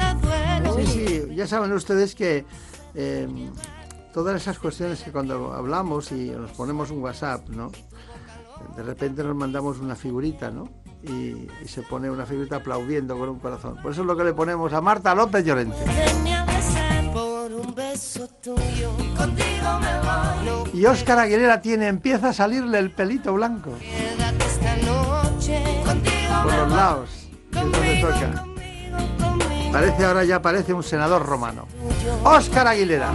Sí, sí, ya saben ustedes que eh, todas esas cuestiones que cuando hablamos y nos ponemos un WhatsApp, ¿no? De repente nos mandamos una figurita, ¿no? y, y se pone una figurita aplaudiendo con un corazón. Por eso es lo que le ponemos a Marta López Llorente. Y Óscar Aguilera tiene, empieza a salirle el pelito blanco por los lados. es donde toca. Parece ahora ya parece un senador romano. Óscar Aguilera,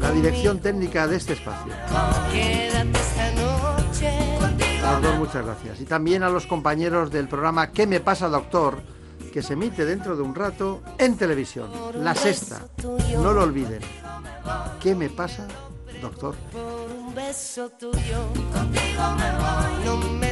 la dirección técnica de este espacio. A los dos muchas gracias. Y también a los compañeros del programa ¿Qué me pasa, doctor? que se emite dentro de un rato en televisión. La sexta. No lo olviden. ¿Qué me pasa, doctor? por un beso tuyo. Contigo me voy.